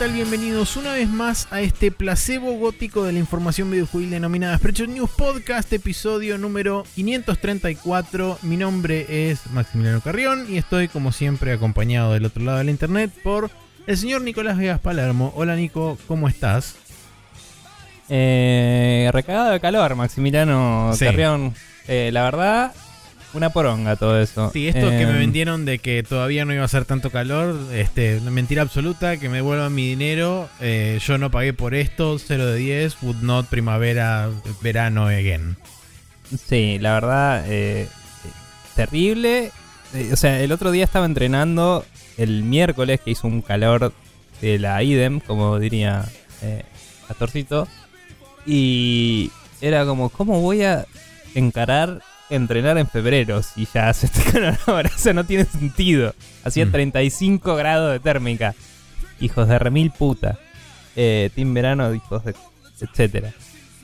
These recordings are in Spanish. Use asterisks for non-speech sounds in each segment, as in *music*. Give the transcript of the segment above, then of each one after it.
Hola, ¿qué tal? Bienvenidos una vez más a este placebo gótico de la información videojuegil denominada Spreadshot News Podcast, episodio número 534. Mi nombre es Maximiliano Carrión y estoy como siempre acompañado del otro lado de la internet por el señor Nicolás Vegas Palermo. Hola Nico, ¿cómo estás? Eh, recagado de calor, Maximiliano Sí. Carrión. Eh, la verdad, una poronga todo eso. Sí, esto que me vendieron de que todavía no iba a hacer tanto calor, este, mentira absoluta, que me devuelvan mi dinero. eh, yo no pagué por esto, 0 de 10, would not primavera, verano again. Sí, la verdad, eh, terrible. Eh, o sea, el otro día estaba entrenando el miércoles que hizo un calor de la idem, como diría eh. Y era como, ¿cómo voy a encarar entrenar en febrero si ya hace este calor ahora? Eso no tiene sentido. Hacía Mm. 35 grados de térmica. Hijos de remil puta. Eh, team verano, hijos de... etcétera.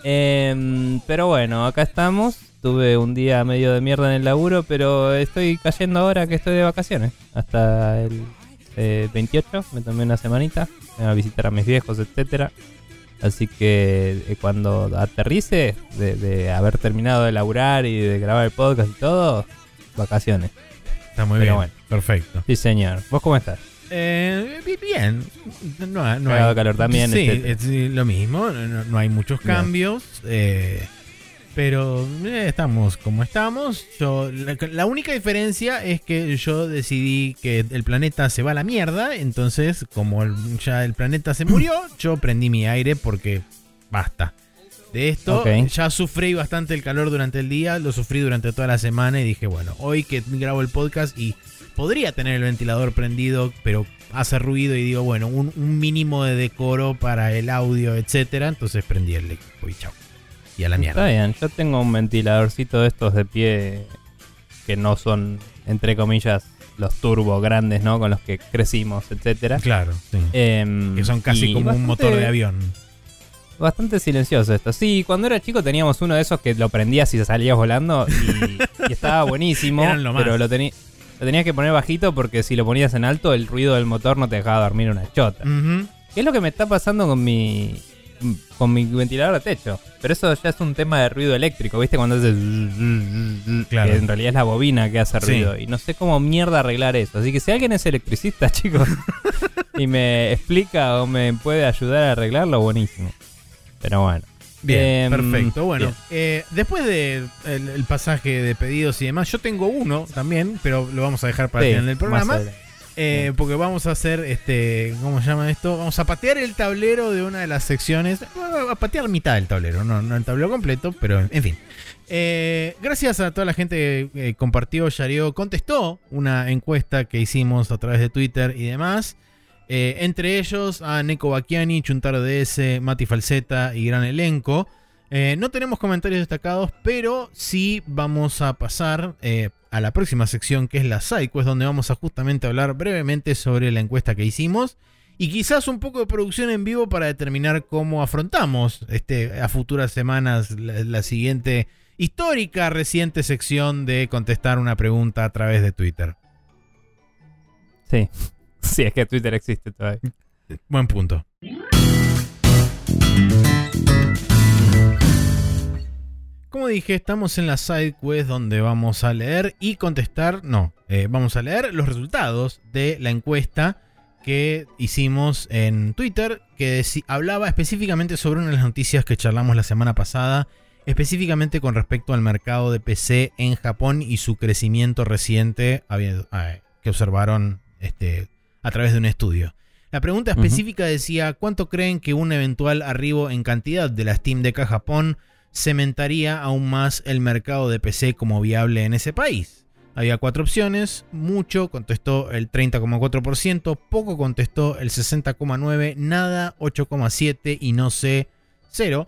Em, pero bueno, acá estamos. Tuve un día medio de mierda en el laburo, pero estoy cayendo ahora que estoy de vacaciones. Hasta el eh, 28, me tomé una semanita. Voy a visitar a mis viejos, etcétera. Así que eh, cuando aterrice, de, de haber terminado de laburar y de grabar el podcast y todo, vacaciones. Está muy Pero bien. bueno. Perfecto. Sí, señor. ¿Vos cómo estás? Eh, bi- bien. No, no Cagado hay calor también, Sí, etcétera. es lo mismo. No, no hay muchos cambios. eh, pero eh, estamos como estamos. Yo, la, la única diferencia es que yo decidí que el planeta se va a la mierda. Entonces, como el- ya el planeta se murió, *clears throat* yo prendí mi aire porque basta. De esto ya sufrí bastante el calor durante el día, lo sufrí durante toda la semana y dije, bueno, hoy que grabo el podcast y podría tener el ventilador prendido, pero hace ruido y digo, bueno, un, un mínimo de decoro para el audio, etcétera. Entonces prendí el equipo y chao. Y a la Está mierda. bien, yo tengo un ventiladorcito de estos de pie que no son, entre comillas, los turbo grandes, ¿no? Con los que crecimos, etcétera. Claro, sí. Em, que son casi como un motor de avión. Bastante silencioso esto. Sí, cuando era chico teníamos uno de esos que lo prendías y salías volando y, y estaba buenísimo. *laughs* Eran lo más. pero lo, tenías que poner bajito porque si lo ponías en alto el ruido del motor no te dejaba dormir una chota. ¿Qué es lo que me está pasando con mi con mi ventilador de techo? Pero eso ya es un tema de ruido eléctrico, ¿viste? Cuando hace Claro. que en realidad es la bobina que hace Sí. ruido y no sé cómo mierda arreglar eso. Así que si alguien es electricista, *laughs* chicos, y me explica o me puede ayudar a arreglarlo, buenísimo. Pero bueno. Bien, Em, perfecto. Bueno, bien. eh, después del el pasaje de pedidos y demás, yo tengo uno también, pero lo vamos a dejar para Sí, el final del más programa. Eh, porque vamos a hacer, este, ¿cómo se llama esto? Vamos a patear el tablero de una de las secciones. A patear mitad del tablero, no, no el tablero completo, pero en fin. Eh, gracias a toda la gente que eh, compartió, shareó, contestó una encuesta que hicimos a través de Twitter y demás. Eh, entre ellos a Neko Bacchiani, Chuntaro DS, Mati Falseta y gran elenco. Eh, no tenemos comentarios destacados, pero sí vamos a pasar eh, a la próxima sección que es la SideQuest, donde vamos a justamente hablar brevemente sobre la encuesta que hicimos y quizás un poco de producción en vivo para determinar cómo afrontamos este, a futuras semanas la, la siguiente histórica reciente sección de contestar una pregunta a través de Twitter. Sí. *laughs* Sí, es que Twitter existe todavía. Buen punto. Como dije, estamos en la side quest donde vamos a leer y contestar, no, eh, vamos a leer los resultados de la encuesta que hicimos en Twitter, que hablaba específicamente sobre una de las noticias que charlamos la semana pasada, específicamente con respecto al mercado de PC en Japón y su crecimiento reciente eh, que observaron este, a través de un estudio. La pregunta específica decía, ¿cuánto creen que un eventual arribo en cantidad de la Steam Deck a Japón cementaría aún más el mercado de PC como viable en ese país? Había cuatro opciones, mucho contestó el 30,4%, poco contestó el 60,9%, nada 8,7% y no sé 0%.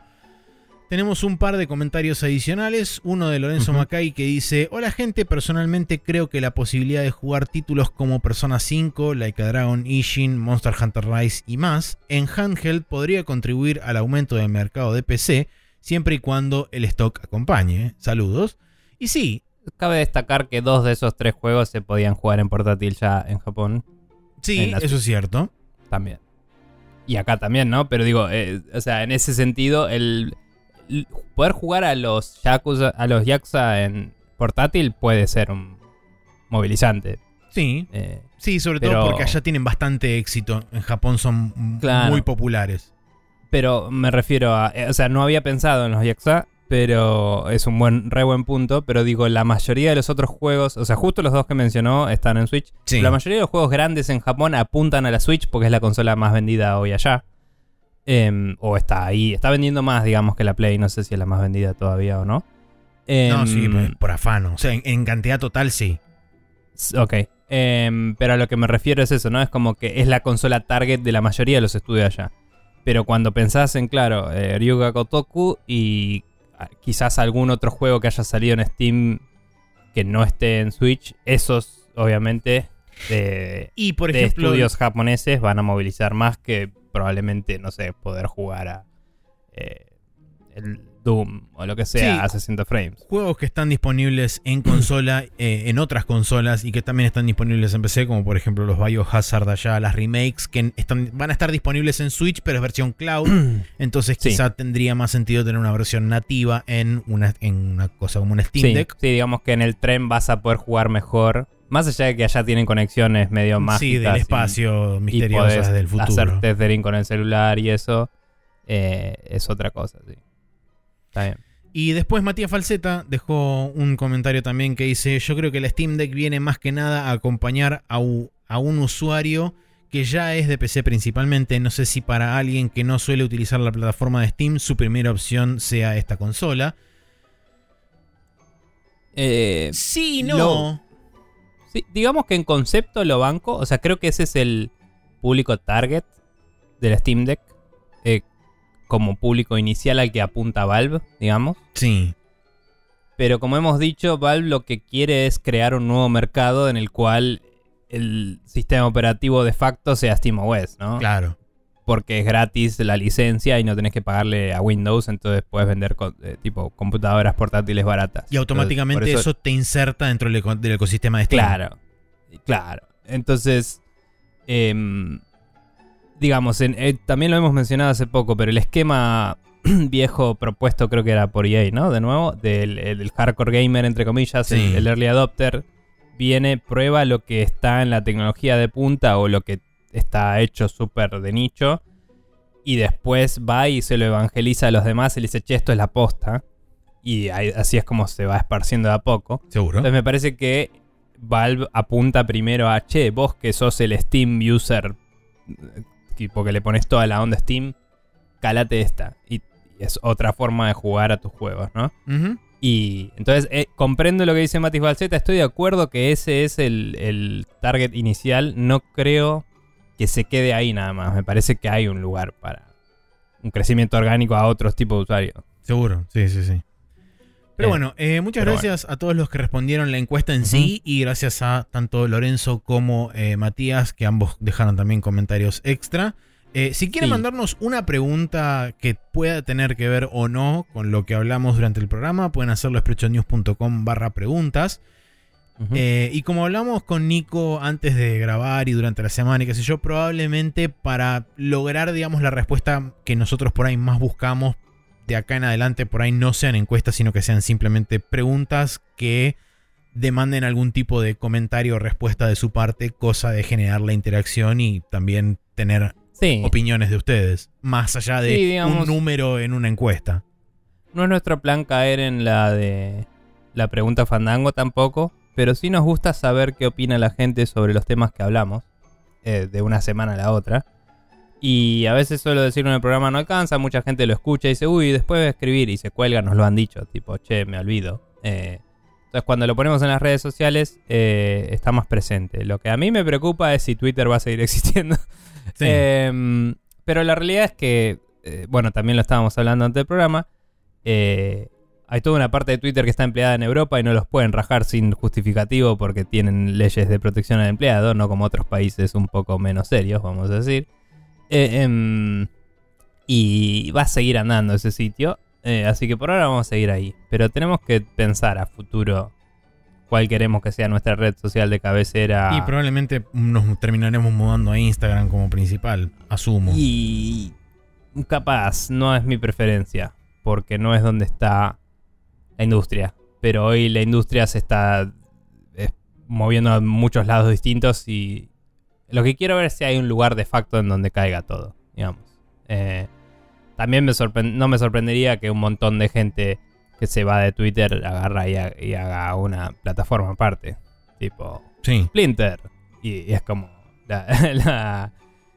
Tenemos un par de comentarios adicionales. Uno de Lorenzo Ujú. Macay que dice: Hola, gente. Personalmente creo que la posibilidad de jugar títulos como Persona 5, Like a Dragon, Ishin, Monster Hunter Rise y más en handheld podría contribuir al aumento del mercado de PC siempre y cuando el stock acompañe. Saludos. Y sí, Cabe destacar que dos de esos tres juegos se podían jugar en portátil ya en Japón sí, En eso es cierto. también. y acá también, ¿no? Pero digo, eh, o sea, en ese sentido, el, el poder jugar a los Yakuza, a los Yakuza en portátil puede ser un movilizante. Sí, Eh, sí, sobre Pero- todo porque allá tienen bastante éxito. En Japón son Claro. muy populares. Pero me refiero a. eh, o sea, no había pensado en los Yakuza, pero es un buen, re buen punto. Pero digo, la mayoría de los otros juegos, o sea, justo los dos que mencionó están en Switch. Sí. La mayoría de los juegos grandes en Japón apuntan a la Switch porque es la consola más vendida hoy allá. Em, o está ahí, está vendiendo más, digamos, que la Play. No sé si es la más vendida todavía o no. No, Em, sí, por, por afano. O sea, en, en cantidad total sí. Ok. Em, pero a lo que me refiero es eso, ¿no? Es como que es la consola target de la mayoría de los estudios allá. Pero cuando pensás en, claro, eh, Ryuga Kotoku y ah, quizás algún otro juego que haya salido en Steam que no esté en Switch, esos, obviamente, de, Y por de ejemplo, estudios japoneses van a movilizar más que probablemente, no sé, poder jugar a eh, el Doom o lo que sea Sí. a 60 frames. juegos que están disponibles en consola, *clears throat* eh, en otras consolas y que también están disponibles en PC, como por ejemplo los Biohazard allá, las remakes, que están, van a estar disponibles en Switch, pero es versión cloud. *clears throat* Entonces Sí. quizá tendría más sentido tener una versión nativa en una, en una cosa como un Steam Sí, Deck. sí, digamos que en el tren vas a poder jugar mejor. Más allá de que allá tienen conexiones medio mágicas. Sí, del espacio y misteriosas podés del futuro. hacer tethering con el celular y eso. eh, es otra cosa, sí. Está bien. Y después Matías Falseta dejó un comentario también que dice, yo creo que el Steam Deck viene más que nada a acompañar a, u- a un usuario que ya es de PC principalmente. No sé si para alguien que no suele utilizar la plataforma de Steam su primera opción sea esta consola. Eh, Sí, no. no. sí, digamos que en concepto lo banco. O sea, creo que ese es el público target del Steam Deck. eh, como público inicial al que apunta Valve, digamos. Sí, Pero como hemos dicho, Valve lo que quiere es crear un nuevo mercado en el cual el sistema operativo de facto sea SteamOS, ¿no? claro. Porque es gratis la licencia y no tenés que pagarle a Windows, entonces puedes vender eh, tipo computadoras portátiles baratas. Y automáticamente Entonces, eso, te inserta dentro del ecosistema de Steam. Claro, claro. Entonces, em, digamos, en- eh, también lo hemos mencionado hace poco, pero el esquema *clears throat* viejo propuesto creo que era por EA, ¿no? De nuevo, del, el- del hardcore gamer, entre comillas, el- Sí. el, early adopter, viene, prueba lo que está en la tecnología de punta o lo que está hecho súper de nicho. Y después va y se lo evangeliza a los demás y le dice, che, esto es la posta. Y ahí- así es como se va esparciendo de a poco. Seguro. Entonces me parece que Valve apunta primero a, che, vos que sos el Steam user, tipo que le pones toda la onda Steam, cálate esta. Y, es otra forma de jugar a tus juegos, ¿no? Y entonces eh, comprendo lo que dice Matis Balseta, estoy de acuerdo que ese es el, el target inicial, no creo que se quede ahí nada más, me parece que hay un lugar para un crecimiento orgánico a otros tipos de usuarios. Seguro, sí, sí, sí. Pero Eh, bueno, eh, muchas pero gracias a todos los que respondieron la encuesta en sí y gracias a tanto Lorenzo como eh, Matías, que ambos dejaron también comentarios extra. Si quieren Sí. mandarnos una pregunta que pueda tener que ver o no con lo que hablamos durante el programa, pueden hacerlo a barra preguntas. Y como hablamos con Nico antes de grabar y durante la semana y qué sé yo, probablemente para lograr, digamos, la respuesta que nosotros por ahí más buscamos de acá en adelante, por ahí no sean encuestas, sino que sean simplemente preguntas que demanden algún tipo de comentario o respuesta de su parte, cosa de generar la interacción y también tener sí. opiniones de ustedes, más allá de Sí, digamos- un número en una encuesta. No es nuestro plan caer en la de la pregunta fandango tampoco, pero sí nos gusta saber qué opina la gente sobre los temas que hablamos eh, de una semana a la otra. Y a veces suelo decir en el programa no alcanza, mucha gente lo escucha y dice, uy, después voy a escribir y se cuelga, nos lo han dicho, tipo, che, me olvido. Eh, entonces cuando lo ponemos en las redes sociales eh, está más presente. Lo que a mí me preocupa es si Twitter va a seguir *laughs* existiendo. Sí. Em, pero la realidad es que, eh, bueno, también lo estábamos hablando antes del programa. eh, hay toda una parte de Twitter que está empleada en Europa y no los pueden rajar sin justificativo porque tienen leyes de protección al empleado, no como otros países un poco menos serios, vamos a decir. Eh, em, y va a seguir andando ese sitio. eh, así que por ahora vamos a seguir ahí. Pero tenemos que pensar a futuro cuál queremos que sea nuestra red social de cabecera. Y probablemente nos terminaremos mudando a Instagram como principal, asumo. Y capaz, no es mi preferencia, porque no es donde está la industria. Pero hoy la industria se está eh, moviendo a muchos lados distintos y lo que quiero ver es si hay un lugar de facto en donde caiga todo, digamos. Eh, también me no me sorprendería que un montón de gente que se va de Twitter agarra y, haga una plataforma aparte. Tipo Splinter. Y, es como *laughs* la,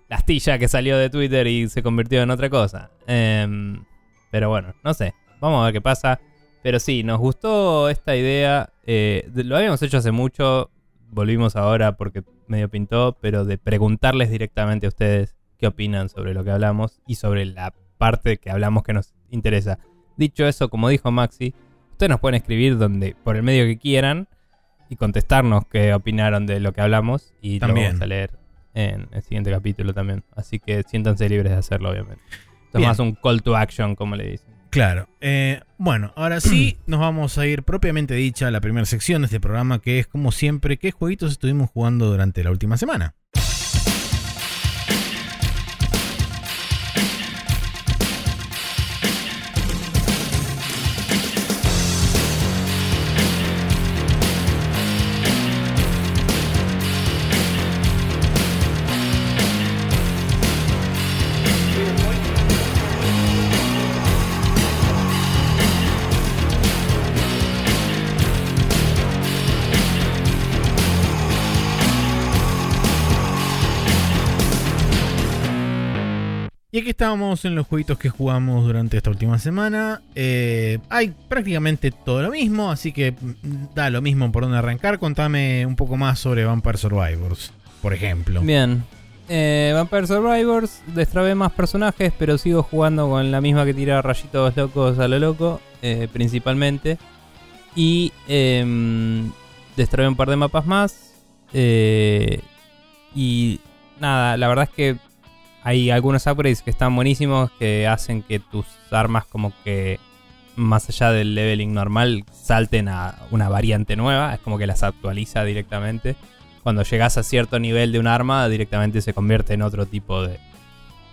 astilla que salió de Twitter y se convirtió en otra cosa. Em, pero bueno, no sé. Vamos a ver qué pasa. Pero sí, nos gustó esta idea. Eh, lo habíamos hecho hace mucho. Volvimos ahora porque medio pintó. Pero de preguntarles directamente a ustedes qué opinan sobre lo que hablamos y sobre la parte que hablamos que nos interesa. Dicho eso, como dijo Maxi, ustedes nos pueden escribir donde, por el medio que quieran y contestarnos qué opinaron de lo que hablamos y lo vamos a leer en el siguiente capítulo también. Así que siéntanse libres de hacerlo, obviamente. Esto es más un call to action, como le dicen. Claro. Eh, bueno, ahora sí *clears throat* nos vamos a ir propiamente dicha a la primera sección de este programa, que es como siempre, ¿qué jueguitos estuvimos jugando durante la última semana? Y aquí estábamos en los jueguitos que jugamos durante esta última semana. Eh, hay prácticamente todo lo mismo, así que mm, da lo mismo por dónde arrancar. Contame un poco más sobre Vampire Survivors, por ejemplo. Bien. Eh, Vampire Survivors, destrabé más personajes, pero sigo jugando con la misma que tira rayitos locos a lo loco, eh, principalmente. Y eh, destrabé un par de mapas más. y nada, la verdad es que hay algunos upgrades que están buenísimos que hacen que tus armas como que más allá del leveling normal salten a una variante nueva, es como que las actualiza directamente. Cuando llegas a cierto nivel de un arma, directamente se convierte en otro tipo de,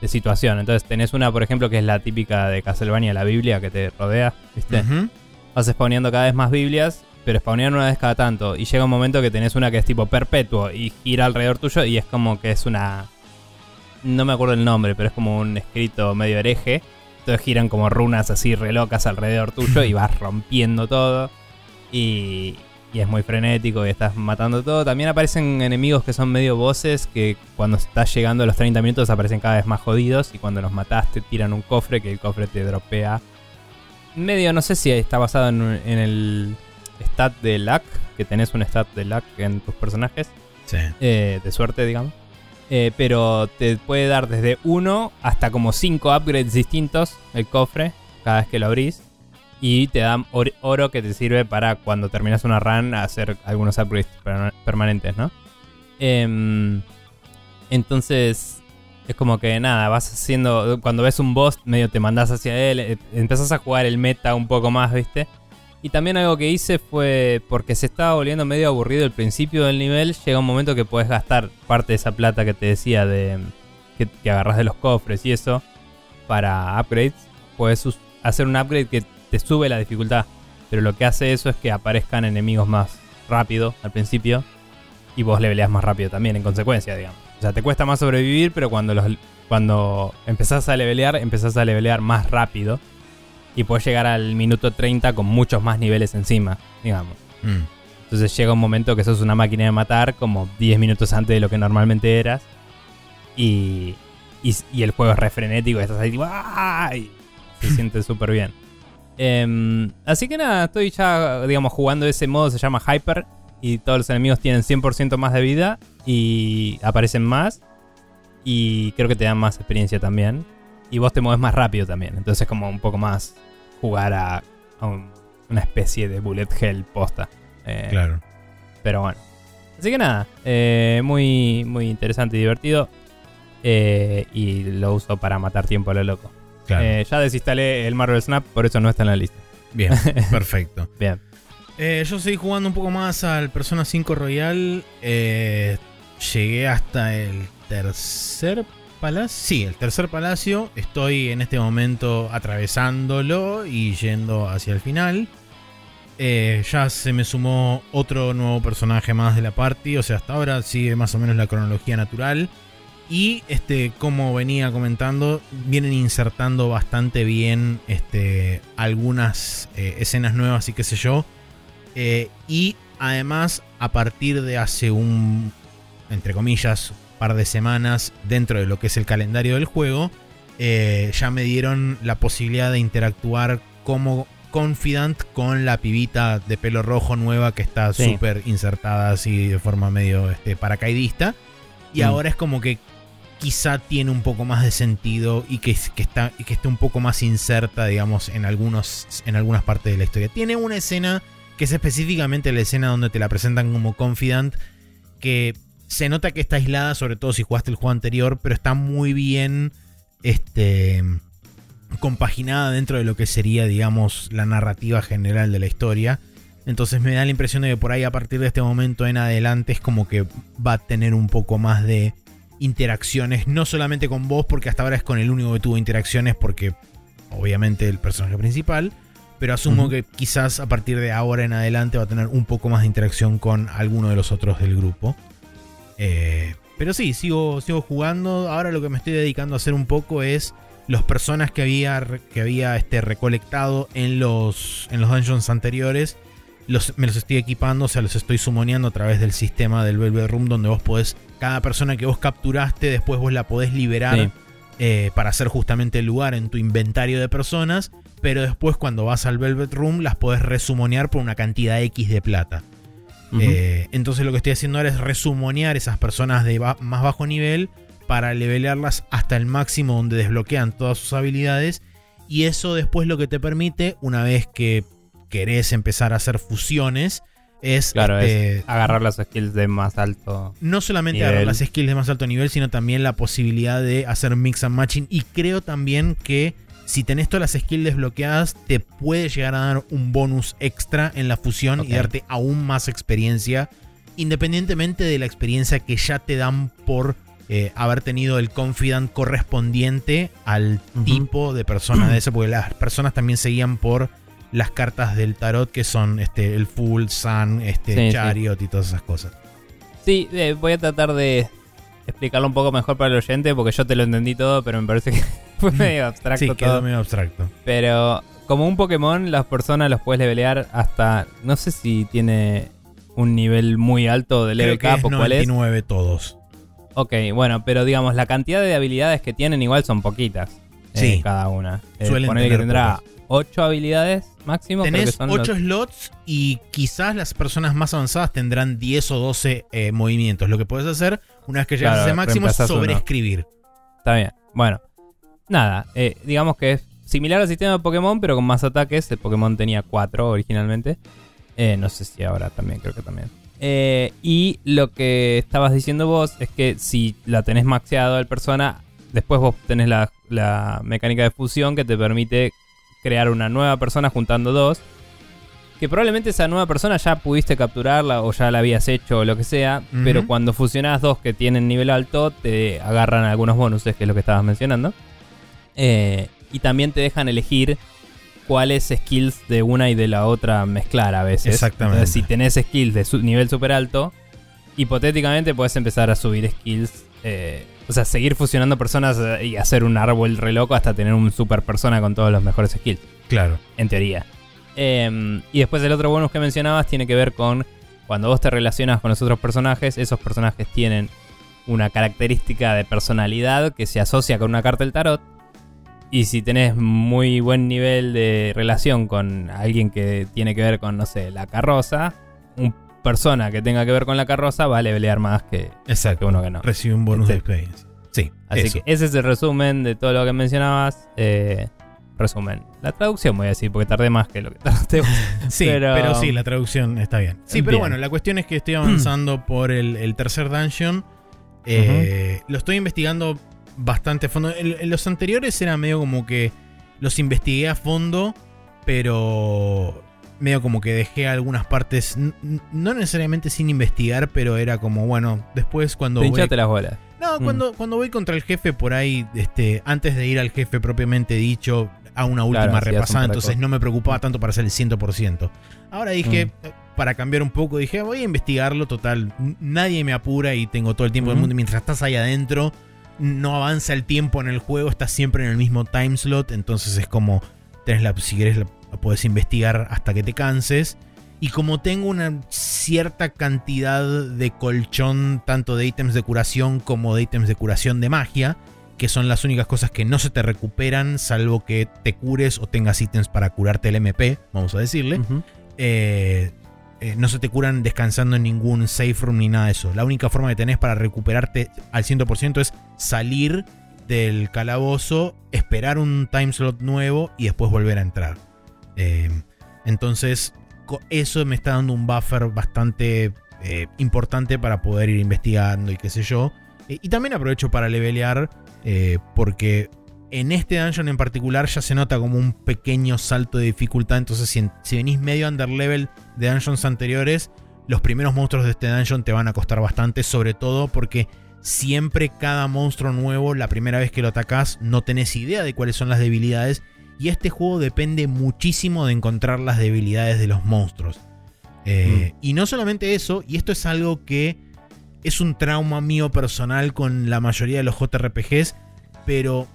situación. Entonces tenés una, por ejemplo, que es la típica de Castlevania, la Biblia que te rodea, ¿viste? Vas spawneando cada vez más Biblias, pero spawnean una vez cada tanto. Y llega un momento que tenés una que es tipo perpetuo y gira alrededor tuyo y es como que es una no me acuerdo el nombre, pero es como un escrito medio hereje. Entonces giran como runas así relocas alrededor tuyo y vas rompiendo todo. Y, y, es muy frenético y estás matando todo. También aparecen enemigos que son medio voces que cuando estás llegando a los 30 minutos aparecen cada vez más jodidos. Y cuando los mataste tiran un cofre que el cofre te dropea. Medio, no sé si está basado en, el stat de luck, que tenés un stat de luck en tus personajes. Sí. Eh, de suerte, digamos. Eh, pero te puede dar desde uno hasta como 5 upgrades distintos el cofre cada vez que lo abrís. Y te dan oro que te sirve para cuando terminas una run hacer algunos upgrades permanentes, ¿no? Em, entonces es como que nada, vas haciendo. Cuando ves un boss, medio te mandas hacia él, eh, empezás a jugar el meta un poco más, ¿viste? Y también algo que hice fue porque se estaba volviendo medio aburrido el principio del nivel, llega un momento que puedes gastar parte de esa plata que te decía de que, agarras de los cofres y eso para upgrades. Puedes hacer un upgrade que te sube la dificultad, pero lo que hace eso es que aparezcan enemigos más rápido al principio y vos leveleas más rápido también en consecuencia, digamos. O sea, te cuesta más sobrevivir, pero cuando los cuando empezás a levelear, empezás a levelear más rápido y puedes llegar al minuto 30 con muchos más niveles encima, digamos. Mm. Entonces llega un momento que sos una máquina de matar como 10 minutos antes de lo que normalmente eras. Y, y, el juego es re frenético, estás ahí y se *laughs* siente súper bien. Em, así que nada, estoy ya, digamos, jugando ese modo, se llama Hyper. Y todos los enemigos tienen 100% más de vida y aparecen más. Y creo que te dan más experiencia también. Y vos te mueves más rápido también. Entonces es como un poco más jugar a, una especie de bullet hell posta. Eh, claro. Pero bueno. Así que nada, eh, muy, muy interesante y divertido. Eh, y lo uso para matar tiempo a lo loco. ya desinstalé el Marvel Snap, por eso no está en la lista. Bien, *laughs* perfecto. Bien. Eh, yo seguí jugando un poco más al Persona 5 Royal. Eh, llegué hasta el tercer palacio. Sí, el tercer palacio. Estoy en este momento atravesándolo y yendo hacia el final. Eh, ya se me sumó otro nuevo personaje más de la party. O sea, hasta ahora sigue más o menos la cronología natural. Y este, como venía comentando, vienen insertando bastante bien este, algunas eh, escenas nuevas y qué sé yo. Eh, y además, a partir de hace un, entre comillas, par de semanas dentro de lo que es el calendario del juego, eh, ya me dieron la posibilidad de interactuar como Confidant con la pibita de pelo rojo nueva que está Sí. súper insertada así de forma medio este, paracaidista. Y Mm. ahora es como que quizá tiene un poco más de sentido y que, que está, y que esté un poco más inserta, digamos, en, algunos, en algunas partes de la historia. Tiene una escena que es específicamente la escena donde te la presentan como Confidant, que se nota que está aislada, sobre todo si jugaste el juego anterior, pero está muy bien este, compaginada dentro de lo que sería, digamos, la narrativa general de la historia. Entonces me da la impresión de que por ahí a partir de este momento en adelante es como que va a tener un poco más de interacciones, no solamente con vos, porque hasta ahora es con el único que tuvo interacciones, porque obviamente el personaje principal, pero asumo que quizás a partir de ahora en adelante va a tener un poco más de interacción con alguno de los otros del grupo. Eh, pero sí, sigo, sigo jugando. Ahora lo que me estoy dedicando a hacer un poco es los personas que había, que había este, recolectado en los, en los dungeons anteriores. Los, me los estoy equipando, o sea, los estoy sumoneando a través del sistema del Velvet Room, donde vos podés, cada persona que vos capturaste, después vos la podés liberar Sí. eh, para hacer justamente el lugar en tu inventario de personas. Pero después, cuando vas al Velvet Room, las podés resumonear por una cantidad X de plata. Eh, entonces lo que estoy haciendo ahora es resumonear esas personas de ba- más bajo nivel para levelearlas hasta el máximo donde desbloquean todas sus habilidades. Y eso después lo que te permite, una vez que querés empezar a hacer fusiones, es, Claro, este, es agarrar las skills de más alto. no solamente nivel. agarrar las skills de más alto nivel, sino también la posibilidad de hacer mix and matching. Y creo también que si tenés todas las skills desbloqueadas, te puede llegar a dar un bonus extra en la fusión y darte aún más experiencia, independientemente de la experiencia que ya te dan por eh, haber tenido el confidant correspondiente al Ujú. tipo de persona de *clears throat* ese, porque las personas también seguían por las cartas del tarot que son este el full sun, este Sí, sí. chariot y todas esas cosas. Sí, eh, voy a tratar de explicarlo un poco mejor para el oyente porque yo te lo entendí todo, pero me parece que *laughs* fue medio *laughs* abstracto Sí, todo. medio abstracto. Pero como un Pokémon, las personas los puedes levelear hasta. No sé si tiene un nivel muy alto de level cap o cuál es. 99 todos. Ok, bueno, pero digamos, la cantidad de habilidades que tienen igual son poquitas. eh, Sí. cada una. Eh, Suelen ponele que tendrá pocas. 8 habilidades máximo. creo que Tenés son 8 los- slots y quizás las personas más avanzadas tendrán 10 o 12 eh, movimientos. Lo que puedes hacer, una vez que llegas Claro, a ese máximo, es uno. sobreescribir. Está bien. Bueno, nada. eh, digamos que es similar al sistema de Pokémon, pero con más ataques. El Pokémon tenía 4 originalmente. Eh, no sé si ahora también, creo que también. Eh, y lo que estabas diciendo vos es que si la tenés maxeado al persona, después vos tenés la, la mecánica de fusión que te permite crear una nueva persona juntando dos. Que probablemente esa nueva persona ya pudiste capturarla o ya la habías hecho o lo que sea. Pero cuando fusionás dos que tienen nivel alto, te agarran algunos bonuses, que es lo que estabas mencionando. Eh, y también te dejan elegir cuáles skills de una y de la otra mezclar a veces. Exactamente. Entonces, si tenés skills de su nivel super alto, hipotéticamente puedes empezar a subir skills. eh, o sea, seguir fusionando personas eh, y hacer un árbol re loco hasta tener un super persona con todos los mejores skills Claro. en teoría. Eh, y después el otro bonus que mencionabas tiene que ver con cuando vos te relacionas con los otros personajes, esos personajes tienen una característica de personalidad que se asocia con una carta del tarot. Y si tenés muy buen nivel de relación con alguien que tiene que ver con, no sé, la carroza, un persona que tenga que ver con la carroza va a levelear más que, que Exacto. uno que no. Recibe un bonus de Este- experiencia. Sí. Así eso. que ese es el resumen de todo lo que mencionabas. Eh, resumen. La traducción voy a decir porque tardé más que lo que *laughs* tardaste vos. Sí, pero... pero- sí, la traducción está bien. Sí, pero Bien. bueno, la cuestión es que estoy *clears throat* avanzando por el, el tercer dungeon. Eh, Lo estoy investigando bastante a fondo. En, en los anteriores era medio como que los investigué a fondo, pero medio como que dejé algunas partes, no necesariamente sin investigar, pero era como, bueno, después cuando... Te voy- las bolas. No, Mm. cuando, cuando voy contra el jefe por ahí, este, antes de ir al jefe propiamente dicho, a una última repasada, entonces no me preocupaba tanto para hacer el 100%. Ahora dije, Mm. eh, para cambiar un poco, dije, voy a investigarlo, total, nadie me apura y tengo todo el tiempo del mundo. y Mientras estás ahí adentro, no avanza el tiempo en el juego, estás siempre en el mismo time slot, entonces es como, tenés la, si querés, la, podés investigar hasta que te canses. Y como tengo una cierta cantidad de colchón, tanto de ítems de curación como de ítems de curación de magia, que son las únicas cosas que no se te recuperan, salvo que te cures o tengas ítems para curarte el MP, vamos a decirle. Eh, eh, no se te curan descansando en ningún safe room ni nada de eso. La única forma que tenés para recuperarte al 100% es salir del calabozo, esperar un time slot nuevo y después volver a entrar. Eh, entonces, eso me está dando un buffer bastante eh, importante para poder ir investigando y qué sé yo. Y también aprovecho para levelear eh, porque en este dungeon en particular ya se nota como un pequeño salto de dificultad. Entonces, si, en- si venís medio underlevel de dungeons anteriores, los primeros monstruos de este dungeon te van a costar bastante, sobre todo porque siempre cada monstruo nuevo, la primera vez que lo atacás, no tenés idea de cuáles son las debilidades. Y este juego depende muchísimo de encontrar las debilidades de los monstruos. Eh, Y no solamente eso, y esto es algo que es un trauma mío personal con la mayoría de los JRPGs, pero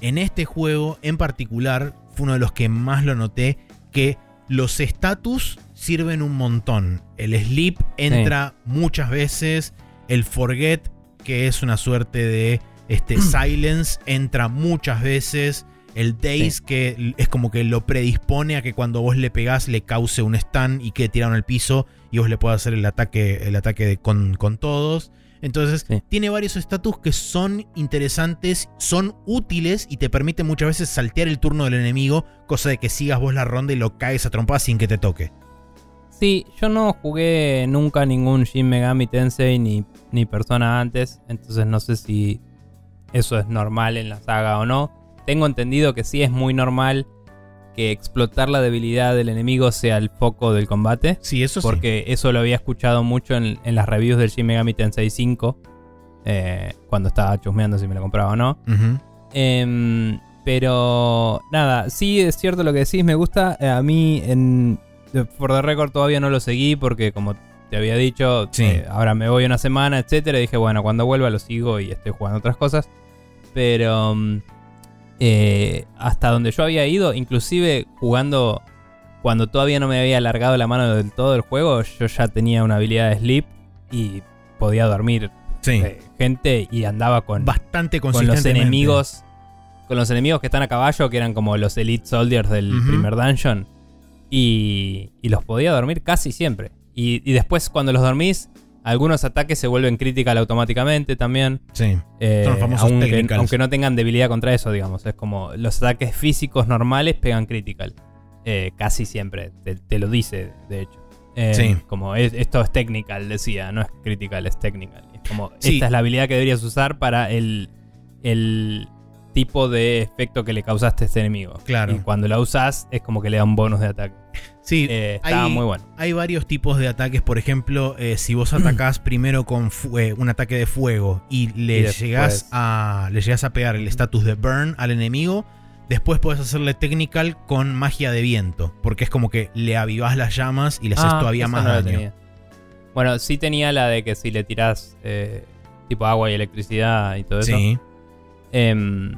en este juego en particular fue uno de los que más lo noté, que los status sirven un montón. El sleep entra muchas veces, el forget, que es una suerte de este, *clears throat* silence, entra muchas veces. El Daze, que es como que lo predispone a que cuando vos le pegás le cause un stun y quede tirado en el piso y vos le puedas hacer el ataque, el ataque de- con, con todos. Entonces, Sí. tiene varios estatus que son interesantes, son útiles y te permiten muchas veces saltear el turno del enemigo, cosa de que sigas vos la ronda y lo caes a trompadas sin que te toque. Sí, yo no jugué nunca ningún Shin Megami Tensei ni, ni Persona antes, entonces no sé si eso es normal en la saga o no. Tengo entendido que sí es muy normal que explotar la debilidad del enemigo sea el foco del combate, Sí, eso sí. porque eso lo había escuchado mucho en, en las reviews del Shin Megami Tensei 5, eh, cuando estaba chusmeando si me lo compraba o no. Em, pero nada, sí es cierto lo que decís, me gusta. Eh, a mí, en For the Record todavía no lo seguí porque, como te había dicho, Sí. eh, ahora me voy una semana, etcétera. Y dije, bueno, cuando vuelva lo sigo y estoy jugando otras cosas. Pero mm, eh, hasta donde yo había ido, inclusive jugando cuando todavía no me había alargado la mano del todo el juego, yo ya tenía una habilidad de sleep y podía dormir Sí. eh, gente y andaba con Bastante con los enemigos con los enemigos que están a caballo que eran como los elite soldiers del primer dungeon y, y los podía dormir casi siempre. Y, y después cuando los dormís algunos ataques se vuelven critical automáticamente también Sí. eh, Son los famosos aunque, no tengan debilidad contra eso digamos es como los ataques físicos normales pegan critical Eh, casi siempre te, te lo dice de hecho Eh, Sí. como es- esto es technical decía no es critical es technical es como Sí. esta es la habilidad que deberías usar para el, el tipo de efecto que le causaste a este enemigo. Claro. Y cuando la usas es como que le da un bonus de ataque. Sí, Eh, hay- muy bueno. Hay varios tipos de ataques, por ejemplo, eh, si vos *clears throat* atacás primero con eh, un ataque de fuego y le Y después- llegás a le llegás a pegar el estatus de burn al enemigo, después podés hacerle technical con magia de viento, porque es como que le avivás las llamas y le haces Ah, todavía más no daño. Bueno, sí tenía la de que si le tirás eh, tipo agua y electricidad y todo eso. Sí, Em,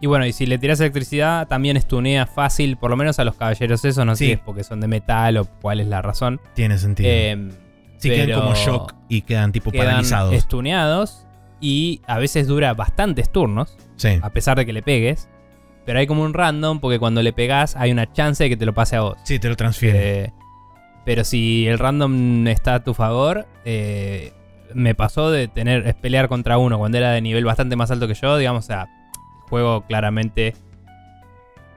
y bueno, y si le tirás electricidad, también estunea fácil, por lo menos a los caballeros eso, no sé si es porque son de metal o cuál es la razón. tiene sentido. Em, sí, quedan como shock y quedan tipo quedan paralizados. estuneados y a veces dura bastantes turnos, Sí, a pesar de que le pegues. Pero hay como un random porque cuando le pegas hay una chance de que te lo pase a vos. sí, te lo transfiere. Eh, pero si el random está a tu favor, eh, me pasó de tener es pelear contra uno cuando era de nivel bastante más alto que yo, digamos, o sea, el juego claramente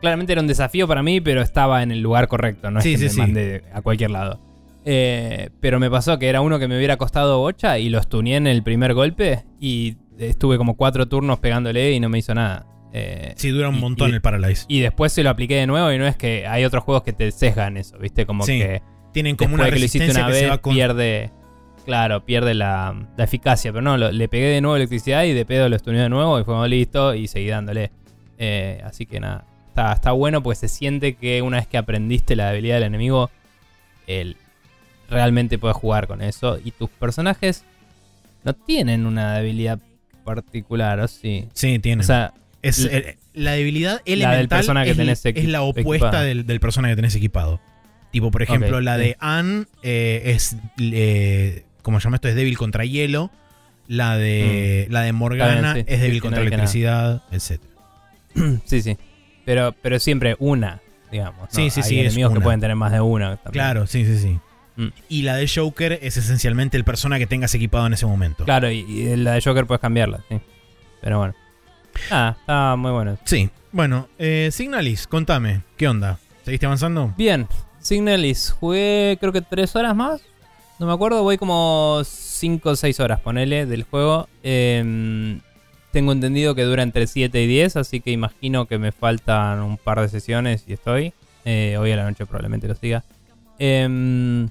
claramente era un desafío para mí, pero estaba en el lugar correcto, no es que sí, me sí. a cualquier lado. Eh, pero me pasó que era uno que me hubiera costado bocha y lo stuneé en el primer golpe y estuve como cuatro turnos pegándole y no me hizo nada. Eh, Sí, dura un y- montón y- el Paralyze. Y después se lo apliqué de nuevo y no es que hay otros juegos que te sesgan eso, ¿viste? Como que Tienen como una de que lo hiciste resistencia una que se vez va con... pierde... Claro, pierde la, la eficacia. Pero no, lo- le pegué de nuevo electricidad y de pedo lo estuneé de nuevo y fuimos listo y seguí dándole. Eh, así que nada, está, está bueno porque se siente que una vez que aprendiste la debilidad del enemigo, el, realmente puedes jugar con eso. Y tus personajes no tienen una debilidad particular, ¿o sí? Sí, tienen. O sea, es, eh, la debilidad del elemental persona que es, tenés es la opuesta del, del persona que tenés equipado. Tipo, por ejemplo, la de Anne eh, es... eh, como se llama esto? Es débil contra hielo. La de, la de Morgana sí. es débil Sí, contra no electricidad, etc. *clears throat* sí, sí. Pero, pero siempre una, digamos. ¿no? Sí, sí, Hay sí, es enemigos que pueden tener más de una. también. Claro, sí, sí, sí. Mm. Y la de Joker es esencialmente el persona que tengas equipado en ese momento. Claro, y, y la de Joker puedes cambiarla, sí. Pero bueno. Ah, está muy bueno. Sí. Bueno, eh, Signalis, contame, ¿qué onda? ¿Seguiste avanzando? Bien, Signalis, jugué creo que tres horas más. No me acuerdo, voy como 5 o 6 horas, ponele, del juego. Em, tengo entendido que dura entre 7 y 10, así que imagino que me faltan un par de sesiones y estoy. Eh, hoy a la noche probablemente lo siga. Em,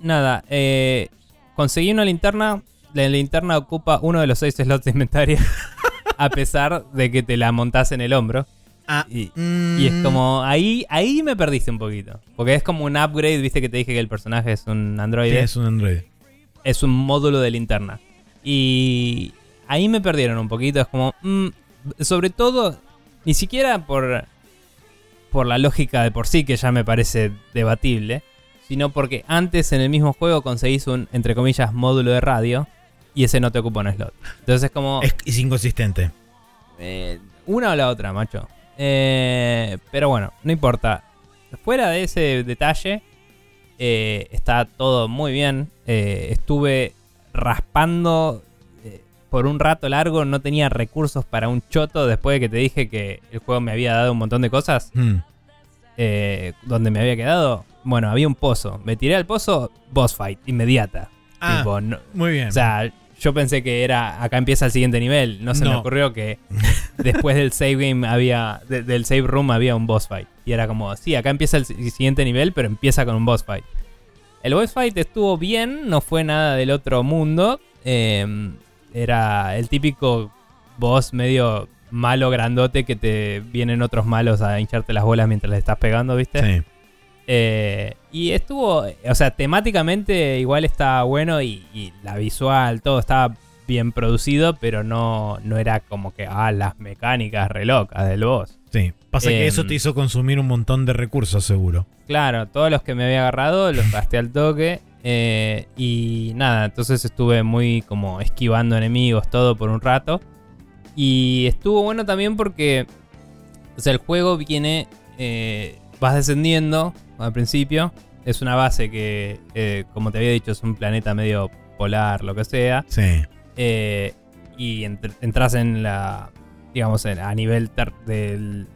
nada, eh, conseguí una linterna. La linterna ocupa uno de los 6 *laughs* slots de inventario. *laughs* a pesar de que te la montás en el hombro. Ah, Y, mm, y es como, ahí, ahí me perdiste un poquito. Porque es como un upgrade, viste que te dije que el personaje es un sí, androide. es un Android. es un módulo de linterna. Y ahí me perdieron un poquito. Es como, mm, sobre todo, ni siquiera por, por la lógica de por sí, que ya me parece debatible, sino porque antes en el mismo juego conseguís un, entre comillas, módulo de radio y ese no te ocupa un slot. Entonces es como... Es, es inconsistente. Eh, una o la otra, macho. Eh, pero bueno, no importa. Fuera de ese detalle, eh, está todo muy bien. Eh, estuve raspando eh, por un rato largo, no tenía recursos para un choto después de que te dije que el juego me había dado un montón de cosas. Mm. Eh, donde me había quedado, bueno, había un pozo. Me tiré al pozo, boss fight, inmediata. Ah, Tipo, no- muy bien. o sea, yo pensé que era acá empieza el siguiente nivel. No se me ocurrió que *laughs* después del save game había de- del save room había un boss fight y era como, sí, acá empieza el si- siguiente nivel, pero empieza con un boss fight. El boss fight estuvo bien, no fue nada del otro mundo. eh, era el típico boss medio malo grandote que te vienen otros malos a hincharte las bolas mientras le estás pegando, ¿viste? sí. Eh, y estuvo, o sea, temáticamente igual estaba bueno y, y la visual, todo estaba bien producido, pero no, no era como que, ah, las mecánicas re locas del boss. Sí. Pasa que Em. eso te hizo consumir un montón de recursos, seguro. Claro, todos los que me había agarrado los gasté al toque. eh, y nada, entonces estuve muy como esquivando enemigos, todo por un rato. Y estuvo bueno también porque, o sea, el juego viene, eh, vas descendiendo al principio. Es una base que, eh, como te había dicho, es un planeta medio polar, lo que sea. Sí. Eh, y entr- entras en la. Digamos, en- a nivel del,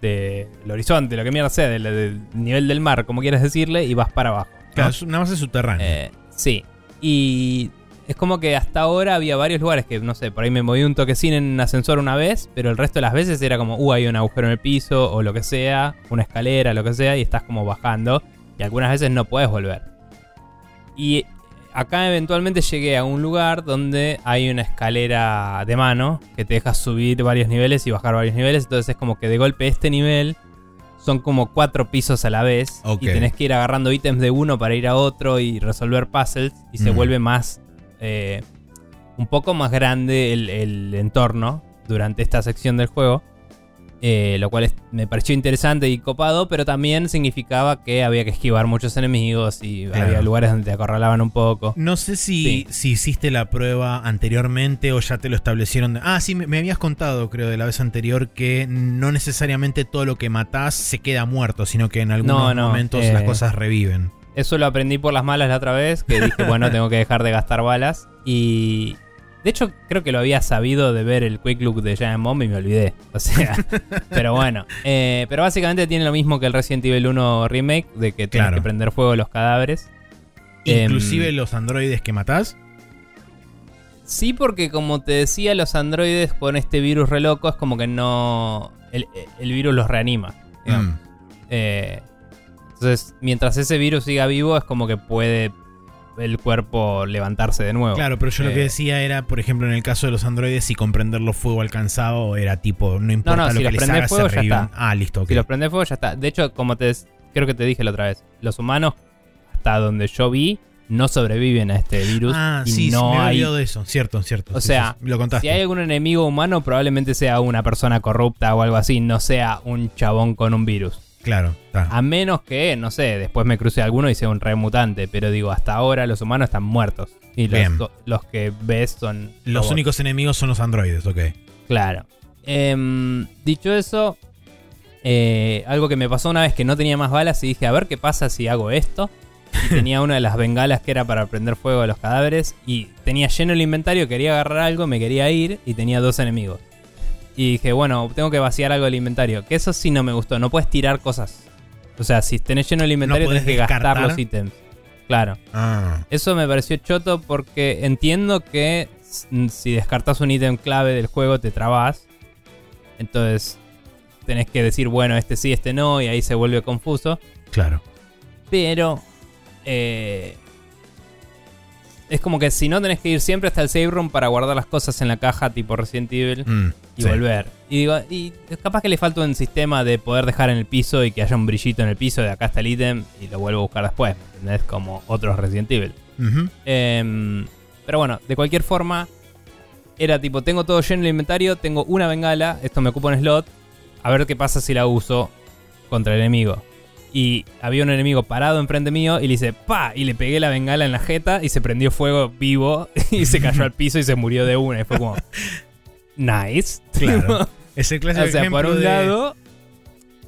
del horizonte, lo que mierda sea, del, del nivel del mar, como quieras decirle, y vas para abajo. ¿no? Claro, es una base subterránea. Eh, sí. Y es como que hasta ahora había varios lugares que, no sé, por ahí me moví un toquecín en un ascensor una vez, pero el resto de las veces era como, uh, hay un agujero en el piso, o lo que sea, una escalera, lo que sea, y estás como bajando. Y algunas veces no puedes volver. Y acá eventualmente llegué a un lugar donde hay una escalera de mano que te deja subir varios niveles y bajar varios niveles. Entonces es como que de golpe este nivel son como cuatro pisos a la vez. Y tenés que ir agarrando ítems de uno para ir a otro y resolver puzzles. Y se vuelve más... eh, un poco más grande el, el entorno durante esta sección del juego. eh, lo cual es- me pareció interesante y copado, pero también significaba que había que esquivar muchos enemigos y Claro. había lugares donde te acorralaban un poco. No sé si, Sí. si hiciste la prueba anteriormente o ya te lo establecieron. Ah, sí, me, me habías contado, creo, de la vez anterior que no necesariamente todo lo que matás se queda muerto, sino que en algunos No, no, momentos eh, las cosas reviven. Eso lo aprendí por las malas la otra vez, que dije, *laughs* bueno, tengo que dejar de gastar balas. Y de hecho, creo que lo había sabido de ver el Quick Look de Giant Bomb y me olvidé. O sea, *laughs* pero bueno. Eh, pero básicamente tiene lo mismo que el Resident Evil 1 Remake, de que tienes Claro. que prender fuego a los cadáveres. Em, Inclusive los androides que matás. Sí, porque como te decía, los androides con este virus re loco es como que no. El, el virus los reanima. Mm. Eh, entonces, mientras ese virus siga vivo, es como que puede el cuerpo levantarse de nuevo. Claro, pero yo lo que Eh, decía era, por ejemplo, en el caso de los androides, si comprenderlo fuego alcanzado era tipo, no importa no, lo si que los les haga, fuego, se ya está. Ah, listo, ok. Si los prende fuego, ya está. De hecho, como te creo que te dije la otra vez, los humanos, hasta donde yo vi, no sobreviven a este virus. Ah, y sí, no me había hay de eso. Cierto, cierto. O Sí, sea, sí, sí, lo contaste. Si hay algún enemigo humano, probablemente sea una persona corrupta o algo así, no sea un chabón con un virus. Claro, está. A menos que, no sé, después me cruce alguno y sea un remutante. Pero digo, hasta ahora los humanos están muertos. Y los, los que ves son. Los robots. únicos enemigos son los androides, ok. Claro. Em, dicho eso, eh, algo que me pasó una vez que no tenía más balas y dije, a ver qué pasa si hago esto. Y *laughs* tenía una de las bengalas que era para prender fuego a los cadáveres. Y tenía lleno el inventario, quería agarrar algo, me quería ir y tenía dos enemigos. Y dije, bueno, tengo que vaciar algo del inventario. Que eso sí no me gustó, no puedes tirar cosas. O sea, si tenés lleno el inventario, podés tenés que gastar los ítems. Claro. Ah, Eso me pareció choto porque entiendo que si descartas un ítem clave del juego te trabas. Entonces tenés que decir, bueno, este sí, este no, y ahí se vuelve confuso. claro. Pero eh, es como que si no tenés que ir siempre hasta el save room para guardar las cosas en la caja tipo Resident Evil Mm, y sí. volver. Y digo, y capaz que le falta un sistema de poder dejar en el piso y que haya un brillito en el piso de acá está el ítem y lo vuelvo a buscar después. ¿me ¿Entendés? Como otros Resident Evil. Em, pero bueno, de cualquier forma, era tipo, tengo todo lleno en el inventario, tengo una bengala, esto me ocupa un slot, a ver qué pasa si la uso contra el enemigo. Y había un enemigo parado enfrente mío y le hice ¡pa! Y le pegué la bengala en la jeta y se prendió fuego vivo *laughs* y se cayó al piso y se murió de una. Y fue como, nice. Claro. *laughs* Es el clásico o sea, por un de- lado,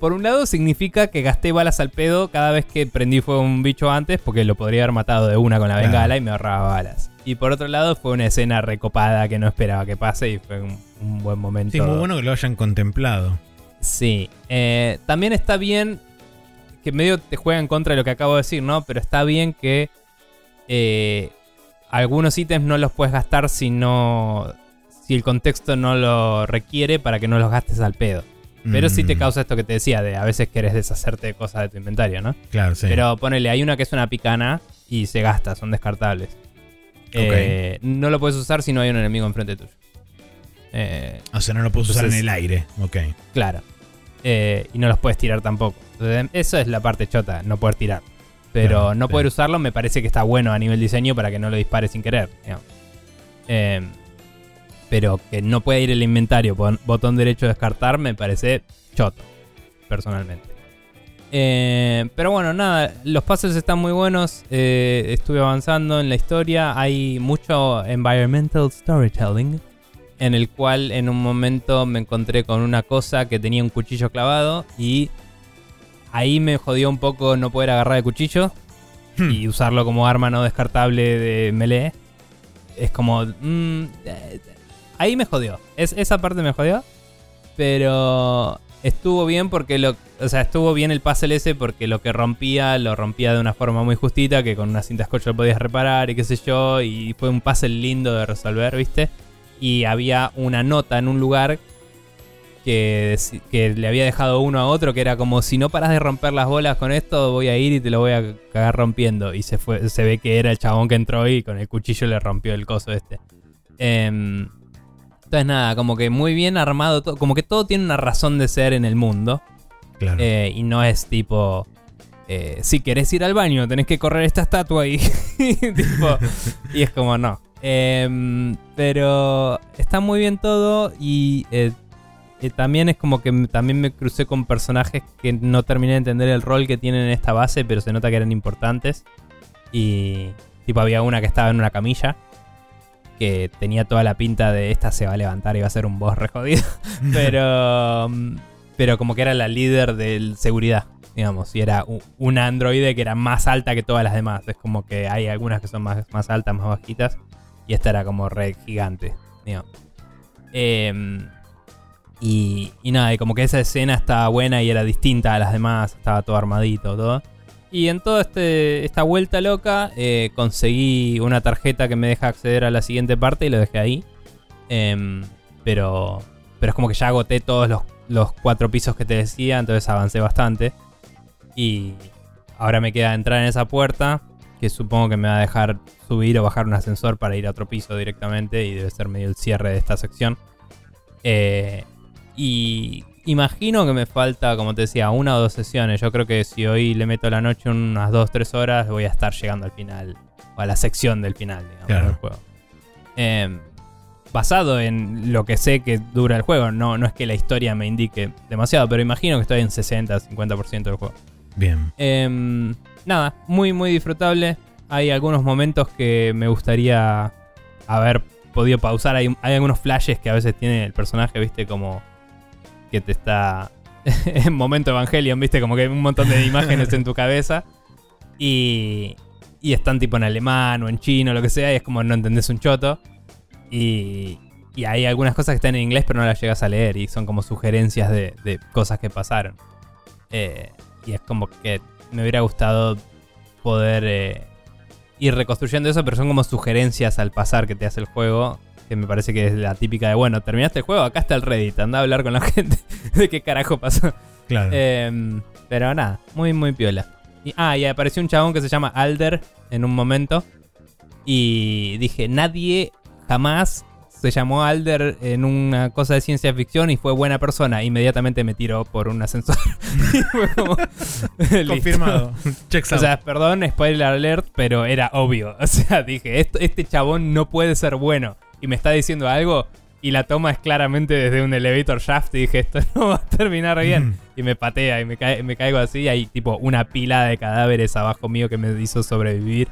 por un lado significa que gasté balas al pedo cada vez que prendí fuego a un bicho antes, porque lo podría haber matado de una con la Claro. bengala y me ahorraba balas. Y por otro lado, fue una escena recopada que no esperaba que pase y fue un, un buen momento. Sí, muy bueno que lo hayan contemplado. Sí. Eh, también está bien que medio te juega en contra de lo que acabo de decir, ¿no? Pero está bien que eh, algunos ítems no los puedes gastar si no. Si el contexto no lo requiere para que no los gastes al pedo. Pero sí te Mm, causa esto que te decía, de a veces querés deshacerte de cosas de tu inventario, ¿no? Claro, sí. Pero ponele, hay una que es una picana y se gasta, son descartables. Eh, no lo puedes usar si no hay un enemigo enfrente tuyo. Eh, o sea, no lo puedes usar en el aire. Ok. claro. Eh, y no los puedes tirar tampoco. Entonces, eso es la parte chota, no poder tirar. Pero Claro, no sí. poder usarlo me parece que está bueno a nivel diseño para que no lo dispares sin querer. Eh, pero que no pueda ir el inventario, botón derecho descartar, me parece choto, personalmente. Eh, pero bueno, nada, los puzzles están muy buenos. eh, estuve avanzando en la historia. Hay mucho environmental storytelling. En el cual en un momento me encontré con una cosa que tenía un cuchillo clavado. Y ahí me jodió un poco no poder agarrar el cuchillo Hmm. y usarlo como arma no descartable de melee. Es como. mm, eh, ahí me jodió. Es, esa parte me jodió. Pero estuvo bien porque lo. O sea, estuvo bien el puzzle ese porque lo que rompía, lo rompía de una forma muy justita. Que con una cinta scotch lo podías reparar y qué sé yo. Y fue un puzzle lindo de resolver, ¿viste? Y había una nota en un lugar que, que le había dejado uno a otro que era como si no paras de romper las bolas con esto voy a ir y te lo voy a cagar rompiendo y se fue se ve que era el chabón que entró y con el cuchillo le rompió el coso este. Em, entonces nada como que muy bien armado todo como que todo tiene una razón de ser en el mundo. Claro. eh, y no es tipo eh, si querés ir al baño tenés que correr esta estatua y *laughs* tipo, y es como no Em, pero está muy bien todo y eh, eh, también es como que también me crucé con personajes que no terminé de entender el rol que tienen en esta base, pero se nota que eran importantes. Y tipo había una que estaba en una camilla que tenía toda la pinta de esta se va a levantar y va a ser un boss re jodido. *laughs* pero mm, pero como que era la líder de seguridad, digamos, y era una androide que era más alta que todas las demás. Es como que hay algunas que son más, más altas, más bajitas, y esta era como re gigante. Em, y, y nada, y como que esa escena estaba buena y era distinta a las demás, estaba todo armadito, todo. Y en toda este, esta vuelta loca eh, conseguí una tarjeta que me deja acceder a la siguiente parte y lo dejé ahí. Em, pero, pero es como que ya agoté todos los, los cuatro pisos que te decía, entonces avancé bastante. Y ahora me queda entrar en esa puerta, que supongo que me va a dejar subir o bajar un ascensor para ir a otro piso directamente y debe ser medio el cierre de esta sección. Eh, y imagino que me falta, como te decía, una o dos sesiones. Yo creo que si hoy le meto la noche unas 2-3 horas, voy a estar llegando al final, o a la sección del final, digamos, Claro. del juego. Em, basado en lo que sé que dura el juego, no, no es que la historia me indique demasiado, pero imagino que estoy en 60-50% del juego. Bien. Em, nada, muy, muy disfrutable. Hay algunos momentos que me gustaría haber podido pausar. Hay, hay algunos flashes que a veces tiene el personaje, viste, como que te está *laughs* en momento Evangelion, viste, como que hay un montón de imágenes en tu cabeza. Y, y están tipo en alemán o en chino, lo que sea, y es como no entendés un choto. Y, y hay algunas cosas que están en inglés, pero no las llegas a leer, y son como sugerencias de, de cosas que pasaron. Eh, y es como que me hubiera gustado poder eh, ir reconstruyendo eso, pero son como sugerencias al pasar que te hace el juego. Que me parece que es la típica de, bueno, terminaste el juego, acá está el Reddit, anda a hablar con la *laughs* gente de qué carajo pasó. Claro. Em, pero nada, muy, muy piola. Y, ah, y apareció un chabón que se llama Alder en un momento. Y dije, nadie jamás se llamó Alder en una cosa de ciencia ficción y fue buena persona. Inmediatamente me tiró por un ascensor. *laughs* Como. *laughs* Confirmado. Checks O sea, perdón, spoiler alert, pero era obvio. *laughs* O sea, dije, esto, este chabón no puede ser bueno. Y me está diciendo algo. Y la toma es claramente desde un elevator shaft. Y dije, esto no va a terminar bien. Mm. Y me patea y me, cae- me caigo así. Y hay tipo una pila de cadáveres abajo mío que me hizo sobrevivir.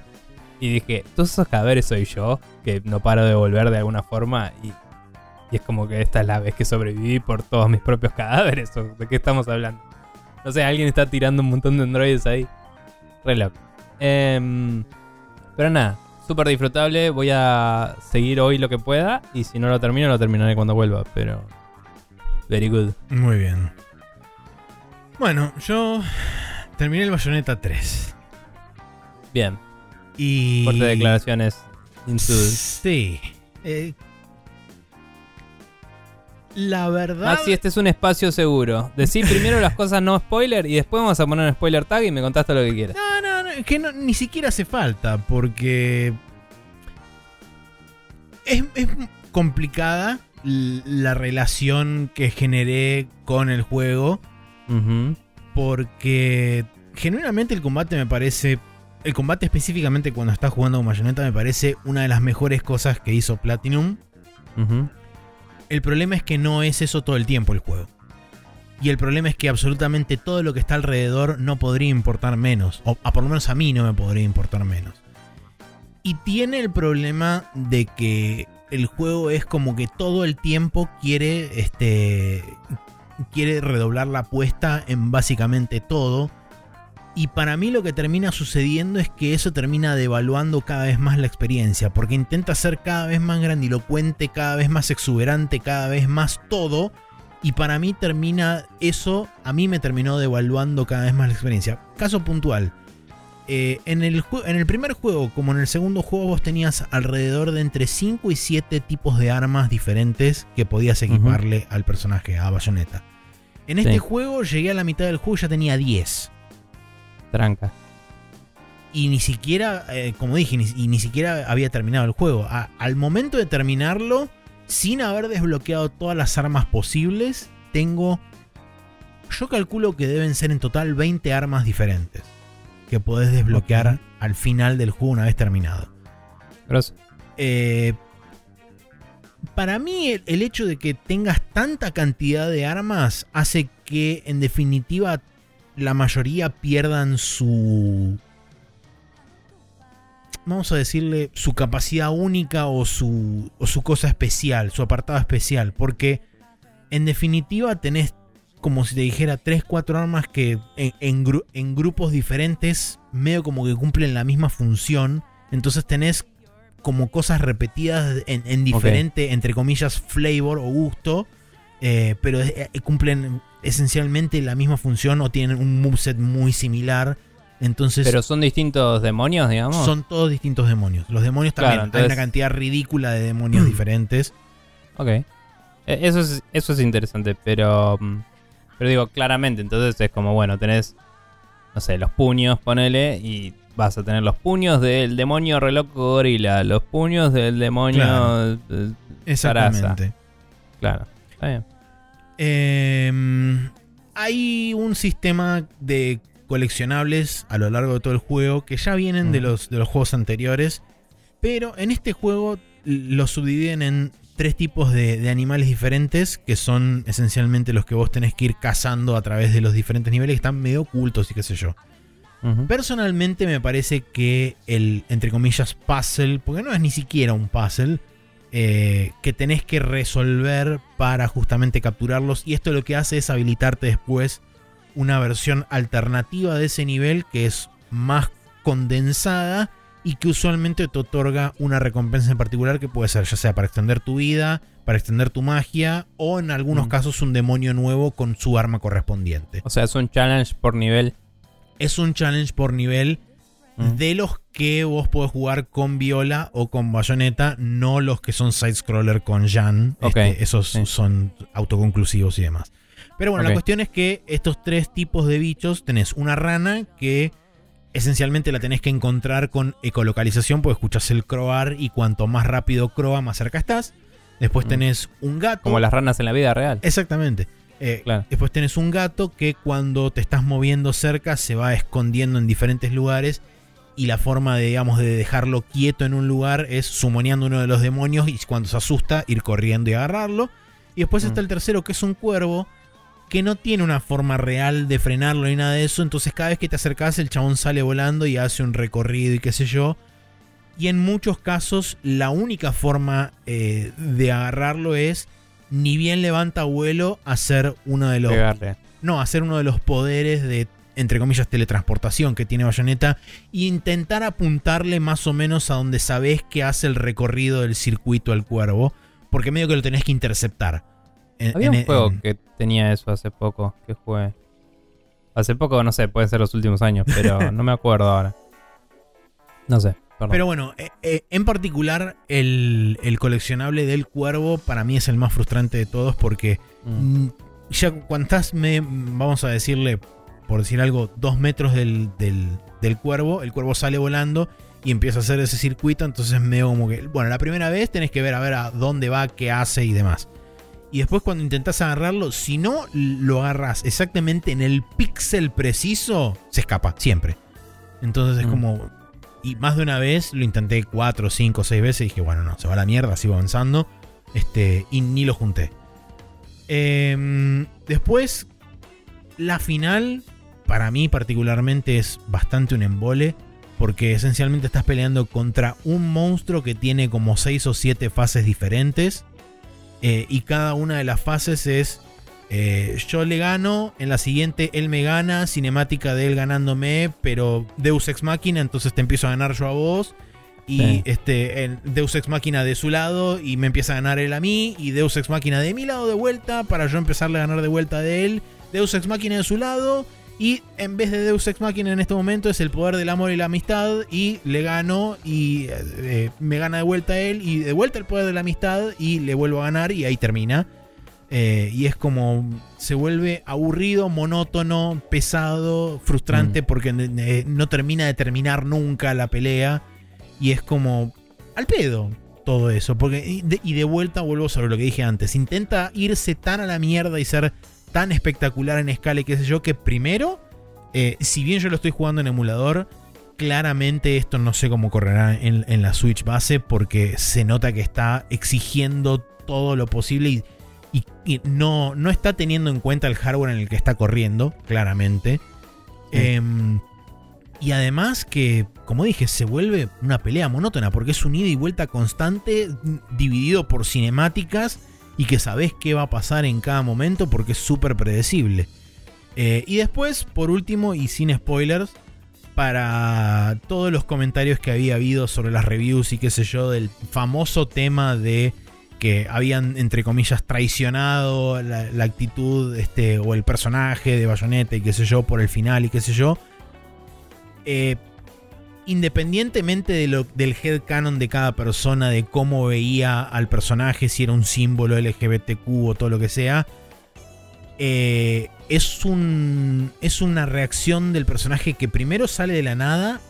Y dije, todos esos cadáveres soy yo. Que no paro de volver de alguna forma. Y, y es como que esta es la vez que sobreviví por todos mis propios cadáveres. ¿o ¿De qué estamos hablando? No sé, alguien está tirando un montón de androides ahí. Re loco. Em, pero nada, súper disfrutable. Voy a seguir hoy lo que pueda. Y si no lo termino, lo terminaré cuando vuelva. Pero. Very good. Muy bien. Bueno, yo terminé el Bayonetta 3. Bien. Y. Fuertes declaraciones. Sí. Eh, la verdad. Maxi, este es un espacio seguro. Decí *laughs* primero las cosas no spoiler y después vamos a poner un spoiler tag y me contaste lo que quieras. No, no, no, es que no- ni siquiera hace falta, porque es, es complicada la relación que generé con el juego, porque genuinamente el combate me parece, el combate específicamente cuando estás jugando con Bayonetta me parece una de las mejores cosas que hizo Platinum. El problema es que no es eso todo el tiempo el juego. Y el problema es que absolutamente todo lo que está alrededor no podría importar menos. O a por lo menos a mí no me podría importar menos. Y tiene el problema de que el juego es como que todo el tiempo quiere. Este. Quiere redoblar la apuesta en básicamente todo. Y para mí lo que termina sucediendo es que eso termina devaluando cada vez más la experiencia, porque intenta ser cada vez más grandilocuente, cada vez más exuberante, cada vez más todo. Y para mí termina eso, a mí me terminó devaluando cada vez más la experiencia. Caso puntual. eh, en, el en el primer juego, como en el segundo juego, vos tenías alrededor de entre 5 y 7 tipos de armas diferentes que podías equiparle al personaje, a Bayonetta. En este Sí. juego llegué a la mitad del juego y ya tenía 10 Tranca. y ni siquiera, eh, como dije, ni, y ni siquiera había terminado el juego. A- al momento de terminarlo, sin haber desbloqueado todas las armas posibles, tengo. Yo calculo que deben ser en total 20 armas diferentes que podés desbloquear al final del juego una vez terminado. Eh, para mí, el, el hecho de que tengas tanta cantidad de armas hace que, en definitiva, la mayoría pierdan su. Vamos a decirle su capacidad única o su, o su cosa especial, su apartado especial. Porque, en definitiva, tenés como si te dijera 3, 4 armas que en, en gru- en grupos diferentes, medio como que cumplen la misma función. Entonces tenés como cosas repetidas en, en diferente, entre comillas, flavor o gusto, eh, pero eh, cumplen esencialmente la misma función o tienen un moveset muy similar Entonces Pero son distintos demonios, digamos. son todos distintos demonios. Los demonios también, Claro, hay una cantidad ridícula de demonios *clears throat* diferentes. Ok. Eh, Eso es, eso es interesante, pero. mm, Pero digo, claramente, entonces es como, bueno, tenés. No sé, los puños, ponele, y vas a tener los puños del demonio reloco gorila, los puños del demonio. Claro. eh, Exactamente. claro. Está bien. Eh, hay un sistema de coleccionables a lo largo de todo el juego que ya vienen de, los, de los juegos anteriores, pero en este juego los subdividen en tres tipos de, de animales diferentes que son esencialmente los que vos tenés que ir cazando a través de los diferentes niveles que están medio ocultos y qué sé yo. Personalmente me parece que el, entre comillas, puzzle, porque no es ni siquiera un puzzle, eh, que tenés que resolver para justamente capturarlos. Y esto lo que hace es habilitarte después una versión alternativa de ese nivel que es más condensada y que usualmente te otorga una recompensa en particular que puede ser ya sea para extender tu vida, para extender tu magia o en algunos Mm. casos un demonio nuevo con su arma correspondiente. O sea, es un challenge por nivel. Es un challenge por nivel Mm. de los que vos podés jugar con Viola o con Bayonetta, no los que son side-scroller con Jan. Este, esos sí. son autoconclusivos y demás. Pero bueno, la cuestión es que estos tres tipos de bichos, tenés una rana que esencialmente la tenés que encontrar con ecolocalización, porque escuchás el croar y cuanto más rápido croa, más cerca estás. Después Mm. tenés un gato. Como las ranas en la vida real. Exactamente. Eh, Claro. Después tenés un gato que cuando te estás moviendo cerca se va escondiendo en diferentes lugares. Y la forma de, digamos, de dejarlo quieto en un lugar es sumoneando uno de los demonios y cuando se asusta ir corriendo y agarrarlo. Y después Mm. está el tercero que es un cuervo que no tiene una forma real de frenarlo ni nada de eso. Entonces cada vez que te acercas el chabón sale volando y hace un recorrido y qué sé yo. Y en muchos casos la única forma eh, de agarrarlo es ni bien levanta vuelo hacer uno de los Pegarle. no hacer uno de los poderes de entre comillas teletransportación que tiene Bayonetta e intentar apuntarle más o menos a donde sabes que hace el recorrido del circuito al cuervo porque medio que lo tenés que interceptar En- Había en- un juego en- que tenía eso hace poco, que jugué. Hace poco, no sé, pueden ser los últimos años, pero *laughs* no me acuerdo ahora. No sé, perdón. Pero bueno, eh, eh, en particular el, el coleccionable del cuervo para mí es el más frustrante de todos porque Mm. mm, ya cuando estás, me, vamos a decirle, por decir algo, dos metros del, del, del cuervo, el cuervo sale volando y empieza a hacer ese circuito, entonces medio como que, bueno, la primera vez tenés que ver a ver a dónde va, qué hace y demás. Y después cuando intentás agarrarlo, si no lo agarras exactamente en el píxel preciso, se escapa, siempre. Entonces es Mm. como... Y más de una vez lo intenté cuatro, cinco, seis veces y dije, bueno, no, se va a la mierda, sigo avanzando. Este, y ni lo junté. Em, después, la final, para mí particularmente, es bastante un embole. Porque esencialmente estás peleando contra un monstruo que tiene como 6 o 7 fases diferentes. eh, y cada una de las fases es. eh, yo le gano, en la siguiente él me gana, cinemática de él ganándome, pero Deus Ex Máquina, entonces te empiezo a ganar yo a vos. Y Sí. este, el Deus Ex Máquina de su lado y me empieza a ganar él a mí. Y Deus Ex Máquina de mi lado de vuelta para yo empezarle a ganar de vuelta de él. Deus Ex Máquina de su lado. Y en vez de Deus Ex Máquina en este momento es el poder del amor y la amistad. Y le gano y eh, eh, me gana de vuelta él. Y de vuelta el poder de la amistad y le vuelvo a ganar y ahí termina. Eh, y es como se vuelve aburrido, monótono, pesado, frustrante Mm. porque eh, no termina de terminar nunca la pelea. Y es como al pedo todo eso. Porque, y, de, y de vuelta vuelvo sobre lo que dije antes. Intenta irse tan a la mierda y ser tan espectacular en escala y qué sé yo, que primero, eh, si bien yo lo estoy jugando en emulador, claramente esto no sé cómo correrá en, en la Switch base porque se nota que está exigiendo todo lo posible y, y- y no, no está teniendo en cuenta el hardware en el que está corriendo, claramente. Sí. Em, y además que, como dije, se vuelve una pelea monótona porque es un ida y vuelta constante, dividido por cinemáticas y que sabes qué va a pasar en cada momento porque es súper predecible. Eh, y después, por último, y sin spoilers, para todos los comentarios que había habido sobre las reviews y qué sé yo, del famoso tema de que habían, entre comillas, traicionado la, actitud este, o el personaje de Bayonetta y qué sé yo por el final y qué sé yo. eh, independientemente de lo, del headcanon de cada persona, de cómo veía al personaje, si era un símbolo LGBTQ o todo lo que sea, eh, es, un, es una reacción del personaje que primero sale de la nada,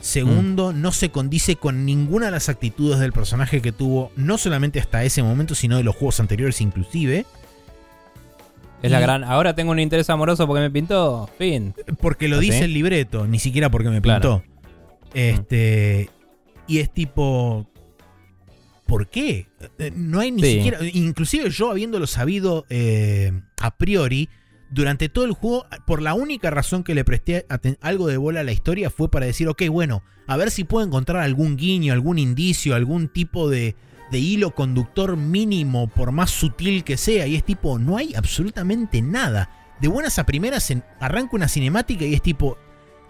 segundo no se condice con ninguna de las actitudes del personaje que tuvo, no solamente hasta ese momento, sino de los juegos anteriores inclusive. Es la gran. Ahora tengo un interés amoroso porque me pintó. Fin. Porque lo ¿Ah, dice el libreto, ni siquiera porque me Claro. Este. Y es tipo. ¿Por qué? Eh, No hay ni Sí. siquiera. Inclusive yo habiéndolo sabido eh, a priori. Durante todo el juego, por la única razón que le presté algo de bola a la historia fue para decir, ok, bueno, a ver si puedo encontrar algún guiño, algún indicio, algún tipo de, de hilo conductor mínimo, por más sutil que sea. Y es tipo, no hay absolutamente nada. De buenas a primeras arranca una cinemática y es tipo,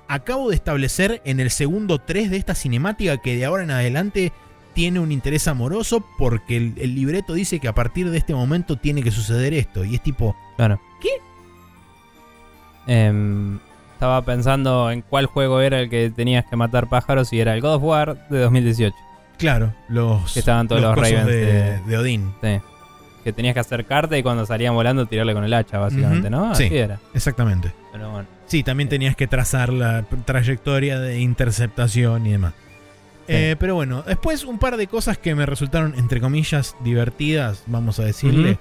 acabo de establecer en el segundo 3 de esta cinemática que de ahora en adelante tiene un interés amoroso porque el, el libreto dice que a partir de este momento tiene que suceder esto. Y es tipo, Claro. ¿Qué? Em, estaba pensando en cuál juego era el que tenías que matar pájaros y era el God of War de 2018. claro, los, Que estaban todos los cosos Ravens de, de- de Odín. Sí. Que tenías que acercarte y cuando salían volando tirarle con el hacha, básicamente. ¿no? Sí. Era. Exactamente. Pero bueno. Sí, también tenías que trazar la trayectoria de interceptación y demás. Sí. Eh, pero bueno, después un par de cosas que me resultaron, entre comillas, divertidas, vamos a decirle.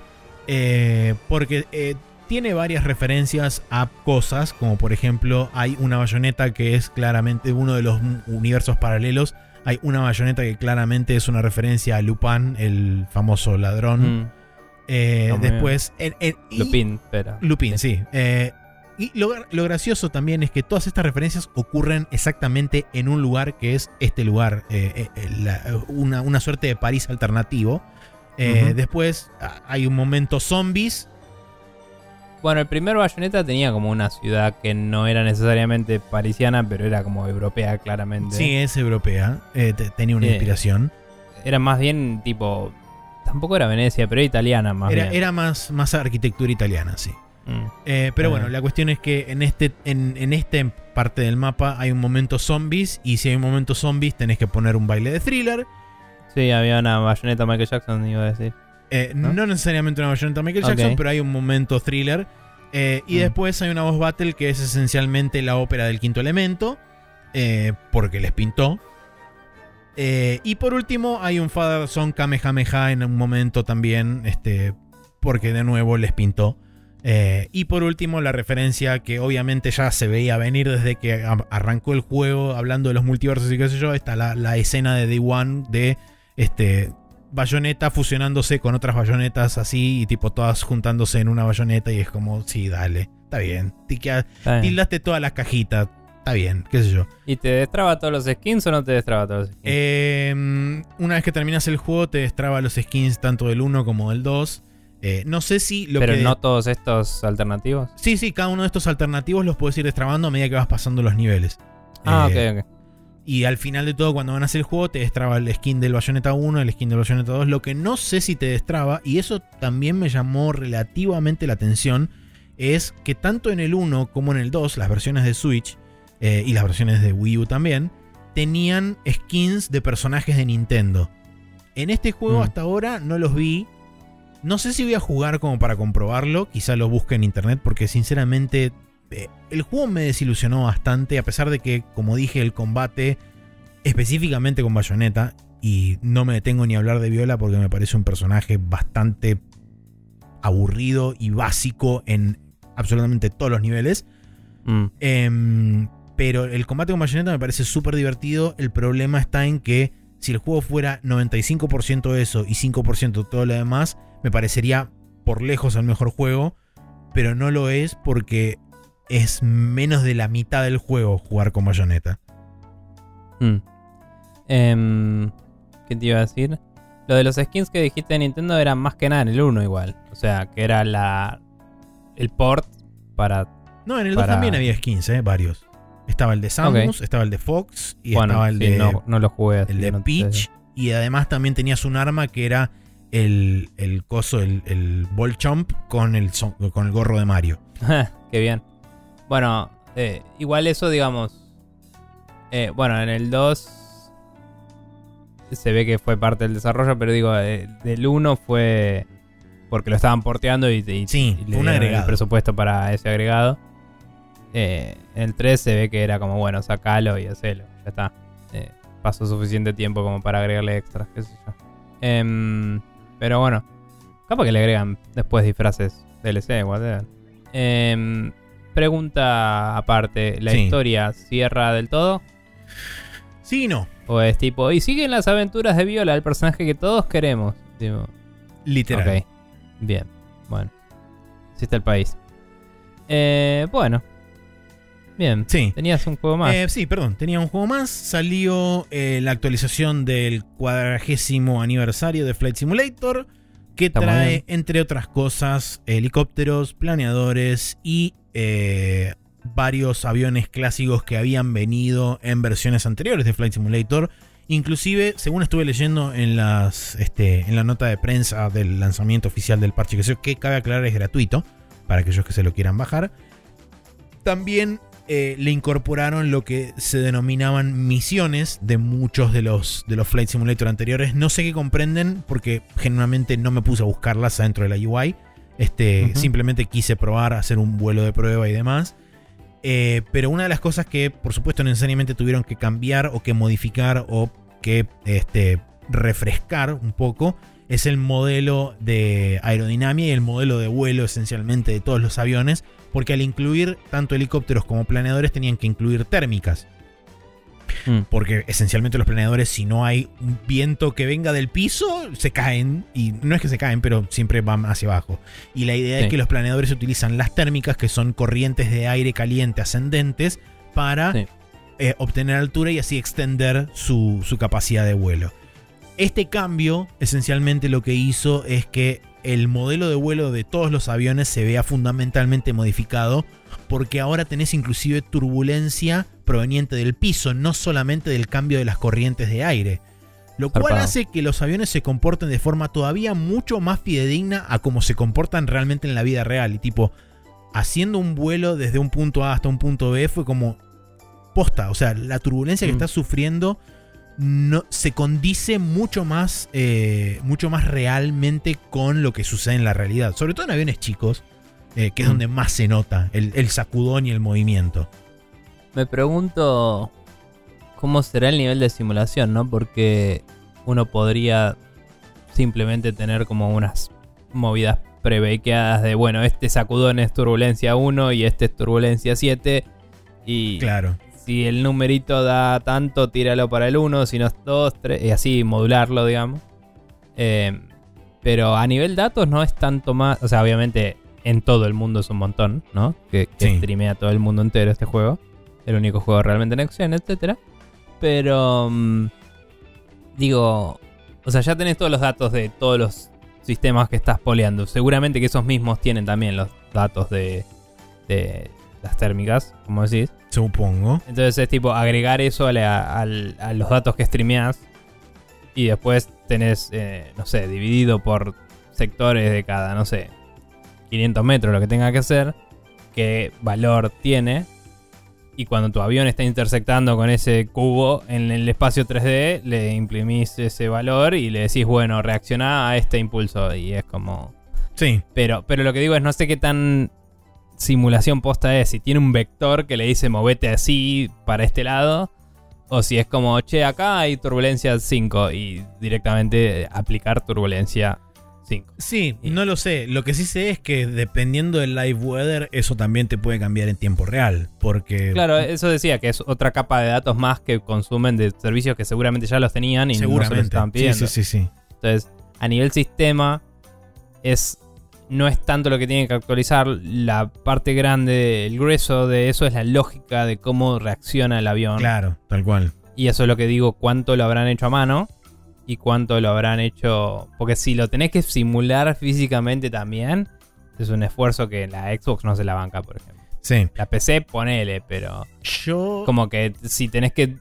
Eh, porque eh, tiene varias referencias a cosas, como por ejemplo hay una bayoneta que es claramente uno de los universos paralelos. Hay una bayoneta que claramente es una referencia a Lupin, el famoso ladrón. Mm, Eh, después... en- en- y- Lupin, espera. Lupin, sí. Eh, y lo, lo gracioso también es que todas estas referencias ocurren exactamente en un lugar que es este lugar, eh, la- una, una suerte de París alternativo. Después ah, hay un momento zombies. Bueno, el primer Bayonetta tenía como una ciudad que no era necesariamente parisiana, pero era como europea, claramente. Sí, es europea. te- tenía una Sí. inspiración. Era más bien tipo. Tampoco era Venecia, pero era italiana más Era, bien. era más, más arquitectura italiana, sí. Mm. Eh, pero bueno, la cuestión es que en este en, en este parte del mapa hay un momento zombies y si hay un momento zombies tenés que poner un baile de thriller. Sí, había una Bayonetta Michael Jackson, iba a decir. Eh, ¿No? ¿No? necesariamente una bayoneta Michael Jackson, pero hay un momento thriller. Eh, y Mm. después hay una voz battle que es esencialmente la ópera del quinto elemento, eh, porque les pintó. Eh, y por último hay un Father Son Kamehameha en un momento también, este, porque de nuevo les pintó. Eh, y por último la referencia que obviamente ya se veía venir desde que arrancó el juego hablando de los multiversos y qué sé yo, está la, la escena de Day One de este, bayoneta fusionándose con otras bayonetas así y tipo todas juntándose en una bayoneta y es como, sí, dale, está bien. Tiquea- Está bien. Tildaste todas las cajitas, está bien, qué sé yo. ¿Y te destraba todos los skins o no te destraba todos los skins? Eh, una vez que terminas el juego te destraba los skins tanto del 1 como del 2. Eh, no sé si lo pero que... no todos estos alternativos. Sí, sí, cada uno de estos alternativos los puedes ir destrabando a medida que vas pasando los niveles. Ah, Eh, ok, ok. Y al final de todo, cuando van a hacer el juego, te destraba el skin del Bayonetta 1, el skin del Bayonetta 2. Lo que no sé si te destraba, y eso también me llamó relativamente la atención, es que tanto en el 1 como en el 2, las versiones de Switch eh, y las versiones de Wii U también, tenían skins de personajes de Nintendo. En este juego Mm. hasta ahora no los vi. No sé si voy a jugar como para comprobarlo. Quizá lo busque en internet porque sinceramente eh, el juego me desilusionó bastante. A pesar de que, como dije, el combate específicamente con Bayonetta. Y no me detengo ni a hablar de Viola porque me parece un personaje bastante aburrido y básico en absolutamente todos los niveles. Mm. Em, pero el combate con Bayonetta me parece súper divertido. El problema está en que si el juego fuera 95% eso y 5% todo lo demás, me parecería por lejos el mejor juego. Pero no lo es porque es menos de la mitad del juego jugar con Bayonetta. Mm. Em, ¿Qué te iba a decir? Lo de los skins que dijiste de Nintendo era más que nada en el 1 igual. O sea, que era la el port para... No, en el 2 Para- también había skins, ¿eh? Varios. Estaba el de Samus, estaba el de Fox y bueno, estaba el sí, de, no, no lo jugué. así el de no Peach. Y además también tenías un arma que era el, el coso, el, el ball chomp con el, con el gorro de Mario. *laughs* Qué bien. Bueno, eh, igual eso, digamos, Eh, bueno, en el 2 se ve que fue parte del desarrollo, pero digo, eh, del 1 fue porque lo estaban porteando y, y- Sí, y fue un agregado. el presupuesto para ese agregado. Eh, en el 3 se ve que era como, bueno, sacalo y hacelo, ya está. Eh, pasó suficiente tiempo como para agregarle extras, qué sé yo. Em, pero bueno, capaz que le agregan después disfraces DLC, whatever. Em, pregunta aparte, ¿la Sí. historia cierra del todo? Sí y no. ¿O es tipo, y siguen las aventuras de Viola, el personaje que todos queremos? Tipo, Literal. Ok, bien, bueno. Está el país. Eh, bueno. Bien, Sí. tenías un juego más. Eh, sí, perdón, tenía un juego más. Salió eh, la actualización del cuadragésimo aniversario de Flight Simulator, que Está trae, entre otras cosas, helicópteros, planeadores y eh, varios aviones clásicos que habían venido en versiones anteriores de Flight Simulator. Inclusive, según estuve leyendo en, las, este, en la nota de prensa del lanzamiento oficial del parche, que, que cabe aclarar es gratuito para aquellos que se lo quieran bajar. También eh, le incorporaron lo que se denominaban misiones de muchos de los, de los Flight Simulator anteriores. No sé qué comprenden porque genuinamente no me puse a buscarlas adentro de la UI. Este. Simplemente quise probar, hacer un vuelo de prueba y demás. Eh, pero una de las cosas que, por supuesto, necesariamente tuvieron que cambiar o que modificar o que este, refrescar un poco es el modelo de aerodinámica y el modelo de vuelo esencialmente de todos los aviones, porque al incluir tanto helicópteros como planeadores tenían que incluir térmicas, Mm. porque esencialmente los planeadores si no hay un viento que venga del piso se caen y no es que se caen, pero siempre van hacia abajo. Y la idea Sí. es que los planeadores utilizan las térmicas que son corrientes de aire caliente ascendentes para Sí. eh, obtener altura y así extender su, su capacidad de vuelo. Este cambio esencialmente lo que hizo es que el modelo de vuelo de todos los aviones se vea fundamentalmente modificado porque ahora tenés inclusive turbulencia proveniente del piso, no solamente del cambio de las corrientes de aire. Lo cual hace que los aviones se comporten de forma todavía mucho más fidedigna a como se comportan realmente en la vida real. Y tipo, haciendo un vuelo desde un punto A hasta un punto B fue como posta. O sea, la turbulencia que Mm. estás sufriendo no, se condice mucho más, eh, mucho más realmente con lo que sucede en la realidad. Sobre todo en aviones chicos, eh, que es Mm. donde más se nota el, el sacudón y el movimiento. Me pregunto cómo será el nivel de simulación, ¿no? Porque uno podría simplemente tener como unas movidas prebequeadas de, bueno, este sacudón es turbulencia 1 y este es turbulencia 7. Y Claro. Si el numerito da tanto, tíralo para el 1, si no es 2, 3, y así modularlo, digamos. Eh, pero a nivel datos no es tanto más, o sea, obviamente en todo el mundo es un montón, ¿no? Que, que Sí. streamea todo el mundo entero este juego. El único juego realmente next gen, etcétera. Pero mm, digo, o sea, ya tenés todos los datos de todos los sistemas que estás poleando. Seguramente que esos mismos tienen también los datos de, de las térmicas, como decís. Supongo. Entonces es tipo agregar eso a, la- a los datos que streameas y después tenés, eh, no sé, dividido por sectores de cada, no sé, 500 metros, lo que tenga que ser, qué valor tiene. Y cuando tu avión está intersectando con ese cubo en el espacio 3D, le imprimís ese valor y le decís, bueno, reacciona a este impulso. Y es como... Sí. Pero, pero lo que digo es, no sé qué tan simulación posta es. Si tiene un vector que le dice movete así para este lado. O si es como, che, acá hay turbulencia 5 y directamente aplicar turbulencia 5. Sí, Y- no lo sé. Lo que sí sé es que dependiendo del live weather, eso también te puede cambiar en tiempo real. Porque Claro, eso decía que es otra capa de datos más que consumen de servicios que seguramente ya los tenían y no se los seguramente. estaban sí, pidiendo. sí, sí, sí. Entonces, a nivel sistema, es no es tanto lo que tienen que actualizar. La parte grande, el grueso de eso es la lógica de cómo reacciona el avión. Claro, tal cual. Y eso es lo que digo, cuánto lo habrán hecho a mano y cuánto lo habrán hecho. Porque si lo tenés que simular físicamente también, es un esfuerzo que la Xbox no se la banca, por ejemplo. Sí. La PC, ponele, pero Yo. como que si tenés que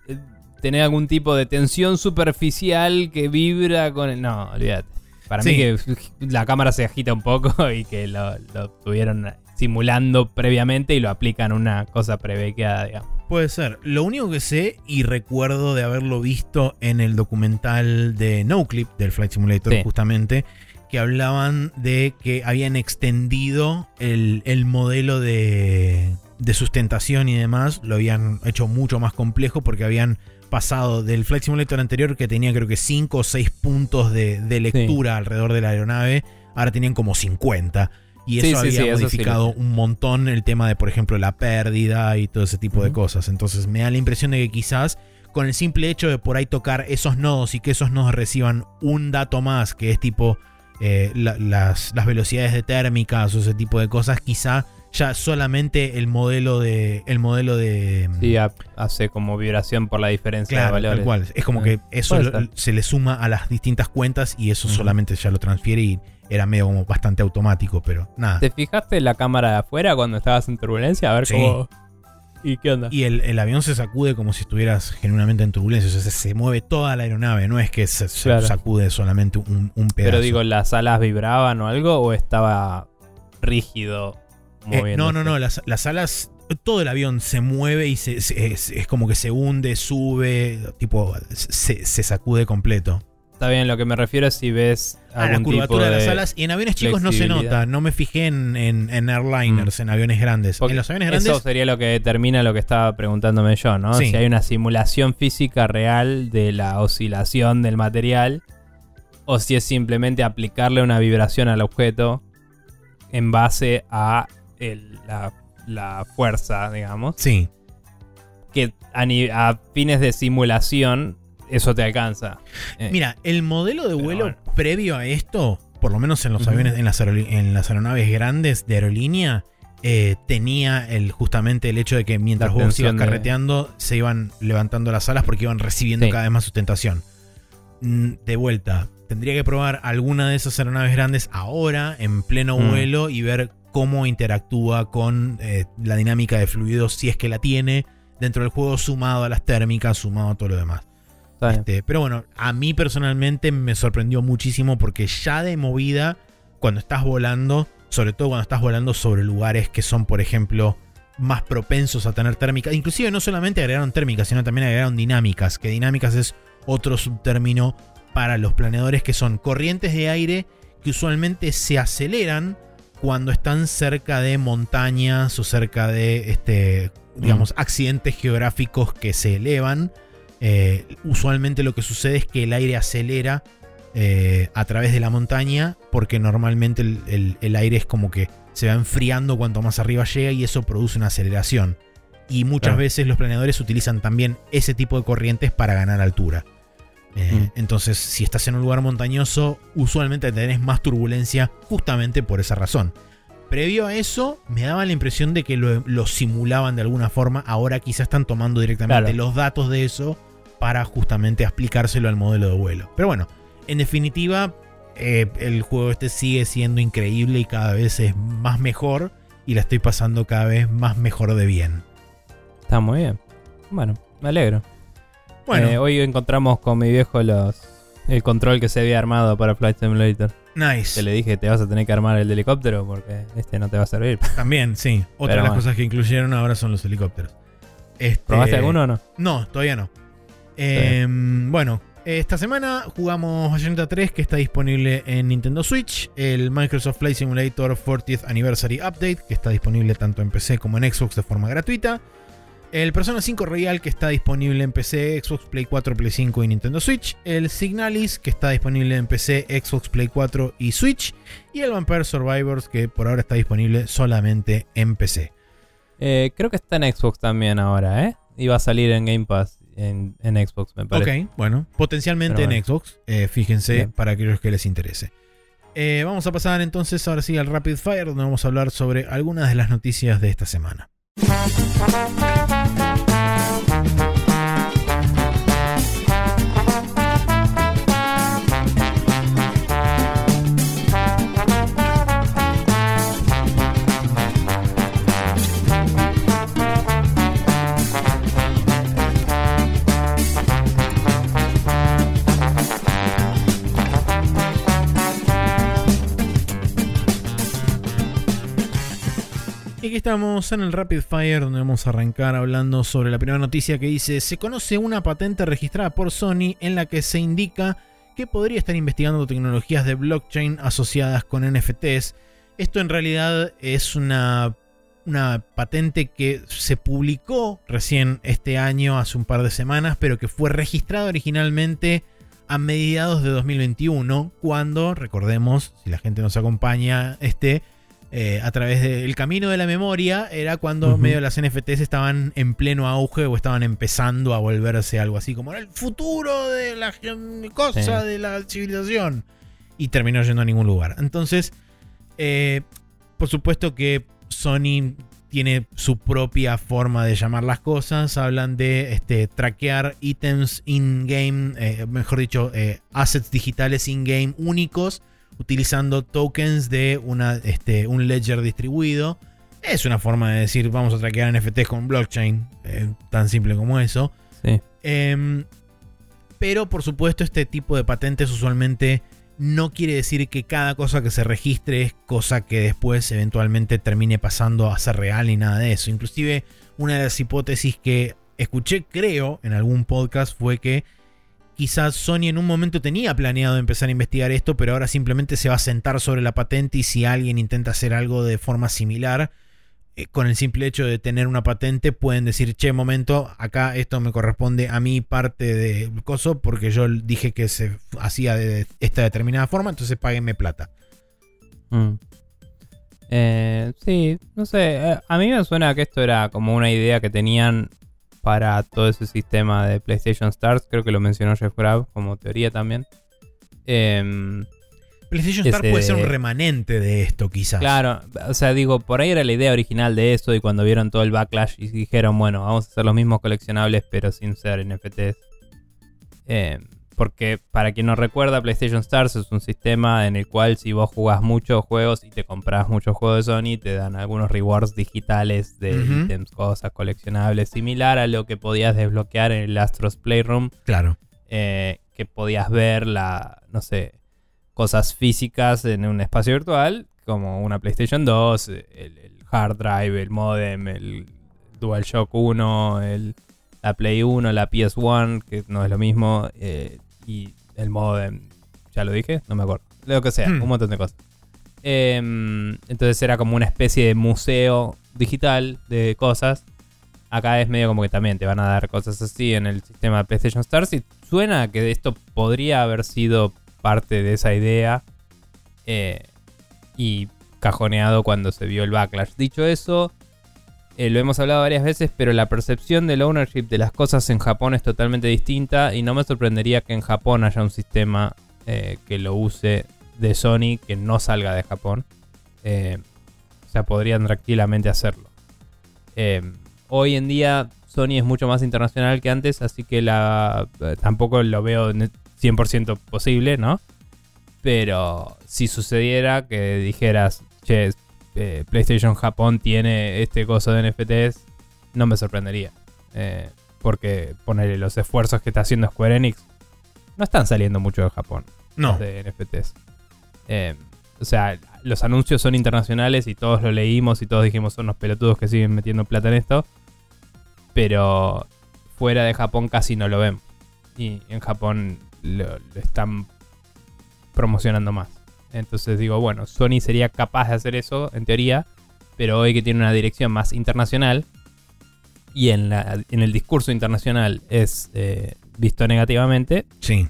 tener algún tipo de tensión superficial que vibra con el... No, olvídate. Para Sí. mí que *laughs* la cámara se agita un poco *laughs* y que lo, lo tuvieron simulando previamente y lo aplican una cosa prebequeada, digamos. Puede ser. Lo único que sé y recuerdo de haberlo visto en el documental de NoClip del Flight Simulator Sí. justamente, que hablaban de que habían extendido el, el modelo de, de sustentación y demás, lo habían hecho mucho más complejo porque habían pasado del Flight Simulator anterior que tenía creo que 5 o 6 puntos de, de lectura alrededor de la aeronave, ahora tenían como 50. Y eso Sí, había sí, modificado un montón el tema de, por ejemplo, la pérdida y todo ese tipo de cosas. Entonces me da la impresión de que quizás con el simple hecho de por ahí tocar esos nodos y que esos nodos reciban un dato más, que es tipo eh, la- las, las velocidades de térmicas o ese tipo de cosas, quizá ya solamente el modelo de. El modelo de. Sí, ha- hace como vibración por la diferencia de Claro, valores. tal cual. Es como que eso lo- ser. se le suma a las distintas cuentas y eso solamente ya lo transfiere y era medio como bastante automático, pero nada. ¿Te fijaste en la cámara de afuera cuando estabas en turbulencia? A ver Sí. cómo. ¿Y qué onda? Y el, el avión se sacude como si estuvieras genuinamente en turbulencia. O sea, se, se mueve toda la aeronave, no es que se, se Claro. sacude solamente un, un pedazo. Pero digo, ¿las alas vibraban o algo? ¿O estaba rígido? Eh, no, no, no, las, las alas, todo el avión se mueve y se, se- es, es como que se hunde, sube, tipo, se, se sacude completo. Está bien, lo que me refiero es si ves Ah, la tipo curvatura de, de... las alas. Y en aviones chicos no se nota. No me fijé en, en- en airliners, en aviones grandes. Porque en los aviones grandes. Eso sería lo que determina lo que estaba preguntándome yo, ¿no? Sí. Si hay una simulación física real de la oscilación del material o si es simplemente aplicarle una vibración al objeto en base a el- la, la fuerza, digamos. Sí. Que a, fines de simulación eso te alcanza. Eh, Mira, el modelo de Pero vuelo bueno. previo a esto, por lo menos en los aviones, en las, en las aeronaves grandes de aerolínea, eh, tenía el, justamente el hecho de que mientras vos ibas de- carreteando, se iban levantando las alas porque iban recibiendo Sí. cada vez más sustentación. Mm, De vuelta, tendría que probar alguna de esas aeronaves grandes ahora, en pleno Mm. vuelo, y ver cómo interactúa con eh, la dinámica de fluidos, si es que la tiene, dentro del juego, sumado a las térmicas, sumado a todo lo demás. Este, pero bueno, a mí personalmente me sorprendió muchísimo porque ya de movida, cuando estás volando, sobre todo cuando estás volando sobre lugares que son, por ejemplo, más propensos a tener térmicas, inclusive no solamente agregaron térmicas, sino también agregaron dinámicas, que dinámicas es otro subtérmino para los planeadores que son corrientes de aire que usualmente se aceleran cuando están cerca de montañas o cerca de este digamos accidentes geográficos que se elevan eh, usualmente lo que sucede es que el aire acelera eh, a través de la montaña porque normalmente el, el- el aire es como que se va enfriando cuanto más arriba llega y eso produce una aceleración. Y muchas Claro. veces los planeadores utilizan también ese tipo de corrientes para ganar altura. Eh, Mm. Entonces, si estás en un lugar montañoso, usualmente tenés más turbulencia justamente por esa razón. Previo a eso, me daba la impresión de que lo, lo simulaban de alguna forma. Ahora quizás están tomando directamente Claro. los datos de eso para justamente aplicárselo al modelo de vuelo. Pero bueno, en definitiva, eh, el juego este sigue siendo increíble y cada vez es más mejor. Y la estoy pasando cada vez más mejor de bien. Está muy bien. Bueno, me alegro. Bueno, Eh, hoy encontramos con mi viejo los el control que se había armado para Flight Simulator. nice. Que le dije, te vas a tener que armar el helicóptero porque este no te va a servir. *laughs* También, sí. Otra Pero de las bueno. cosas que incluyeron ahora son los helicópteros. Este, ¿Probaste alguno o no? No, todavía no. Eh, bueno, esta semana jugamos Bayonetta 3 que está disponible en Nintendo Switch, el Microsoft Flight Simulator 40th Anniversary Update que está disponible tanto en PC como en Xbox de forma gratuita, el Persona 5 Real que está disponible en PC, Xbox, Play 4, Play 5 y Nintendo Switch, el Signalis que está disponible en PC, Xbox, Play 4 y Switch, y el Vampire Survivors que por ahora está disponible solamente en PC. Eh, creo que está en Xbox también ahora, ¿eh? Iba a salir en Game Pass en, en Xbox, me parece. Ok, bueno, potencialmente en. Xbox, eh, fíjense Bien. para aquellos que les interese. Eh, vamos a pasar entonces ahora sí al Rapid Fire, donde vamos a hablar sobre algunas de las noticias de esta semana. Aquí estamos en el Rapid Fire donde vamos a arrancar hablando sobre la primera noticia que dice, se conoce una patente registrada por Sony en la que se indica que podría estar investigando tecnologías de blockchain asociadas con NFTs. Esto en realidad es una, una patente que se publicó recién este año, hace un par de semanas, pero que fue registrada originalmente a mediados de 2021, cuando, recordemos, si la gente nos acompaña, este, eh, a través del camino de la memoria, era cuando Ujú. medio las NFTs estaban en pleno auge o estaban empezando a volverse algo así como el futuro de la cosa Sí. de la civilización. Y terminó yendo a ningún lugar. Entonces, eh, por supuesto que Sony tiene su propia forma de llamar las cosas. Hablan de este, traquear ítems in-game, eh, mejor dicho, eh, assets digitales in-game únicos, utilizando tokens de una, este, un ledger distribuido. Es una forma de decir, vamos a traquear NFTs con blockchain, eh, tan simple como eso. Sí. Em, pero por supuesto este tipo de patentes usualmente no quiere decir que cada cosa que se registre es cosa que después eventualmente termine pasando a ser real ni nada de eso. Inclusive una de las hipótesis que escuché creo en algún podcast fue que quizás Sony en un momento tenía planeado empezar a investigar esto, pero ahora simplemente se va a sentar sobre la patente y si alguien intenta hacer algo de forma similar, eh, con el simple hecho de tener una patente pueden decir, che, momento, acá esto me corresponde a mí parte del coso porque yo dije que se hacía de esta determinada forma, entonces páguenme plata. Mm. Eh, sí, no sé. eh, a mí me suena que esto era como una idea que tenían para todo ese sistema de PlayStation Stars. Creo que lo mencionó Jeff Grab como teoría también. Em, PlayStation Star puede ser un remanente de esto, quizás. claro, o sea, digo, por ahí era la idea original de eso y cuando vieron todo el backlash y dijeron, bueno, vamos a hacer los mismos coleccionables pero sin ser NFTs. Em, porque para quien no recuerda, PlayStation Stars es un sistema en el cual si vos jugás muchos juegos y te compras muchos juegos de Sony, te dan algunos rewards digitales de Ujú. ítems, cosas coleccionables, similar a lo que podías desbloquear en el Astros Playroom, Claro. eh, que podías ver la, no sé, cosas físicas en un espacio virtual, como una PlayStation 2, el, el hard drive, el modem, el DualShock 1, el, la Play 1, la PS1, que no es lo mismo, eh, y el modem, ya lo dije, no me acuerdo, lo que sea, Hmm. un montón de cosas. Em, entonces era como una especie de museo digital de cosas. Acá es medio como que también te van a dar cosas así en el sistema de PlayStation Stars. Y suena que esto podría haber sido parte de esa idea. eh, y cajoneado cuando se vio el backlash. Dicho eso, eh, lo hemos hablado varias veces, pero la percepción del ownership de las cosas en Japón es totalmente distinta. Y no me sorprendería que en Japón haya un sistema eh, que lo use de Sony que no salga de Japón. Eh, o sea, podrían tranquilamente hacerlo. Eh, hoy en día Sony es mucho más internacional que antes, así que la, tampoco lo veo ne- 100% posible, ¿no? Pero si sucediera que dijeras, che, eh, PlayStation Japón tiene este coso de NFTs, no me sorprendería. Eh, porque ponerle los esfuerzos que está haciendo Square Enix no están saliendo mucho de Japón No. de NFTs. Eh, o sea, los anuncios son internacionales y todos lo leímos y todos dijimos son los pelotudos que siguen metiendo plata en esto. Pero fuera de Japón casi no lo ven. Y en Japón lo, lo están promocionando más. Entonces digo, bueno, Sony sería capaz de hacer eso en teoría, pero hoy que tiene una dirección más internacional y en, la, en el discurso internacional es eh, visto negativamente, Sí.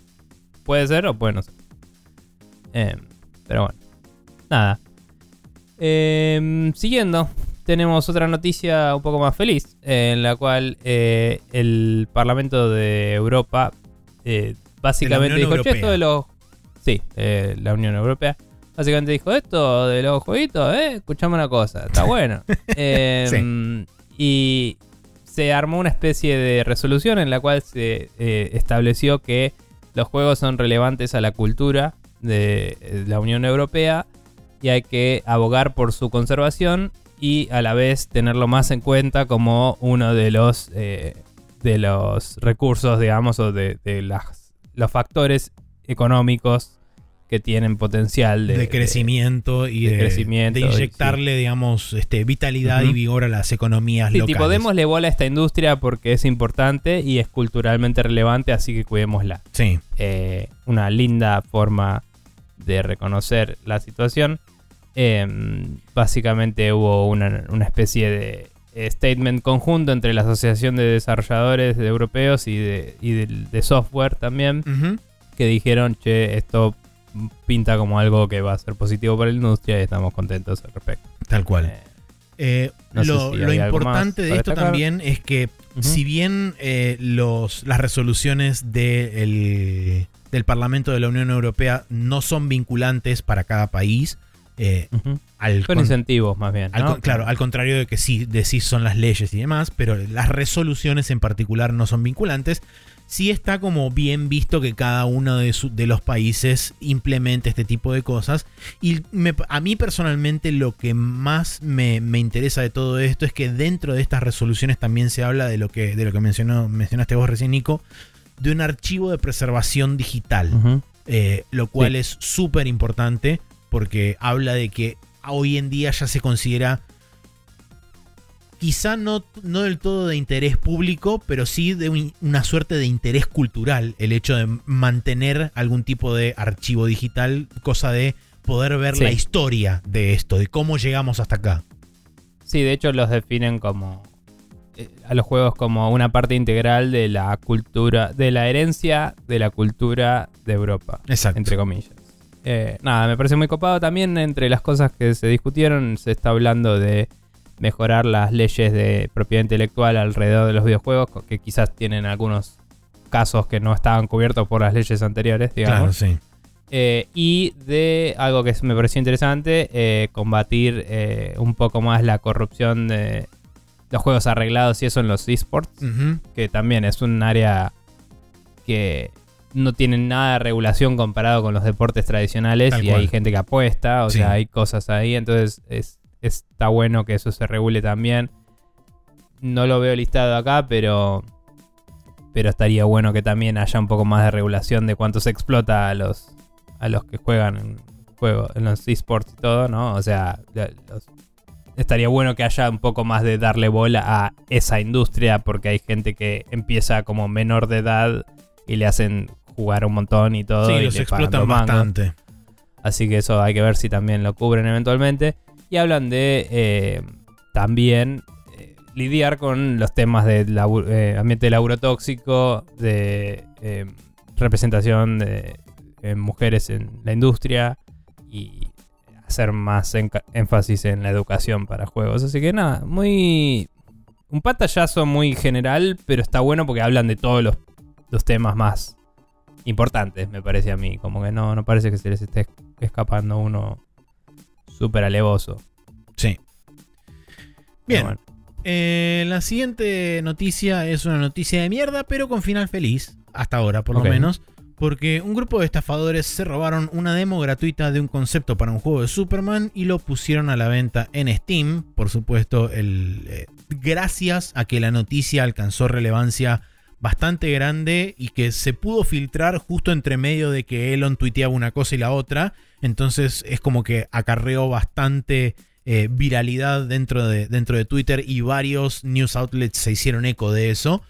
Puede ser o puede no ser. Eh, pero bueno. Nada. Eh, siguiendo, tenemos otra noticia un poco más feliz. en la cual eh, el Parlamento de Europa eh, básicamente dijo: "Che, esto de los. Sí, eh, la Unión Europea. Básicamente dijo: Esto de los jueguitos, eh, escuchame una cosa, está bueno. *laughs* Eh, Y se armó una especie de resolución en la cual se eh, estableció que los juegos son relevantes a la cultura de eh, la Unión Europea y hay que abogar por su conservación y a la vez tenerlo más en cuenta como uno de los eh, de los recursos, digamos, o de, de las, los factores económicos que tienen potencial de, de, crecimiento y de de, crecimiento, de inyectarle, digamos, este, vitalidad y vigor a las economías Sí, locales. tipo, démosle bola a esta industria porque es importante y es culturalmente relevante, así que cuidémosla. Sí, Eh, una linda forma de reconocer la situación. Eh, básicamente hubo una, una especie de eh, statement conjunto entre la Asociación de Desarrolladores de Europeos y de, y del- de software también. Que dijeron, che, esto pinta como algo que va a ser positivo para la industria y estamos contentos al respecto. tal cual. Eh, Eh, no lo si lo importante de esto destacar. también es que si bien eh, los, las resoluciones de el- del Parlamento de la Unión Europea no son vinculantes para cada país, eh, al, con- incentivos más bien. claro, al contrario de que sí, de sí son las leyes y demás, pero las resoluciones en particular no son vinculantes. Sí está como bien visto que cada uno de, su- de los países implemente este tipo de cosas. Y me- a mí personalmente lo que más me, me interesa de todo esto es que dentro de estas resoluciones también se habla de lo que, de lo que mencionó, mencionaste vos recién, Nico, de un archivo de preservación digital. Eh, lo cual Sí. es súper importante porque habla de que hoy en día ya se considera quizá no, no del todo de interés público, pero sí de un- una suerte de interés cultural el hecho de mantener algún tipo de archivo digital, cosa de poder ver Sí. la historia de esto, de cómo llegamos hasta acá. Sí, de hecho los definen como eh, a los juegos como una parte integral de la cultura, de la herencia de la cultura de Europa, Exacto. entre comillas. Eh, nada, me parece muy copado. También entre las cosas que se discutieron se está hablando de mejorar las leyes de propiedad intelectual alrededor de los videojuegos, que quizás tienen algunos casos que no estaban cubiertos por las leyes anteriores, digamos. Claro, sí. Eh, y de algo que me pareció interesante, eh, combatir eh, un poco más la corrupción de los juegos arreglados y eso en los esports, Ujú. que también es un área que no tiene nada de regulación comparado con los deportes tradicionales Tal y cual. hay gente que apuesta, o Sí. sea, hay cosas ahí, entonces es, está bueno que eso se regule también. No lo veo listado acá, pero pero estaría bueno que también haya un poco más de regulación de cuánto se explota a los a los que juegan en juego en los esports y todo, ¿no? O sea, los- estaría bueno que haya un poco más de darle bola a esa industria porque hay gente que empieza como menor de edad y le hacen jugar un montón y todo Sí, y los explotan bastante. Así que eso hay que ver si también lo cubren eventualmente. Y hablan de eh, también eh, lidiar con los temas de eh, ambiente de laburo tóxico, de representación de mujeres en la industria y hacer más énfasis en la educación para juegos. Así que nada, muy... Un pantallazo muy general, pero está bueno porque hablan de todos los, los temas más importantes, me parece a mí. Como que no, no parece que se les esté escapando uno súper alevoso. Sí. Bien. bueno. Eh, la siguiente noticia es una noticia de mierda, pero con final feliz, hasta ahora por lo menos, porque un grupo de estafadores se robaron una demo gratuita de un concepto para un juego de Superman y lo pusieron a la venta en Steam, por supuesto, el, eh, gracias a que la noticia alcanzó relevancia bastante grande y que se pudo filtrar justo entre medio de que Elon tuiteaba una cosa y la otra, entonces es como que acarreó bastante eh, viralidad dentro de, dentro de Twitter y varios news outlets se hicieron eco de eso.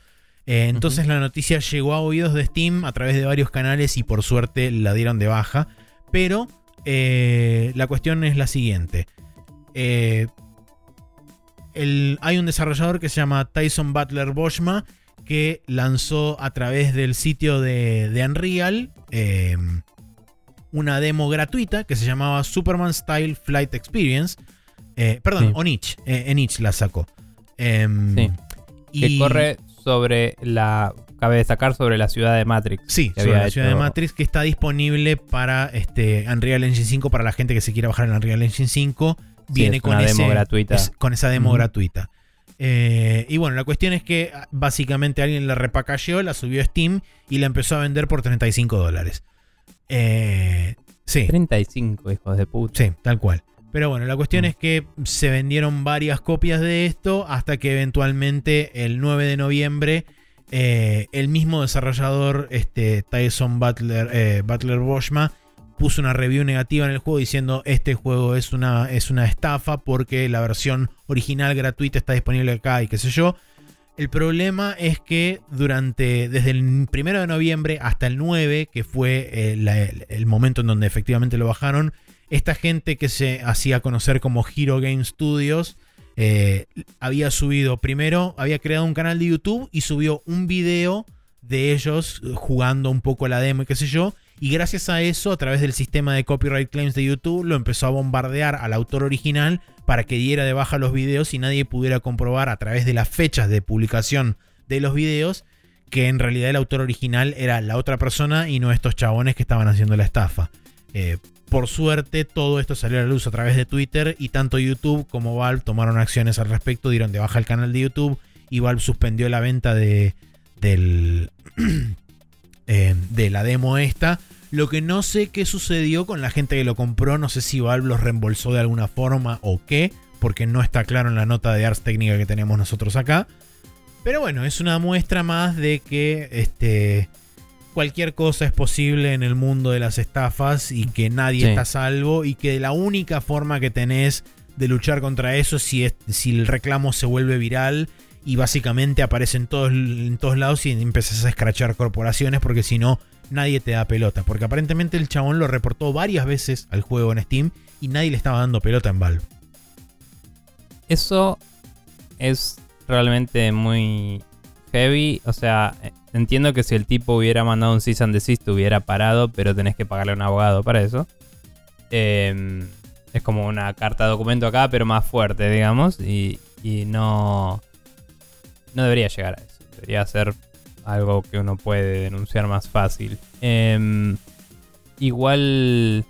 Eh, entonces la noticia llegó a oídos de Steam a través de varios canales y por suerte la dieron de baja. Pero eh, la cuestión es la siguiente. El- hay un desarrollador que se llama Tyson Butler Boschma que lanzó a través del sitio de, de Unreal eh, una demo gratuita que se llamaba Superman Style Flight Experience. Eh, perdón, Sí. Onich. eh, en itch la sacó. Em, Sí. Que y- corre sobre la. Cabe destacar sobre la ciudad de Matrix. Sí, que sobre la ciudad de Matrix que está disponible para este Unreal Engine 5 para la gente que se quiera bajar el Unreal Engine 5. Sí, Viene es con, ese- demo gratuita. es- con esa demo gratuita. Eh, y bueno, la cuestión es que ah, básicamente alguien la repacajeó, la subió a Steam y la empezó a vender por 35 dólares. Eh, sí, 35, hijos de puta. sí, tal cual. Pero bueno, la cuestión Mm. es que se vendieron varias copias de esto hasta que eventualmente el 9 de noviembre eh, el mismo desarrollador, este, Tyson Butler, eh, Butler Boschma, puso una review negativa en el juego diciendo este juego es una, es una estafa porque la versión original gratuita está disponible acá y qué sé yo. El problema es que durante, desde el 1 de noviembre hasta el 9, que fue eh, el, momento en donde efectivamente lo bajaron, esta gente que se hacía conocer como Hero Game Studios eh, había subido, primero había creado un canal de YouTube y subió un video de ellos jugando un poco la demo y qué sé yo. Y gracias a eso, a través del sistema de copyright claims de YouTube, lo empezó a bombardear al autor original para que diera de baja los videos y nadie pudiera comprobar a través de las fechas de publicación de los videos que en realidad el autor original era la otra persona y no estos chabones que estaban haciendo la estafa. Eh, por suerte, todo esto salió a la luz a través de Twitter y tanto YouTube como Valve tomaron acciones al respecto, dieron de baja el canal de YouTube y Valve suspendió la venta de, del, *clears throat* eh, de la demo esta. Lo que no sé qué sucedió con la gente que lo compró, no sé si Valve los reembolsó de alguna forma o qué, porque no está claro en la nota de Ars Técnica que tenemos nosotros acá. Pero bueno, es una muestra más de que este, cualquier cosa es posible en el mundo de las estafas y que nadie Sí. está a salvo y que la única forma que tenés de luchar contra eso es si, es- si el reclamo se vuelve viral y básicamente aparece en todos, en todos lados y empiezas a escrachar corporaciones porque si no nadie te da pelota. Porque aparentemente el chabón lo reportó varias veces al juego en Steam y nadie le estaba dando pelota en Valve. Eso es realmente muy heavy. O sea, entiendo que si el tipo hubiera mandado un cease and desist hubiera parado, pero tenés que pagarle a un abogado para eso. Eh, es como una carta de documento acá, pero más fuerte, digamos. Y, y no. No debería llegar a eso. Debería ser algo que uno puede denunciar más fácil. Em, igual.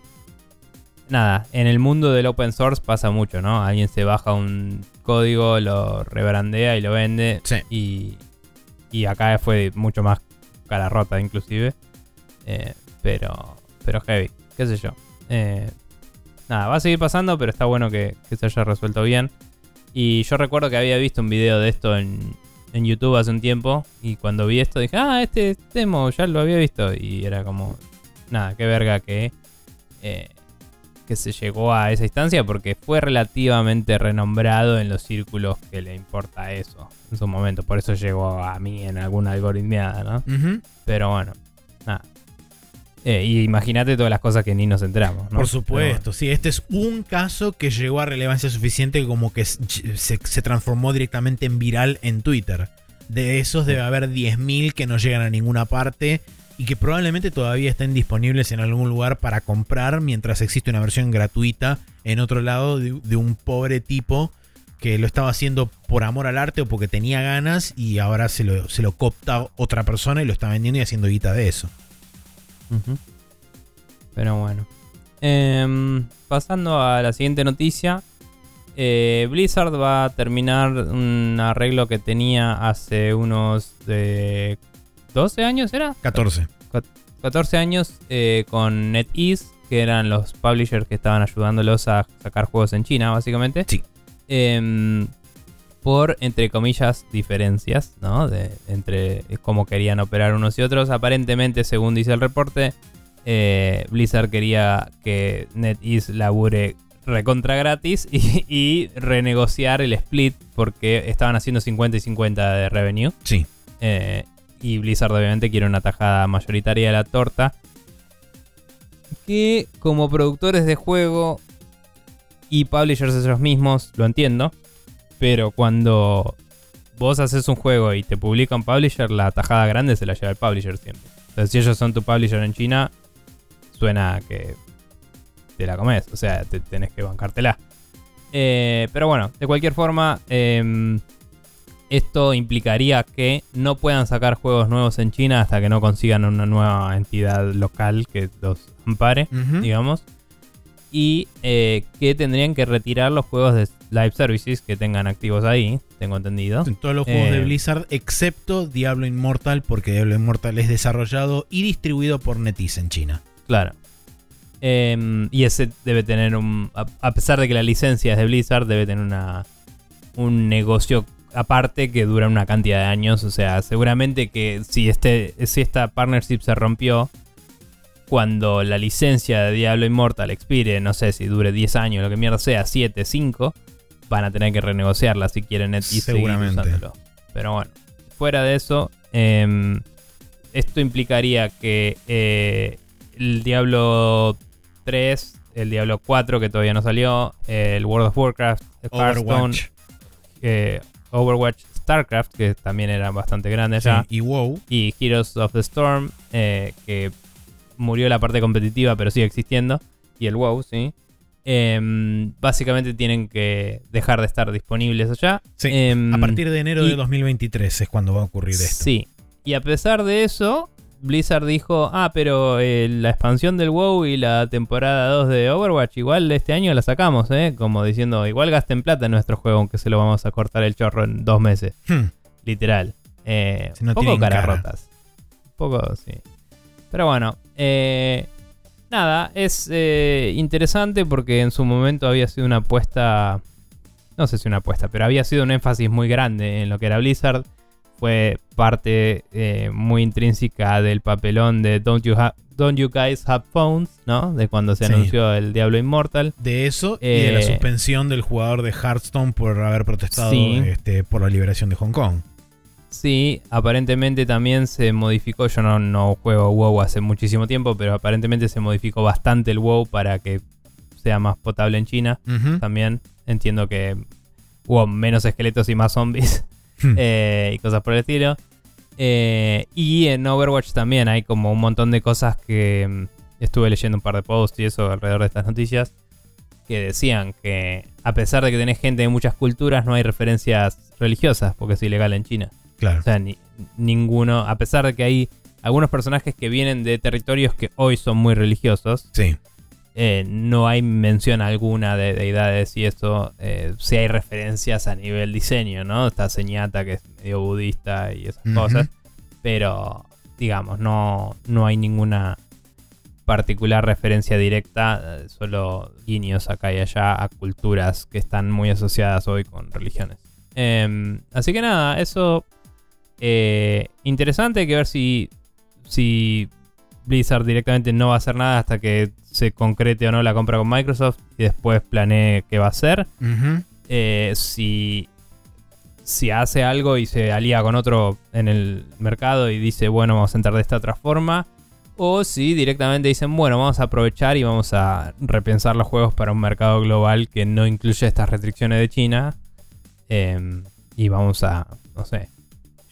Nada, en el mundo del open source pasa mucho, ¿no? Alguien se baja un código, lo rebrandea y lo vende. Sí. Y, y acá fue mucho más cara rota, inclusive. Eh, pero, pero heavy, qué sé yo. Eh, nada, va a seguir pasando, pero está bueno que, que se haya resuelto bien. Y yo recuerdo que había visto un video de esto en, en YouTube hace un tiempo. Y cuando vi esto dije, ah, este demo ya lo había visto. Y era como, nada, qué verga que, eh, que se llegó a esa instancia porque fue relativamente renombrado en los círculos que le importa eso en su momento. Por eso llegó a mí en alguna algoritmiada, ¿no? Pero bueno, nada. Eh, y imagínate todas las cosas que ni nos enteramos, ¿no? Por supuesto, sí, este es un caso que llegó a relevancia suficiente como que se, se transformó directamente en viral en Twitter. De esos debe haber 10.000 que no llegan a ninguna parte y que probablemente todavía estén disponibles en algún lugar para comprar mientras existe una versión gratuita en otro lado de, de un pobre tipo que lo estaba haciendo por amor al arte o porque tenía ganas y ahora se lo, se lo copta otra persona y lo está vendiendo y haciendo guita de eso. Pero bueno. Em, pasando a la siguiente noticia. eh, Blizzard va a terminar un arreglo que tenía hace unos eh, 12 años, ¿era? 14. 14 años eh, con NetEase, que eran los publishers que estaban ayudándolos a sacar juegos en China, básicamente. Sí. Por, entre comillas, diferencias, ¿no? De, entre cómo querían operar unos y otros. Aparentemente, según dice el reporte, eh, Blizzard quería que NetEase labure recontra gratis *laughs* y, y renegociar el split porque estaban haciendo 50 y 50 de revenue. Sí. Eh, y Blizzard obviamente quiere una tajada mayoritaria de la torta. Que como productores de juego y publishers ellos mismos, lo entiendo. Pero cuando vos haces un juego y te publica un publisher, la tajada grande se la lleva el publisher siempre. Entonces si ellos son tu publisher en China, suena a que te la comes. O sea, te tenés que bancártela. Eh, pero bueno, de cualquier forma, em, esto implicaría que no puedan sacar juegos nuevos en China hasta que no consigan una nueva entidad local que los ampare, digamos. Y eh, que tendrían que retirar los juegos de live services que tengan activos ahí, tengo entendido. En todos los juegos de Eh. Blizzard, excepto Diablo Immortal, porque Diablo Immortal es desarrollado y distribuido por NetEase en China. Claro. Em, y ese debe tener un. A, a pesar de que la licencia es de Blizzard, debe tener una, un negocio aparte que dura una cantidad de años. O sea, seguramente que si, este, si esta partnership se rompió, cuando la licencia de Diablo Immortal expire, no sé si dure 10 años, lo que mierda sea, 7, 5, van a tener que renegociarla si quieren y seguir usándolo. Pero bueno, fuera de eso, em, esto implicaría que eh, el Diablo 3, el Diablo 4 que todavía no salió, el World of Warcraft, Overwatch. eh, Overwatch, StarCraft, que también eran bastante grandes Sí, ya, y WoW. y Heroes of the Storm, eh, que murió la parte competitiva, pero sigue existiendo, y el WoW, sí. Em, básicamente tienen que dejar de estar disponibles allá. Sí, Em, a partir de enero y- de 2023 es cuando va a ocurrir esto. Sí. Y a pesar de eso, Blizzard dijo, ah, pero eh, la expansión del WoW y la temporada 2 de Overwatch igual este año la sacamos, ¿eh? Como diciendo, igual gasten plata en nuestro juego, aunque se lo vamos a cortar el chorro en dos meses. Hmm, Literal. Eh, Si no poco cara. rotas. Poco, sí. Pero bueno, eh, nada, es eh, interesante porque en su momento había sido una apuesta, no sé si una apuesta, pero había sido un énfasis muy grande en lo que era Blizzard. Fue parte eh, muy intrínseca del papelón de Don't You, Ha- Don't you Guys Have Phones, ¿no? De cuando se Sí. anunció el Diablo Immortal. De eso y de la Eh, suspensión del jugador de Hearthstone por haber protestado Sí. este, por la liberación de Hong Kong. Sí, aparentemente también se modificó. Yo no, no juego WoW hace muchísimo tiempo, pero aparentemente se modificó bastante el WoW para que sea más potable en China. También entiendo que hubo menos esqueletos y más zombies Hmm. *laughs* eh, y cosas por el estilo. Eh, y en Overwatch también hay como un montón de cosas que mm, estuve leyendo un par de posts y eso alrededor de estas noticias que decían que a pesar de que tenés gente de muchas culturas no hay referencias religiosas porque es ilegal en China. Claro. O sea, ni- ninguno, a pesar de que hay algunos personajes que vienen de territorios que hoy son muy religiosos, Sí. eh, no hay mención alguna de deidades y eso. Eh, sí hay referencias a nivel diseño, ¿no? Está Señata, que es medio budista y esas cosas. Pero, digamos, no, no hay ninguna particular referencia directa, eh, solo guiños acá y allá a culturas que están muy asociadas hoy con religiones. Em, así que nada, eso eh, interesante, hay que ver si, si Blizzard directamente no va a hacer nada hasta que se concrete o no la compra con Microsoft y después planee qué va a hacer. Eh, si, si hace algo y se alía con otro en el mercado y dice, bueno, vamos a entrar de esta otra forma. O si directamente dicen, bueno, vamos a aprovechar y vamos a repensar los juegos para un mercado global que no incluye estas restricciones de China. Eh, y vamos a, no sé,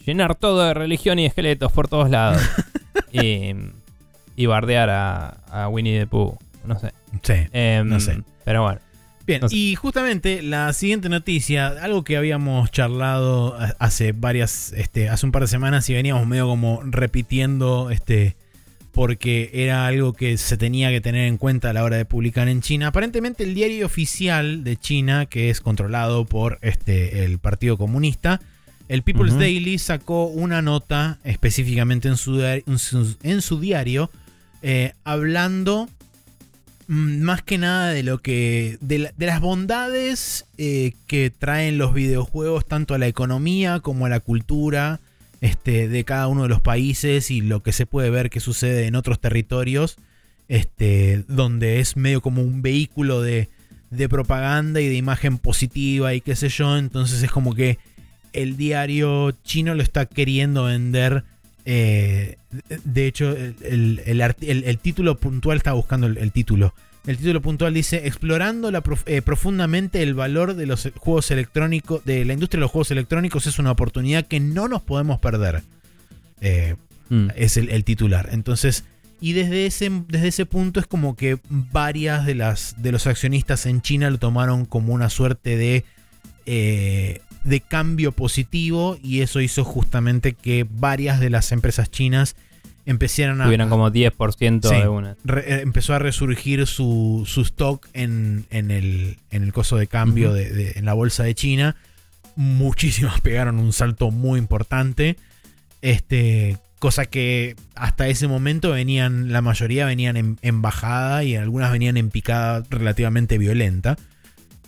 llenar todo de religión y esqueletos por todos lados. *laughs* y, y bardear a, a Winnie the Pooh. No sé. Sí. Em, No sé. Pero bueno. Bien, No sé. y justamente la siguiente noticia, algo que habíamos charlado hace varias, este, hace un par de semanas y veníamos medio como repitiendo, este, porque era algo que se tenía que tener en cuenta a la hora de publicar en China. Aparentemente el diario oficial de China, que es controlado por este, el Partido Comunista, el People's. Daily sacó una nota específicamente en su, diar- en su, en su diario eh, hablando mm, más que nada de lo que. de, la- de las bondades eh, que traen los videojuegos, tanto a la economía como a la cultura este, de cada uno de los países y lo que se puede ver que sucede en otros territorios, este, donde es medio como un vehículo de, de propaganda y de imagen positiva y qué sé yo. Entonces es como que el diario chino lo está queriendo vender. eh, de- hecho, el, el- el arti- el- el título puntual está buscando el, título. El título puntual dice explorando la prof- eh, profundamente el valor de los juegos electrónicos, de la industria de los juegos electrónicos es una oportunidad que no nos podemos perder. Eh, mm. es el, titular. Entonces, y desde ese, desde ese punto es como que varias de las de los accionistas en China lo tomaron como una suerte de de cambio positivo y eso hizo justamente que varias de las empresas chinas empezaran a Tuvieran como 10% Sí. de una. re- eh, empezó a resurgir su, su stock en, en el, en el coso de cambio Ujú. de, de- en la bolsa de China. Muchísimas *laughs* pegaron un salto muy importante. Este, cosa que hasta ese momento venían, la mayoría venían en, en bajada y algunas venían en picada relativamente violenta.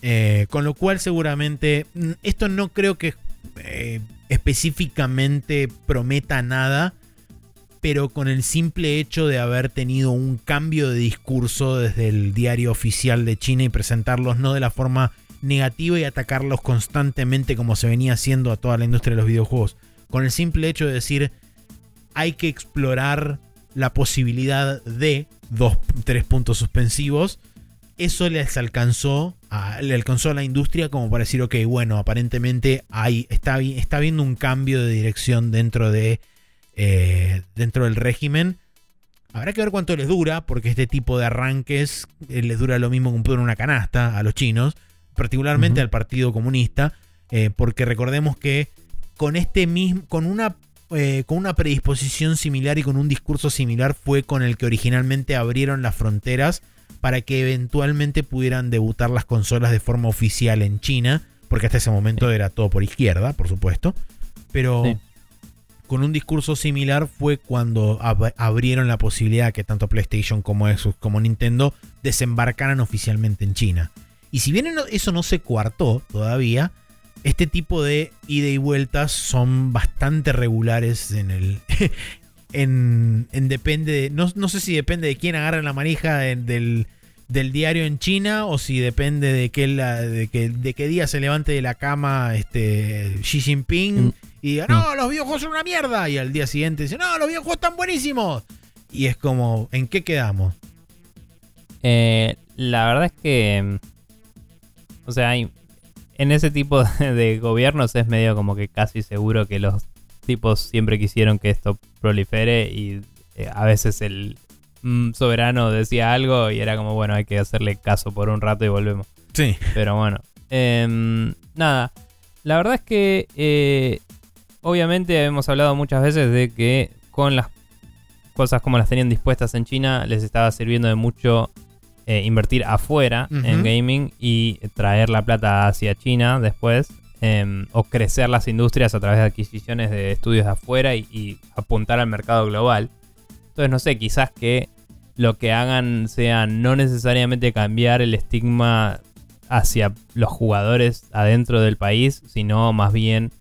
Eh, con lo cual seguramente mm, esto no creo que eh, específicamente prometa nada, pero con el simple hecho de haber tenido un cambio de discurso desde el diario oficial de China y presentarlos no de la forma negativa y atacarlos constantemente como se venía haciendo a toda la industria de los videojuegos. Con el simple hecho de decir hay que explorar la posibilidad de dos, tres puntos suspensivos. Eso les alcanzó, a, le alcanzó a la industria como para decir, ok, bueno, aparentemente hay, está, está habiendo un cambio de dirección dentro, de, eh, dentro del régimen. Habrá que ver cuánto les dura, porque este tipo de arranques eh, les dura lo mismo que un una canasta a los chinos, particularmente al Partido Comunista, eh, porque recordemos que con este mismo, con una eh, con una predisposición similar y con un discurso similar fue con el que originalmente abrieron las fronteras para que eventualmente pudieran debutar las consolas de forma oficial en China, porque hasta ese momento era todo por izquierda, por supuesto, pero con un discurso similar fue cuando abrieron la posibilidad que tanto PlayStation como Xbox como Nintendo desembarcaran oficialmente en China. Y si bien eso no se coartó todavía, este tipo de ida y vueltas son bastante regulares en el. *laughs* en, depende. no, sé si depende de quién agarra la manija del, diario en China o si depende de, qué, de, de qué día se levante de la cama este, Xi Jinping mm. y diga, no, mm. los videojuegos son una mierda. Y al día siguiente dice, no, los videojuegos están buenísimos. Y es como, ¿en qué quedamos? Eh, la verdad es que. O sea, hay en ese tipo *laughs* de, gobiernos es medio como que casi seguro que los tipos siempre quisieron que esto prolifere y eh, a veces el mm, soberano decía algo y era como, bueno, hay que hacerle caso por un rato y volvemos. Sí. Pero bueno, em, nada, la verdad es que eh, obviamente hemos hablado muchas veces de que con las cosas como las tenían dispuestas en China les estaba sirviendo de mucho eh, invertir afuera en gaming y traer la plata hacia China después. Em, o crecer las industrias a través de adquisiciones de estudios de afuera y, apuntar al mercado global. Entonces, no sé, quizás que lo que hagan sea no necesariamente cambiar el estigma hacia los jugadores adentro del país, sino más bien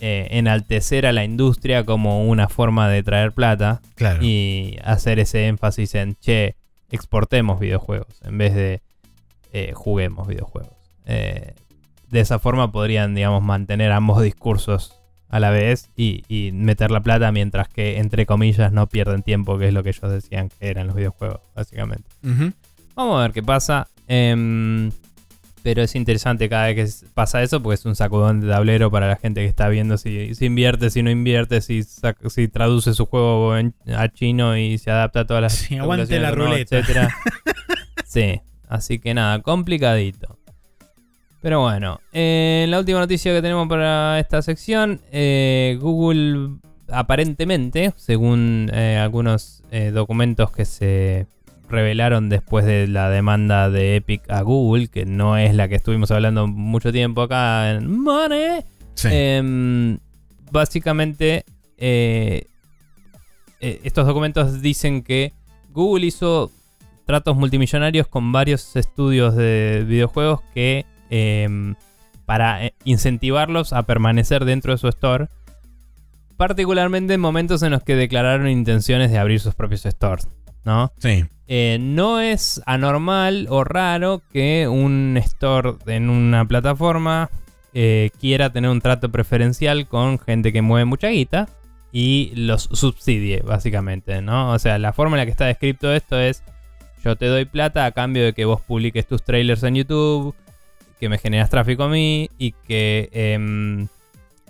eh, enaltecer a la industria como una forma de traer plata y hacer ese énfasis en, che, exportemos videojuegos en vez de eh, juguemos videojuegos. Eh, de esa forma podrían, digamos, mantener ambos discursos a la vez y, meter la plata mientras que, entre comillas, no pierden tiempo, que es lo que ellos decían que eran los videojuegos, básicamente. Vamos a ver qué pasa. Em, pero es interesante cada vez que pasa eso porque es un sacudón de tablero para la gente que está viendo si, si invierte, si no invierte, si, si traduce su juego a chino y se adapta a todas las... Sí, aguante la ruleta. Etcétera. *laughs* sí, así que nada, complicadito. Pero bueno, eh, la última noticia que tenemos para esta sección, eh, Google aparentemente, según eh, algunos documentos que se revelaron después de la demanda de Epic a Google, que no es la que estuvimos hablando mucho tiempo acá en Money. Em, básicamente, estos documentos dicen que Google hizo tratos multimillonarios con varios estudios de videojuegos que em, para eh, incentivarlos a permanecer dentro de su store, particularmente en momentos en los que declararon intenciones de abrir sus propios stores, ¿no? Sí. Eh, no es anormal o raro que un store en una plataforma eh, quiera tener un trato preferencial con gente que mueve mucha guita y los subsidie, básicamente, ¿no? O sea, la forma en la que está descrito esto es: yo te doy plata a cambio de que vos publiques tus trailers en YouTube, que me generas tráfico a mí y que. Em,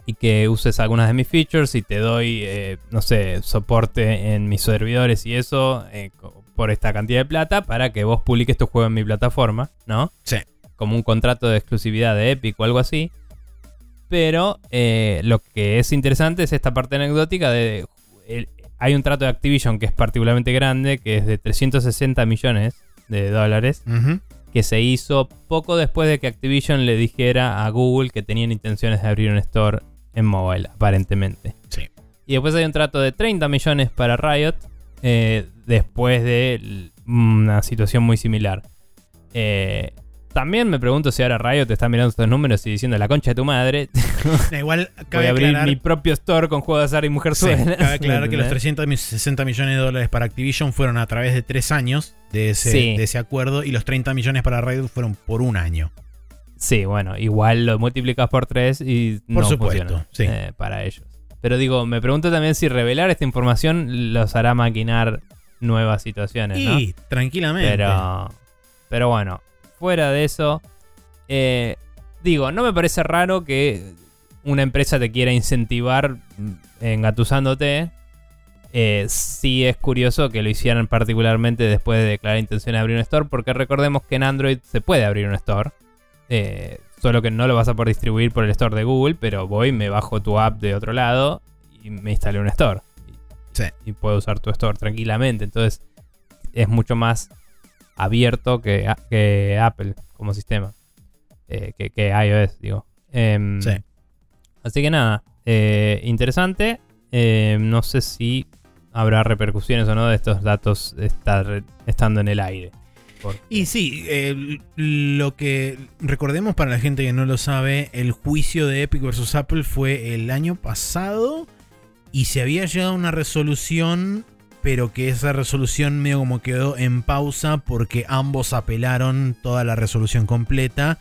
y que uses algunas de mis features y te doy, eh, no sé, soporte en mis servidores y eso, por esta cantidad de plata para que vos publiques tu juego en mi plataforma, ¿no? Sí. Como un contrato de exclusividad de Epic o algo así. Pero eh, lo que es interesante es esta parte anecdótica de... hay un trato de Activision que es particularmente grande, que es de 360 millones de dólares, que se hizo poco después de que Activision le dijera a Google que tenían intenciones de abrir un store en mobile, aparentemente. Sí. Y después hay un trato de 30 millones para Riot, eh, después de una situación muy similar. Eh, También me pregunto si ahora Riot te está mirando estos números y diciendo la concha de tu madre. *laughs* Igual, Voy cabe a abrir aclarar, mi propio store con juegos de azar y mujer sí, suena. cabe aclarar que los *laughs* ¿Entendés? 360 millones de dólares para Activision fueron a través de tres años de ese, Sí. de ese acuerdo y los 30 millones para Riot fueron por un año. Sí, bueno, igual lo multiplicas por tres y Por no supuesto, funciona, sí. eh, para ellos. Pero digo, me pregunto también si revelar esta información los hará maquinar nuevas situaciones, ¿no? Y tranquilamente. Pero, pero bueno, fuera de eso, eh, digo, no me parece raro que una empresa te quiera incentivar mm, engatusándote. Eh, sí es curioso que lo hicieran particularmente después de declarar intención de abrir un store, porque recordemos que en Android se puede abrir un store. eh, solo que no lo vas a poder distribuir por el store de Google, pero voy, me bajo tu app de otro lado y me instalé un store. Sí. y puedo usar tu store tranquilamente. Entonces es mucho más abierto que, que Apple como sistema. Eh, que, que iOS, digo. Em, Sí. Así que nada, eh, interesante. Eh, no sé si habrá repercusiones o no de estos datos estar, estando en el aire. Porque- Y sí, eh, lo que recordemos para la gente que no lo sabe, el juicio de Epic versus Apple fue el año pasado y se había llegado a una resolución, pero que esa resolución medio como quedó en pausa porque ambos apelaron toda la resolución completa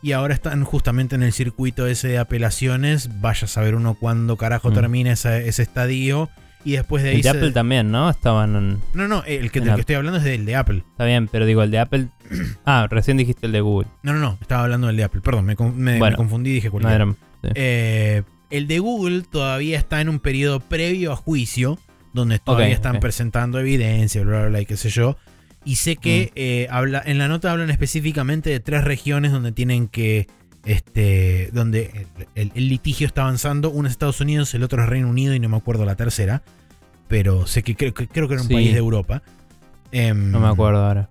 y ahora están justamente en el circuito ese de apelaciones. Vaya a saber uno cuándo carajo Mm. termina ese, ese estadio y después de ahí el de se- Apple también, ¿no? Estaban. en- No, no, el que, del que estoy hablando es del de Apple. Está bien, pero digo, el de Apple. *clears throat* Ah, recién dijiste el de Google. No, no, no, estaba hablando del de Apple, perdón, me, me- confundí y dije No cualquiera. eran- sí. Eh, el de Google todavía está en un periodo previo a juicio, donde todavía están presentando evidencia, bla, bla, bla, y qué sé yo. Y sé que Mm. eh, habla, en la nota hablan específicamente de tres regiones donde tienen que. Este, donde el, el- el litigio está avanzando. Uno es Estados Unidos, el otro es Reino Unido y no me acuerdo la tercera. Pero sé que creo, que creo que era un Sí. país de Europa. Em, No me acuerdo ahora.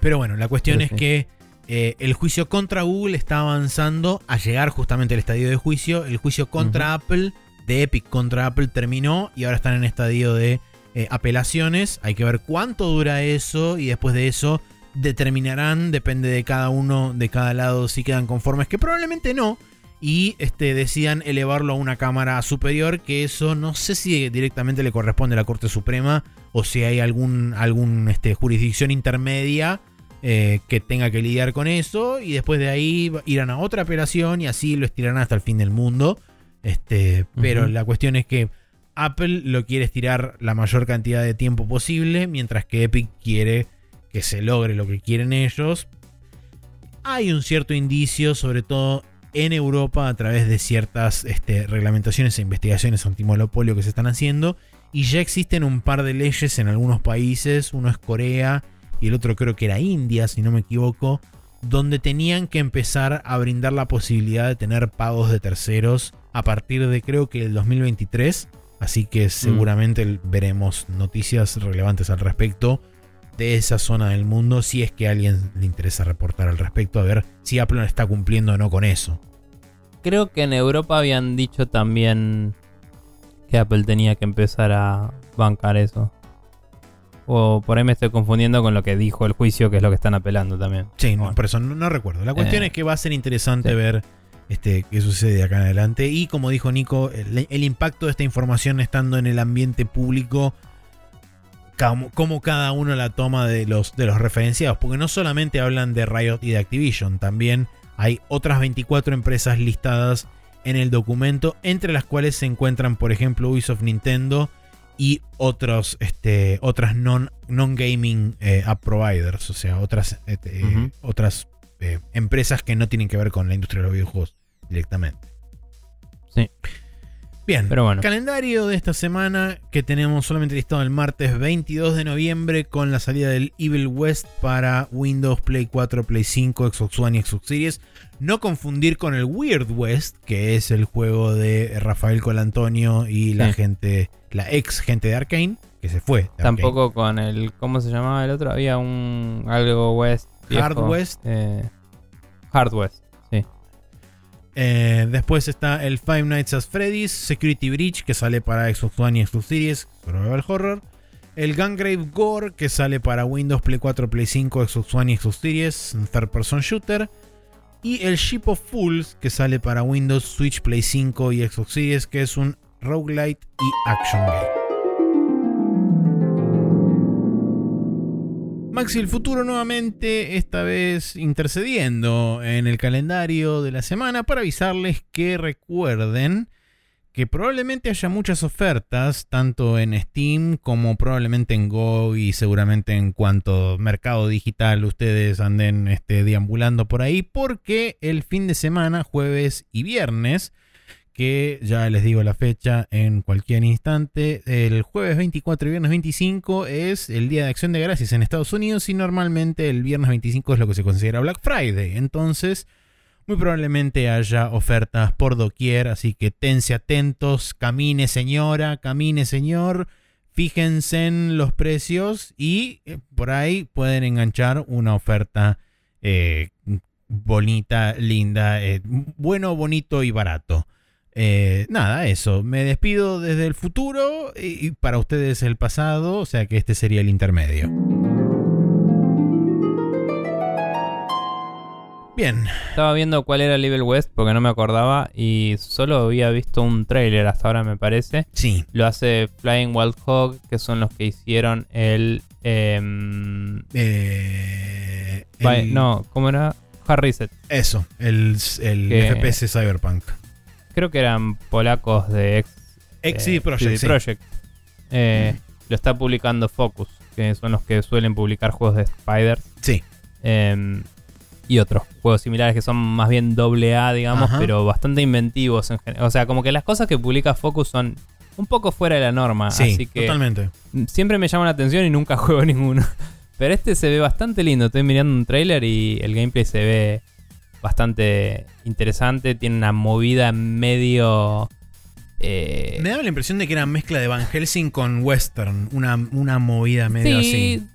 pero bueno, la cuestión Pero es sí. que eh, el juicio contra Google está avanzando a llegar justamente al estadio de juicio. El juicio contra Apple, de Epic contra Apple, terminó y ahora están en estadio de eh, apelaciones. Hay que ver cuánto dura eso y después de eso determinarán, depende de cada uno, de cada lado, si quedan conformes, que probablemente no. Y este, decidan elevarlo a una cámara superior, que eso no sé si directamente le corresponde a la Corte Suprema o si hay algún, algún este, jurisdicción intermedia eh, que tenga que lidiar con eso y después de ahí irán a otra apelación y así lo estirarán hasta el fin del mundo. Este, pero la cuestión es que Apple lo quiere estirar la mayor cantidad de tiempo posible, mientras que Epic quiere que se logre lo que quieren ellos. Hay un cierto indicio, sobre todo en Europa, a través de ciertas este, reglamentaciones e investigaciones antimonopolio que se están haciendo. Y ya existen un par de leyes en algunos países. Uno es Corea y el otro creo que era India, si no me equivoco. Donde tenían que empezar a brindar la posibilidad de tener pagos de terceros a partir de creo que el 2023. Así que seguramente veremos noticias relevantes al respecto de esa zona del mundo si es que a alguien le interesa reportar al respecto a ver si Apple está cumpliendo o no con eso. Creo que en Europa habían dicho también que Apple tenía que empezar a bancar eso. O por ahí me estoy confundiendo con lo que dijo el juicio, que es lo que están apelando también. Sí, no, por eso no, no recuerdo. La cuestión Eh, es que va a ser interesante sí. ver este, qué sucede de acá en adelante. Y como dijo Nico, el, el impacto de esta información estando en el ambiente público, como cada uno la toma de los, de los referenciados. Porque no solamente hablan de Riot y de Activision, también hay otras 24 empresas listadas en el documento, entre las cuales se encuentran, por ejemplo, Ubisoft Nintendo y otros, este, otras non- non-gaming eh, app providers, o sea, otras, este, eh, otras eh, empresas que no tienen que ver con la industria de los videojuegos directamente. Sí. Bien, Pero bueno. calendario de esta semana que tenemos solamente listado el martes 22 de noviembre con la salida del Evil West para Windows, Play 4, Play 5, Xbox One y Xbox Series. No confundir con el Weird West, que es el juego de Rafael Colantonio y la Sí. gente, la ex gente de Arkane, que se fue. Tampoco con el. ¿Cómo se llamaba el otro? Había un. Algo West. viejo, Hard West. eh, Hard West, sí. Eh, después está el Five Nights at Freddy's Security Breach, que sale para Xbox One y Xbox Series, Survival Horror. El Gungrave Gore, que sale para Windows, Play 4, Play 5, Xbox One y Xbox Series, third person shooter. Y el Ship of Fools, que sale para Windows, Switch, Play 5 y Xbox Series, que es un roguelite y action game. Maxi el futuro nuevamente, esta vez intercediendo en el calendario de la semana para avisarles que recuerden que probablemente haya muchas ofertas, tanto en Steam como probablemente en Go y seguramente en cuanto mercado digital ustedes anden este, deambulando por ahí, porque el fin de semana, jueves y viernes, que ya les digo la fecha en cualquier instante, el jueves 24 y viernes 25 es el Día de Acción de Gracias en Estados Unidos y normalmente el viernes 25 es lo que se considera Black Friday. Entonces muy probablemente haya ofertas por doquier, así que tense atentos, camine señora, camine señor, fíjense en los precios y eh, por ahí pueden enganchar una oferta eh, bonita, linda, eh, bueno, bonito y barato. nada, eso. Me despido desde el futuro y para ustedes el pasado, o sea que este sería el intermedio. Bien. Estaba viendo cuál era Level West porque no me acordaba y solo había visto un trailer hasta ahora, me parece. Sí. Lo hace Flying Wild Hog, que son los que hicieron el. Em, eh, no, ¿cómo era? Hard Reset. Eso, el, el FPS Cyberpunk. Creo que eran polacos de X. Eh, Project. Project. Eh, lo está publicando Focus, que son los que suelen publicar juegos de Spider. Sí. Y otros juegos similares que son más bien doble A, digamos, pero bastante inventivos en general. O sea, como que las cosas que publica Focus son un poco fuera de la norma. Sí, así que totalmente. Siempre me llama la atención y nunca *laughs* juego ninguno. Pero este se ve bastante lindo. Estoy mirando un trailer y el gameplay se ve bastante interesante. Tiene una movida medio. Eh, me da la impresión de que era mezcla de Van Helsing con Western. Una, una movida medio sí, así.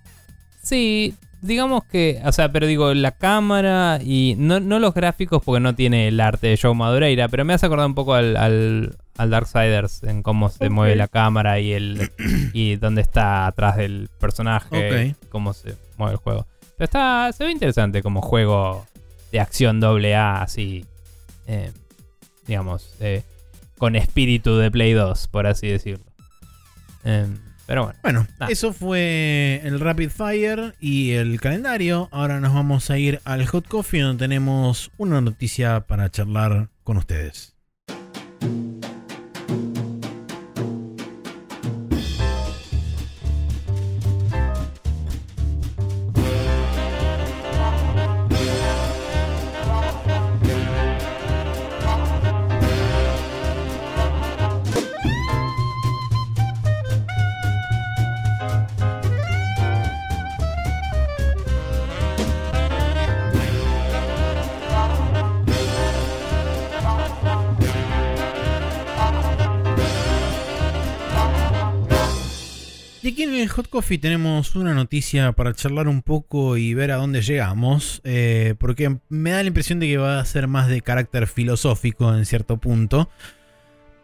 Sí, digamos que, o sea, pero digo, la cámara y no, los gráficos porque no tiene el arte de Joe Madureira, pero me hace acordar un poco al, al, Darksiders en cómo se mueve la cámara y el y dónde está atrás del personaje, cómo se mueve el juego. Pero está, se ve interesante como juego de acción doble A, así, eh, digamos, eh, con espíritu de Play 2, por así decirlo. Em, pero bueno. Bueno, eso fue el Rapid Fire y el calendario. Ahora nos vamos a ir al Hot Coffee donde tenemos una noticia para charlar con ustedes. Y aquí en el Hot Coffee tenemos una noticia para charlar un poco y ver a dónde llegamos, eh, porque me da la impresión de que va a ser más de carácter filosófico en cierto punto.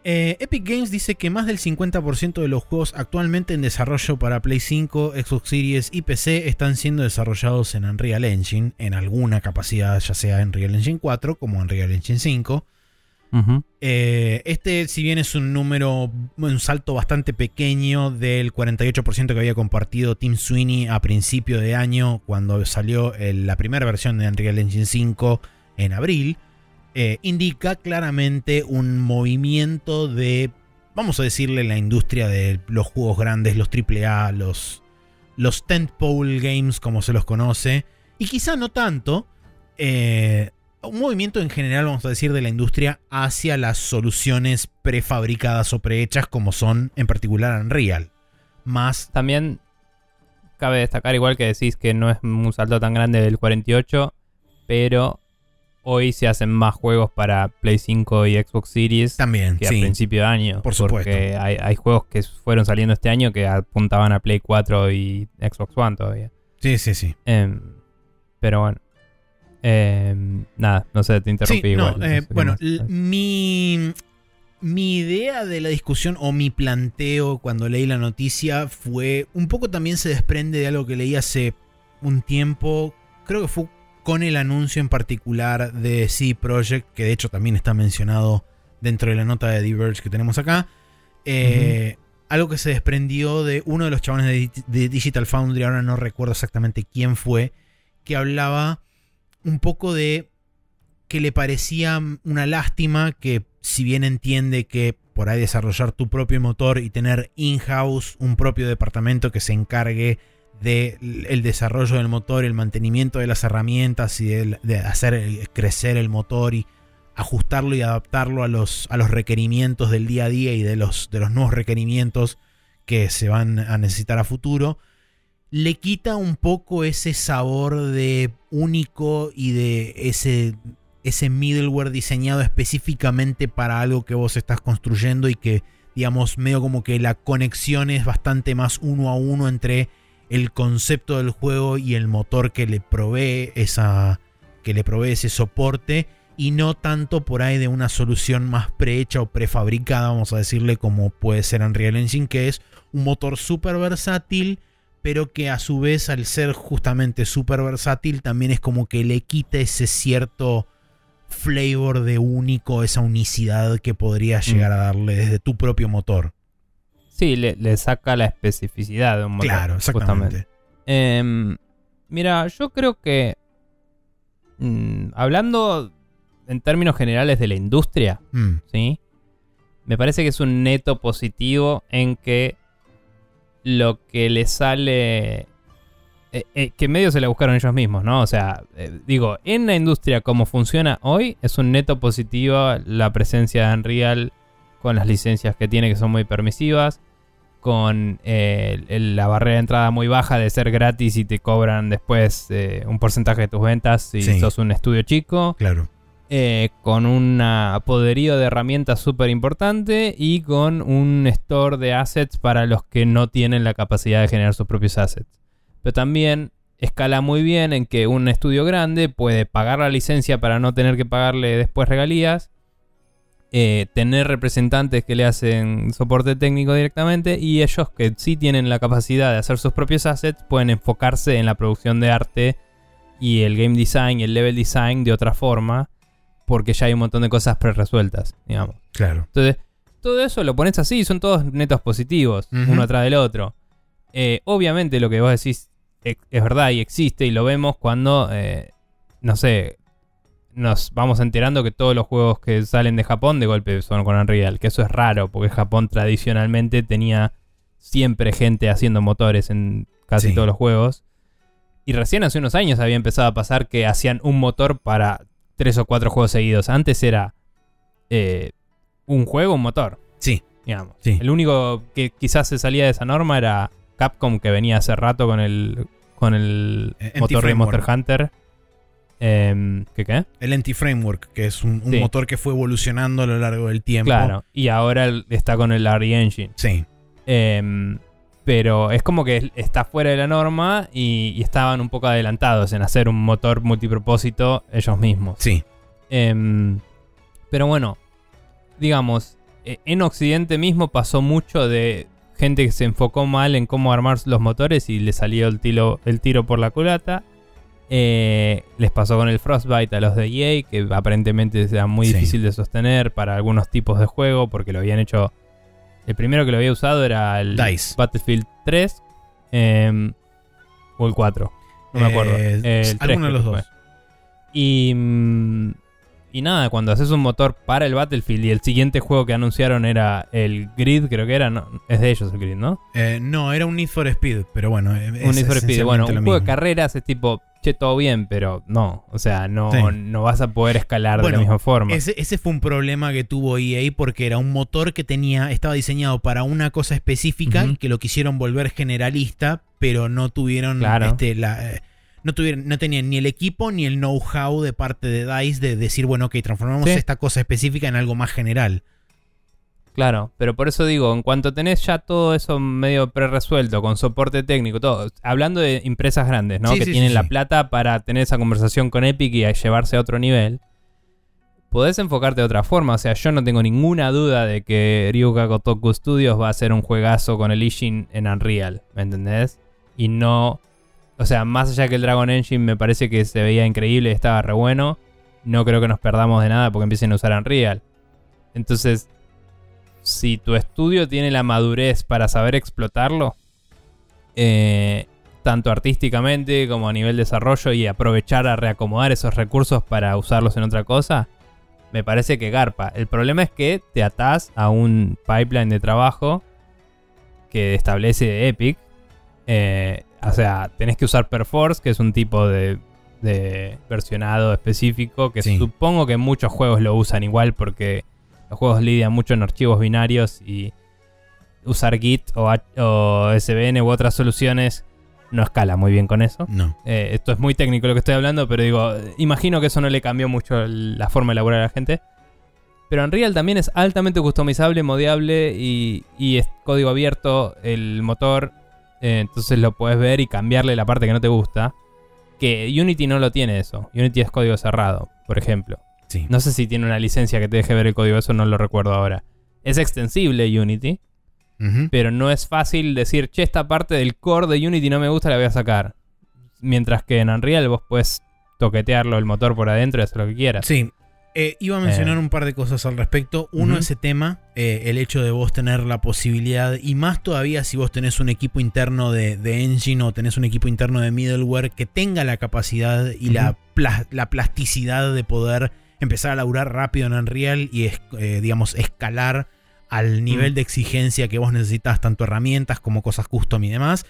Eh, Epic Games dice que más del 50% de los juegos actualmente en desarrollo para Play 5, Xbox Series y PC están siendo desarrollados en Unreal Engine, en alguna capacidad, ya sea en Unreal Engine 4 como en Unreal Engine 5. Eh, este, si bien es un número, un salto bastante pequeño del 48% que había compartido Tim Sweeney a principio de año, cuando salió la primera versión de Unreal Engine 5 en abril, eh, indica claramente un movimiento de, vamos a decirle, la industria de los juegos grandes, los AAA, los, los tentpole games, como se los conoce, y quizá no tanto. Eh, un movimiento en general, vamos a decir, de la industria hacia las soluciones prefabricadas o prehechas como son en particular Unreal. Más... También cabe destacar igual que decís que no es un salto tan grande del 48, pero hoy se hacen más juegos para Play 5 y Xbox Series También, que a principio de año. Por supuesto. Porque hay, juegos que fueron saliendo este año que apuntaban a Play 4 y Xbox One todavía. Sí, sí, sí. Em, pero bueno. Eh, nada, no sé, te interrumpí igual. Eh, bueno, mi. mi idea de la discusión o mi planteo cuando leí la noticia fue un poco también se desprende de algo que leí hace un tiempo, creo que fue con el anuncio en particular de CD Projekt, que de hecho también está mencionado dentro de la nota de Diverge que tenemos acá. Eh, algo que se desprendió de uno de los chavales de, de, Digital Foundry, ahora no recuerdo exactamente quién fue, que hablaba un poco de que le parecía una lástima que si bien entiende que por ahí desarrollar tu propio motor y tener in-house un propio departamento que se encargue del desarrollo del motor, el mantenimiento de las herramientas y de, hacer crecer el motor y ajustarlo y adaptarlo a los, a los requerimientos del día a día y de los, de los nuevos requerimientos que se van a necesitar a futuro, le quita un poco ese sabor de único y de ese, ese middleware diseñado específicamente para algo que vos estás construyendo y que, digamos, medio como que la conexión es bastante más uno a uno entre el concepto del juego y el motor que le provee esa que le provee ese soporte y no tanto por ahí de una solución más prehecha o prefabricada, vamos a decirle, como puede ser Unreal Engine, que es un motor súper versátil, pero que a su vez al ser justamente súper versátil también es como que le quita ese cierto flavor de único, esa unicidad que podría mm. llegar a darle desde tu propio motor. Sí, le, saca la especificidad de un motor. Claro, exactamente. Em, mira, yo creo que. Mm, hablando en términos generales de la industria, mm. ¿sí? Me parece que es un neto positivo en que lo que le sale. Eh, eh, que medio se la buscaron ellos mismos, ¿no? O sea, eh, digo, en la industria como funciona hoy, es un neto positivo la presencia de Unreal con las licencias que tiene que son muy permisivas con eh, la barrera de entrada muy baja de ser gratis y te cobran después eh, un porcentaje de tus ventas si sos un estudio chico. Claro. Eh, con un poderío de herramientas súper importante y con un store de assets para los que no tienen la capacidad de generar sus propios assets. Pero también escala muy bien en que un estudio grande puede pagar la licencia para no tener que pagarle después regalías eh, tener representantes que le hacen soporte técnico directamente y ellos que sí tienen la capacidad de hacer sus propios assets pueden enfocarse en la producción de arte y el game design y el level design de otra forma porque ya hay un montón de cosas pre-resueltas, digamos. Claro. Entonces, todo eso lo pones así, son todos netos positivos, uno atrás del otro. Eh, obviamente lo que vos decís es, verdad y existe y lo vemos cuando, eh, no sé, nos vamos enterando que todos los juegos que salen de Japón de golpe son con Unreal, que eso es raro, porque Japón tradicionalmente tenía siempre gente haciendo motores en casi todos los juegos. Y recién hace unos años había empezado a pasar que hacían un motor para tres o cuatro juegos seguidos. Antes era eh, un juego, un motor. Sí. Digamos. El único que quizás se salía de esa norma era Capcom, que venía hace rato con el, con el eh, motor de Monster Hunter. Em, ¿Qué qué? El Anti-Framework, que es un, motor que fue evolucionando a lo largo del tiempo. Claro, y ahora está con el RE Engine. Sí. Em, pero es como que está fuera de la norma y, estaban un poco adelantados en hacer un motor multipropósito ellos mismos. Sí. Em, pero bueno, digamos, e, en Occidente mismo pasó mucho de gente que se enfocó mal en cómo armar los motores y le salió el tiro, el tiro por la culata. Eh, les pasó con el Frostbite a los de EA, que aparentemente era muy difícil de sostener para algunos tipos de juego, porque lo habían hecho. El primero que lo había usado era el Battlefield 3 em, o el 4. No me acuerdo. Eh, el alguno de los dos. Y, mm, y nada, cuando haces un motor para el Battlefield y el siguiente juego que anunciaron era el Grid, creo que era, no, es de ellos el Grid, ¿no? Eh, no, era un Need for Speed, pero bueno. un Need for Speed, bueno, un juego de carreras es tipo, che, todo bien, pero no, o sea, no, no vas a poder escalar de la misma forma. Ese, ese, fue un problema que tuvo EA porque era un motor que tenía, estaba diseñado para una cosa específica, que lo quisieron volver generalista, pero no tuvieron este, la... Eh, no, tuvieron, no tenían ni el equipo ni el know-how de parte de DICE de decir, bueno, ok, transformamos esta cosa específica en algo más general. Claro, pero por eso digo, en cuanto tenés ya todo eso medio pre-resuelto, con soporte técnico, todo, hablando de empresas grandes, ¿no? que tienen la plata para tener esa conversación con Epic y a llevarse a otro nivel. podés enfocarte de otra forma. O sea, yo no tengo ninguna duda de que Ryuga Gotoku Studios va a ser un juegazo con el Ishin en Unreal, ¿me entendés? Y no... O sea, más allá que el Dragon Engine me parece que se veía increíble y estaba re bueno, no creo que nos perdamos de nada porque empiecen a usar Unreal. Entonces, si tu estudio tiene la madurez para saber explotarlo, eh, tanto artísticamente como a nivel desarrollo y aprovechar a reacomodar esos recursos para usarlos en otra cosa, me parece que garpa. El problema es que te atás a un pipeline de trabajo que establece Epic. Eh, o sea, tenés que usar Perforce, que es un tipo de, de versionado específico, que Sí. supongo que muchos juegos lo usan igual porque los juegos lidian mucho en archivos binarios y usar Git o, o SVN u otras soluciones no escala muy bien con eso. No. Eh, esto es muy técnico lo que estoy hablando, pero digo, imagino que eso no le cambió mucho la forma de elaborar a la gente. Pero Unreal también es altamente customizable, modiable y, y es código abierto el motor. eh, entonces lo puedes ver y cambiarle la parte que no te gusta. Que Unity no lo tiene eso. Unity es código cerrado, por ejemplo. Sí. No sé si tiene una licencia que te deje ver el código, eso no lo recuerdo ahora. Es extensible Unity, pero no es fácil decir, che, esta parte del core de Unity no me gusta, la voy a sacar. Mientras que en Unreal vos puedes toquetearlo el motor por adentro y hacer lo que quieras. Sí. Eh, iba a mencionar Eh. un par de cosas al respecto. Uno, Ujú. ese tema, eh, el hecho de vos tener la posibilidad, y más todavía si vos tenés un equipo interno de, de engine o tenés un equipo interno de middleware que tenga la capacidad y la, pla- la plasticidad de poder empezar a laburar rápido en Unreal y, eh, digamos, escalar al nivel Mm. de exigencia que vos necesitas, tanto herramientas como cosas custom y demás.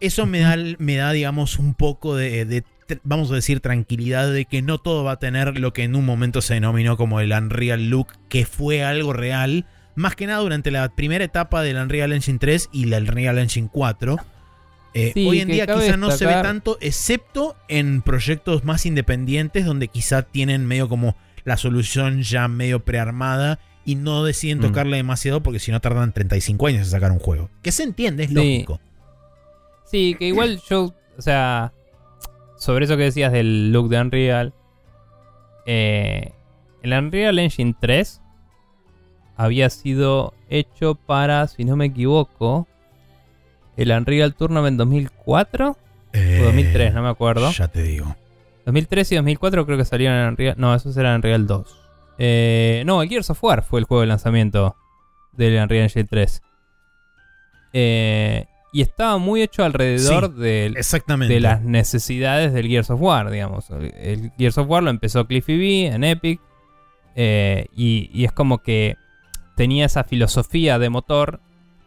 Eso me da, me da, digamos, un poco de, vamos a decir, tranquilidad de que no todo va a tener lo que en un momento se denominó como el Unreal Look, que fue algo real, más que nada durante la primera etapa del Unreal Engine 3 y la Unreal Engine 4. Eh, Sí, hoy en día cabe quizá no se ve tanto, excepto en proyectos más independientes donde quizá tienen medio como la solución ya medio prearmada y no deciden Mm. tocarle demasiado porque si no tardan 35 años en sacar un juego. Que se entiende, es Sí. lógico. Sí, que igual yo, o sea, sobre eso que decías del look de Unreal, eh, el Unreal Engine 3 había sido hecho para, si no me equivoco, el Unreal Tournament 2004 Eh, o 2003, no me acuerdo. Ya te digo. 2003 y 2004 creo que salieron en Unreal. No, esos eran en Unreal 2. Eh, no, el Gears of War fue el juego de lanzamiento del Unreal Engine 3. Eh, y estaba muy hecho alrededor del- Exactamente. de las necesidades del Gears of War, digamos. El Gears of War lo empezó Cliffy B en Epic. eh, y, y es como que tenía esa filosofía de motor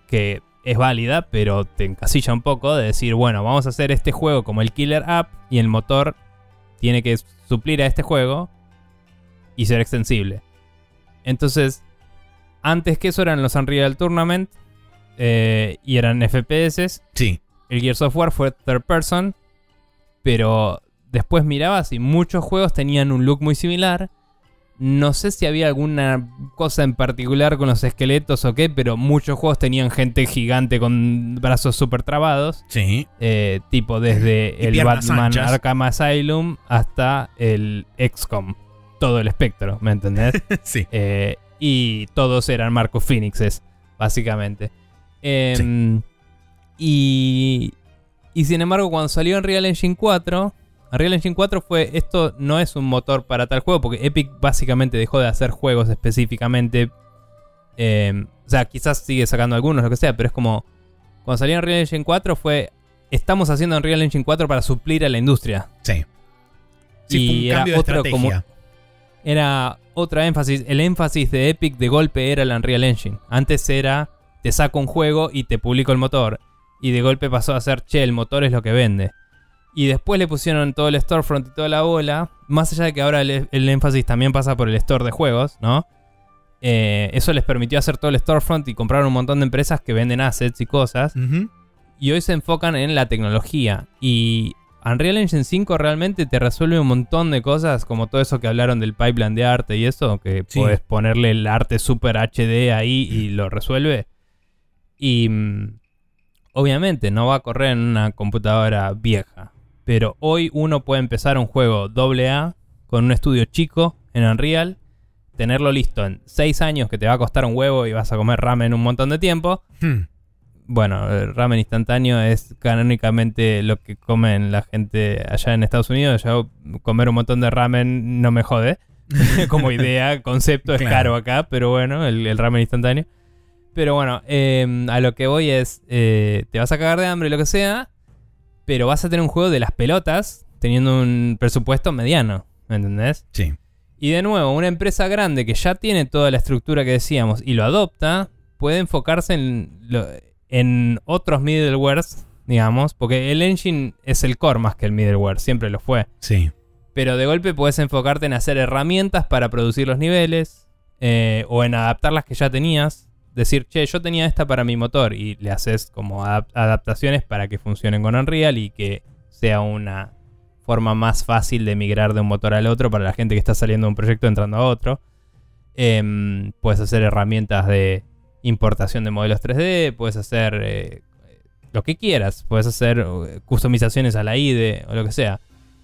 que es válida, pero te encasilla un poco de decir, bueno, vamos a hacer este juego como el killer app y el motor tiene que suplir a este juego y ser extensible. Entonces, antes que eso eran los Unreal Tournament eh, y eran FPS. Sí. El Gears of War fue third person, pero después mirabas y muchos juegos tenían un look muy similar. No sé si había alguna cosa en particular con los esqueletos o qué, pero muchos juegos tenían gente gigante con brazos súper trabados. Sí. eh, tipo desde Y el Batman anchas. Arkham Asylum hasta el XCOM. Todo el espectro, ¿me entendés? *laughs* sí. Eh, y todos eran Marco Phoenixes, básicamente. Em, y, y sin embargo, cuando salió Unreal Engine 4, Unreal Engine 4 fue, esto no es un motor para tal juego, porque Epic básicamente dejó de hacer juegos específicamente. Em, o sea, quizás sigue sacando algunos, lo que sea, pero es como, cuando salió Unreal Engine 4 fue, estamos haciendo Unreal Engine 4 para suplir a la industria. Sí. Sí, Y fue un era de otro estrategia. era otra énfasis. El énfasis de Epic de golpe era el Unreal Engine. Antes era, te saco un juego y te publico el motor. Y de golpe pasó a ser, che, el motor es lo que vende. Y después le pusieron todo el storefront y toda la bola. Más allá de que ahora el, el énfasis también pasa por el store de juegos, ¿no? Eh, eso les permitió hacer todo el storefront y comprar un montón de empresas que venden assets y cosas. Y hoy se enfocan en la tecnología. Y Unreal Engine 5 realmente te resuelve un montón de cosas, como todo eso que hablaron del pipeline de arte y eso, que Sí. puedes ponerle el arte super HD ahí y lo resuelve. Y mm, obviamente no va a correr en una computadora vieja. Pero hoy uno puede empezar un juego AA con un estudio chico en Unreal tenerlo listo en 6 años que te va a costar un huevo y vas a comer ramen un montón de tiempo. Hmm. Bueno, el ramen instantáneo es canónicamente lo que comen la gente allá en Estados Unidos. Yo comer un montón de ramen no me jode. *laughs* Como idea, concepto es caro acá, pero bueno, el, el ramen instantáneo. Pero bueno, eh, a lo que voy es, eh, te vas a cagar de hambre, lo que sea, pero vas a tener un juego de las pelotas teniendo un presupuesto mediano, ¿me entendés? Sí. Y de nuevo, una empresa grande que ya tiene toda la estructura que decíamos y lo adopta, puede enfocarse en, lo- en otros middlewares, digamos, porque el engine es el core más que el middleware, siempre lo fue. Sí. Pero de golpe puedes enfocarte en hacer herramientas para producir los niveles eh, o en adaptar las que ya tenías. Decir, che, yo tenía esta para mi motor y le haces como adap- adaptaciones para que funcionen con Unreal y que sea una forma más fácil de migrar de un motor al otro para la gente que está saliendo de un proyecto entrando a otro. Em, puedes hacer herramientas de importación de modelos 3D, puedes hacer eh, lo que quieras, puedes hacer eh, customizaciones a la IDE o lo que sea.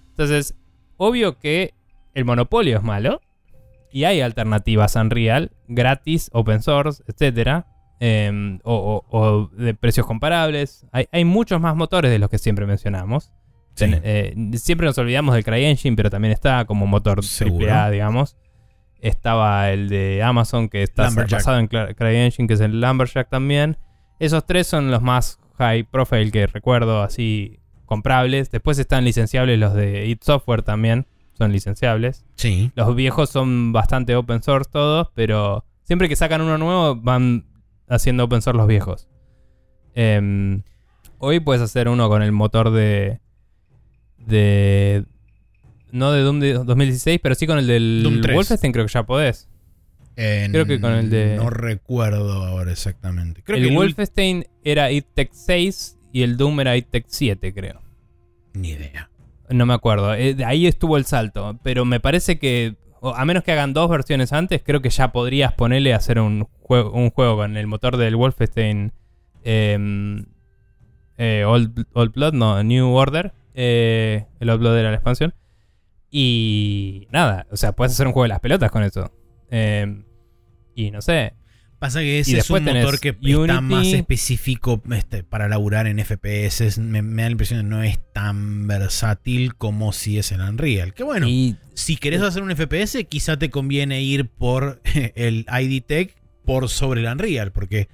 Entonces, obvio que el monopolio es malo y hay alternativas a Unreal, gratis, open source, etcétera, em, o, o- o de precios comparables. Hay, hay muchos más motores de los que siempre mencionamos. Sí. Ten- eh, siempre nos olvidamos del CryEngine, pero también está como motor Seguro. AAA, digamos. Estaba el de Amazon, que está basado en CryEngine, que es el Lumberjack también. Esos tres son los más high profile que recuerdo, así comprables. Después están licenciables los de id Software también, son licenciables. Sí. Los viejos son bastante open source todos, pero siempre que sacan uno nuevo van haciendo open source los viejos. Em, hoy puedes hacer uno con el motor de. de. No de Doom de 2016, pero sí con el del Doom 3. Wolfenstein, creo que ya podés. Creo que con el de- No recuerdo ahora exactamente. Creo el que el Wolfenstein era ITEC 6 y el Doom era ITEC 7, creo. Ni idea. No me acuerdo. Eh, de ahí estuvo el salto. Pero me parece que. a menos que hagan dos versiones antes, creo que ya podrías ponerle a hacer un juego, un juego con el motor del Wolfenstein. em, eh, Old, Old Blood, no, New Order. eh, el Old Blood era la expansión. Y nada, o sea, puedes hacer un juego de las pelotas con eso. Em, y no sé, Pasa que ese es un motor que Unity. está más específico este, para laburar en FPS. Me, me da la impresión de que no es tan versátil como si es el Unreal. Que bueno, y si querés hacer un FPS, quizá te conviene ir por *laughs* el ID Tech por sobre el Unreal. Porque,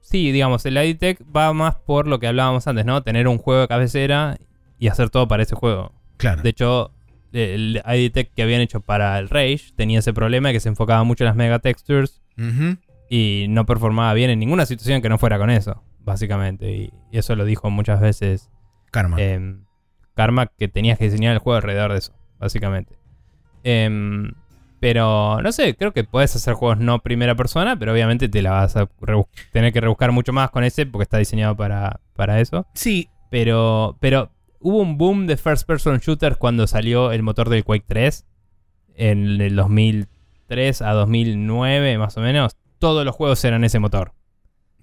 Sí, digamos, el IDTech va más por lo que hablábamos antes, ¿no? Tener un juego de cabecera y hacer todo para ese juego. claro. De hecho, el IDTech que habían hecho para el Rage tenía ese problema de que se enfocaba mucho en las mega textures Y no performaba bien en ninguna situación que no fuera con eso, básicamente. Y, y eso lo dijo muchas veces Karma. em, Karma, que tenías que diseñar el juego alrededor de eso, básicamente. Em, pero no sé, creo que puedes hacer juegos no primera persona, pero obviamente te la vas a tener que rebuscar mucho más con ese porque está diseñado para, para eso. sí, Pero, pero hubo un boom de first person shooters cuando salió el motor del Quake 3 en el 2003 a 2009 más o menos. Todos los juegos eran ese motor.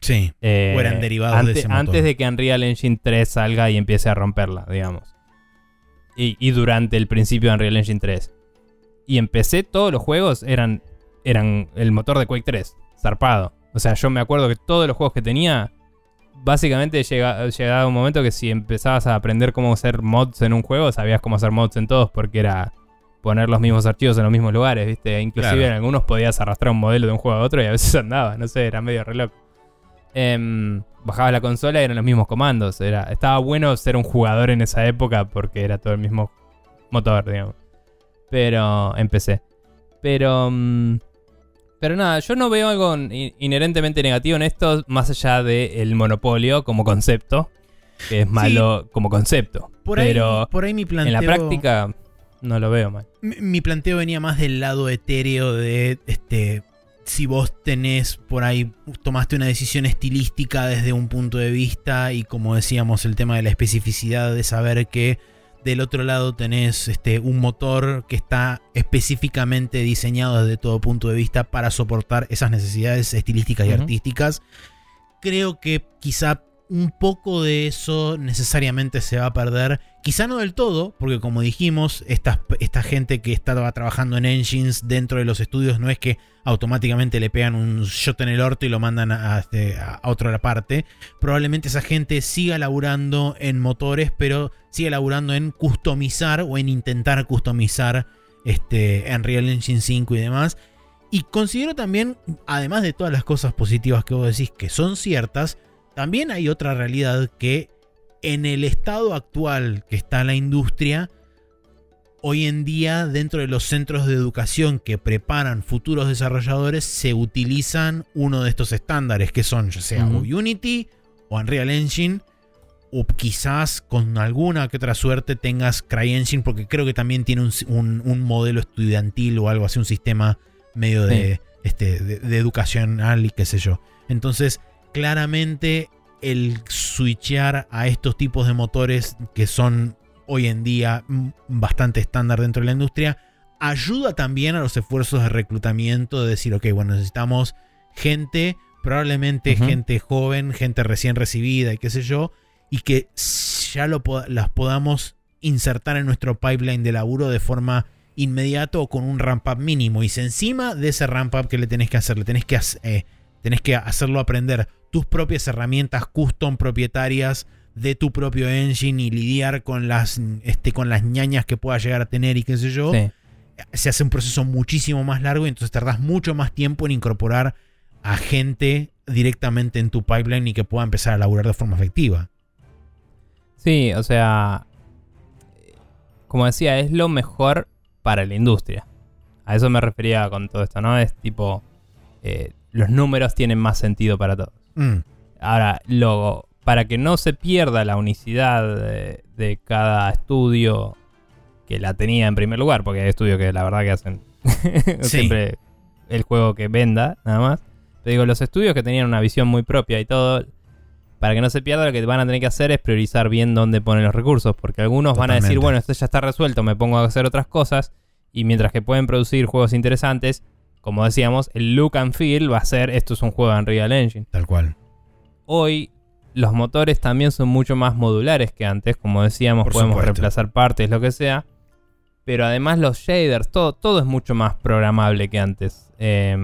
sí. Eh, O eran derivados de ese motor. Antes de que Unreal Engine 3 salga y empiece a romperla, digamos. Y, y durante el principio de Unreal Engine 3. Y empecé, todos los juegos eran, eran el motor de Quake 3, zarpado. O sea, yo me acuerdo que todos los juegos que tenía, básicamente llega, llegaba un momento que si empezabas a aprender cómo hacer mods en un juego, sabías cómo hacer mods en todos, porque era poner los mismos archivos en los mismos lugares, ¿viste? Inclusive Claro. en algunos podías arrastrar un modelo de un juego a otro y a veces *laughs* andaba, no sé, era medio reloj. Em, bajabas la consola y eran los mismos comandos. Era, estaba bueno ser un jugador en esa época porque era todo el mismo motor, digamos. Pero empecé. Pero. mm, pero nada, yo no veo algo in- inherentemente negativo en esto, más allá del monopolio como concepto, que es malo como concepto. Por ahí, pero por ahí mi planteo. en la práctica no lo veo mal. Mi, mi planteo venía más del lado etéreo de este. Si vos tenés por ahí, tomaste una decisión estilística desde un punto de vista y como decíamos el tema de la especificidad de saber que del otro lado tenés este, un motor que está específicamente diseñado desde todo punto de vista para soportar esas necesidades estilísticas y artísticas, creo que quizá un poco de eso necesariamente se va a perder. Quizá no del todo, porque como dijimos, esta, esta gente que estaba trabajando en engines dentro de los estudios no es que automáticamente le pegan un shot en el orto y lo mandan a, este, a, a otra parte. Probablemente esa gente siga laburando en motores, pero siga laburando en customizar o en intentar customizar este, Unreal Engine 5 y demás. Y considero también, además de todas las cosas positivas que vos decís que son ciertas, también hay otra realidad que en el estado actual que está la industria, hoy en día dentro de los centros de educación que preparan futuros desarrolladores se utilizan uno de estos estándares que son ya sea Unity o Unreal Engine o quizás con alguna que otra suerte tengas CryEngine porque creo que también tiene un, un- un modelo estudiantil o algo así, un sistema medio de, este, de, de educacional y qué sé yo. Entonces, claramente el switchear a estos tipos de motores que son hoy en día bastante estándar dentro de la industria, ayuda también a los esfuerzos de reclutamiento de decir, ok, bueno, necesitamos gente, probablemente gente joven, gente recién recibida y qué sé yo, y que ya lo, las podamos insertar en nuestro pipeline de laburo de forma inmediata o con un ramp up mínimo. Y si encima de ese ramp up que le tenés que hacer, le tenés que, eh, tenés que hacerlo aprender tus propias herramientas custom propietarias de tu propio engine y lidiar con las, este, con las ñañas que pueda llegar a tener y qué sé yo, Sí. se hace un proceso muchísimo más largo y entonces tardás mucho más tiempo en incorporar a gente directamente en tu pipeline y que pueda empezar a laburar de forma efectiva. Sí, o sea, como decía, es lo mejor para la industria. A eso me refería con todo esto, ¿no? Es tipo, eh, los números tienen más sentido para todos. Mm, Ahora, luego, para que no se pierda la unicidad de, de cada estudio que la tenía en primer lugar, porque hay estudios que la verdad que hacen *laughs* Sí. siempre el juego que venda, nada más. Te digo, los estudios que tenían una visión muy propia y todo, para que no se pierda, lo que van a tener que hacer es priorizar bien dónde ponen los recursos, porque algunos van a decir, bueno, esto ya está resuelto, me pongo a hacer otras cosas, y mientras que pueden producir juegos interesantes, como decíamos, el look and feel va a ser, esto es un juego de Unreal Engine tal cual. hoy los motores también son mucho más modulares que antes. Como decíamos, Por podemos supuesto. reemplazar partes, lo que sea. Pero además los shaders, todo, todo es mucho más programable que antes. Eh,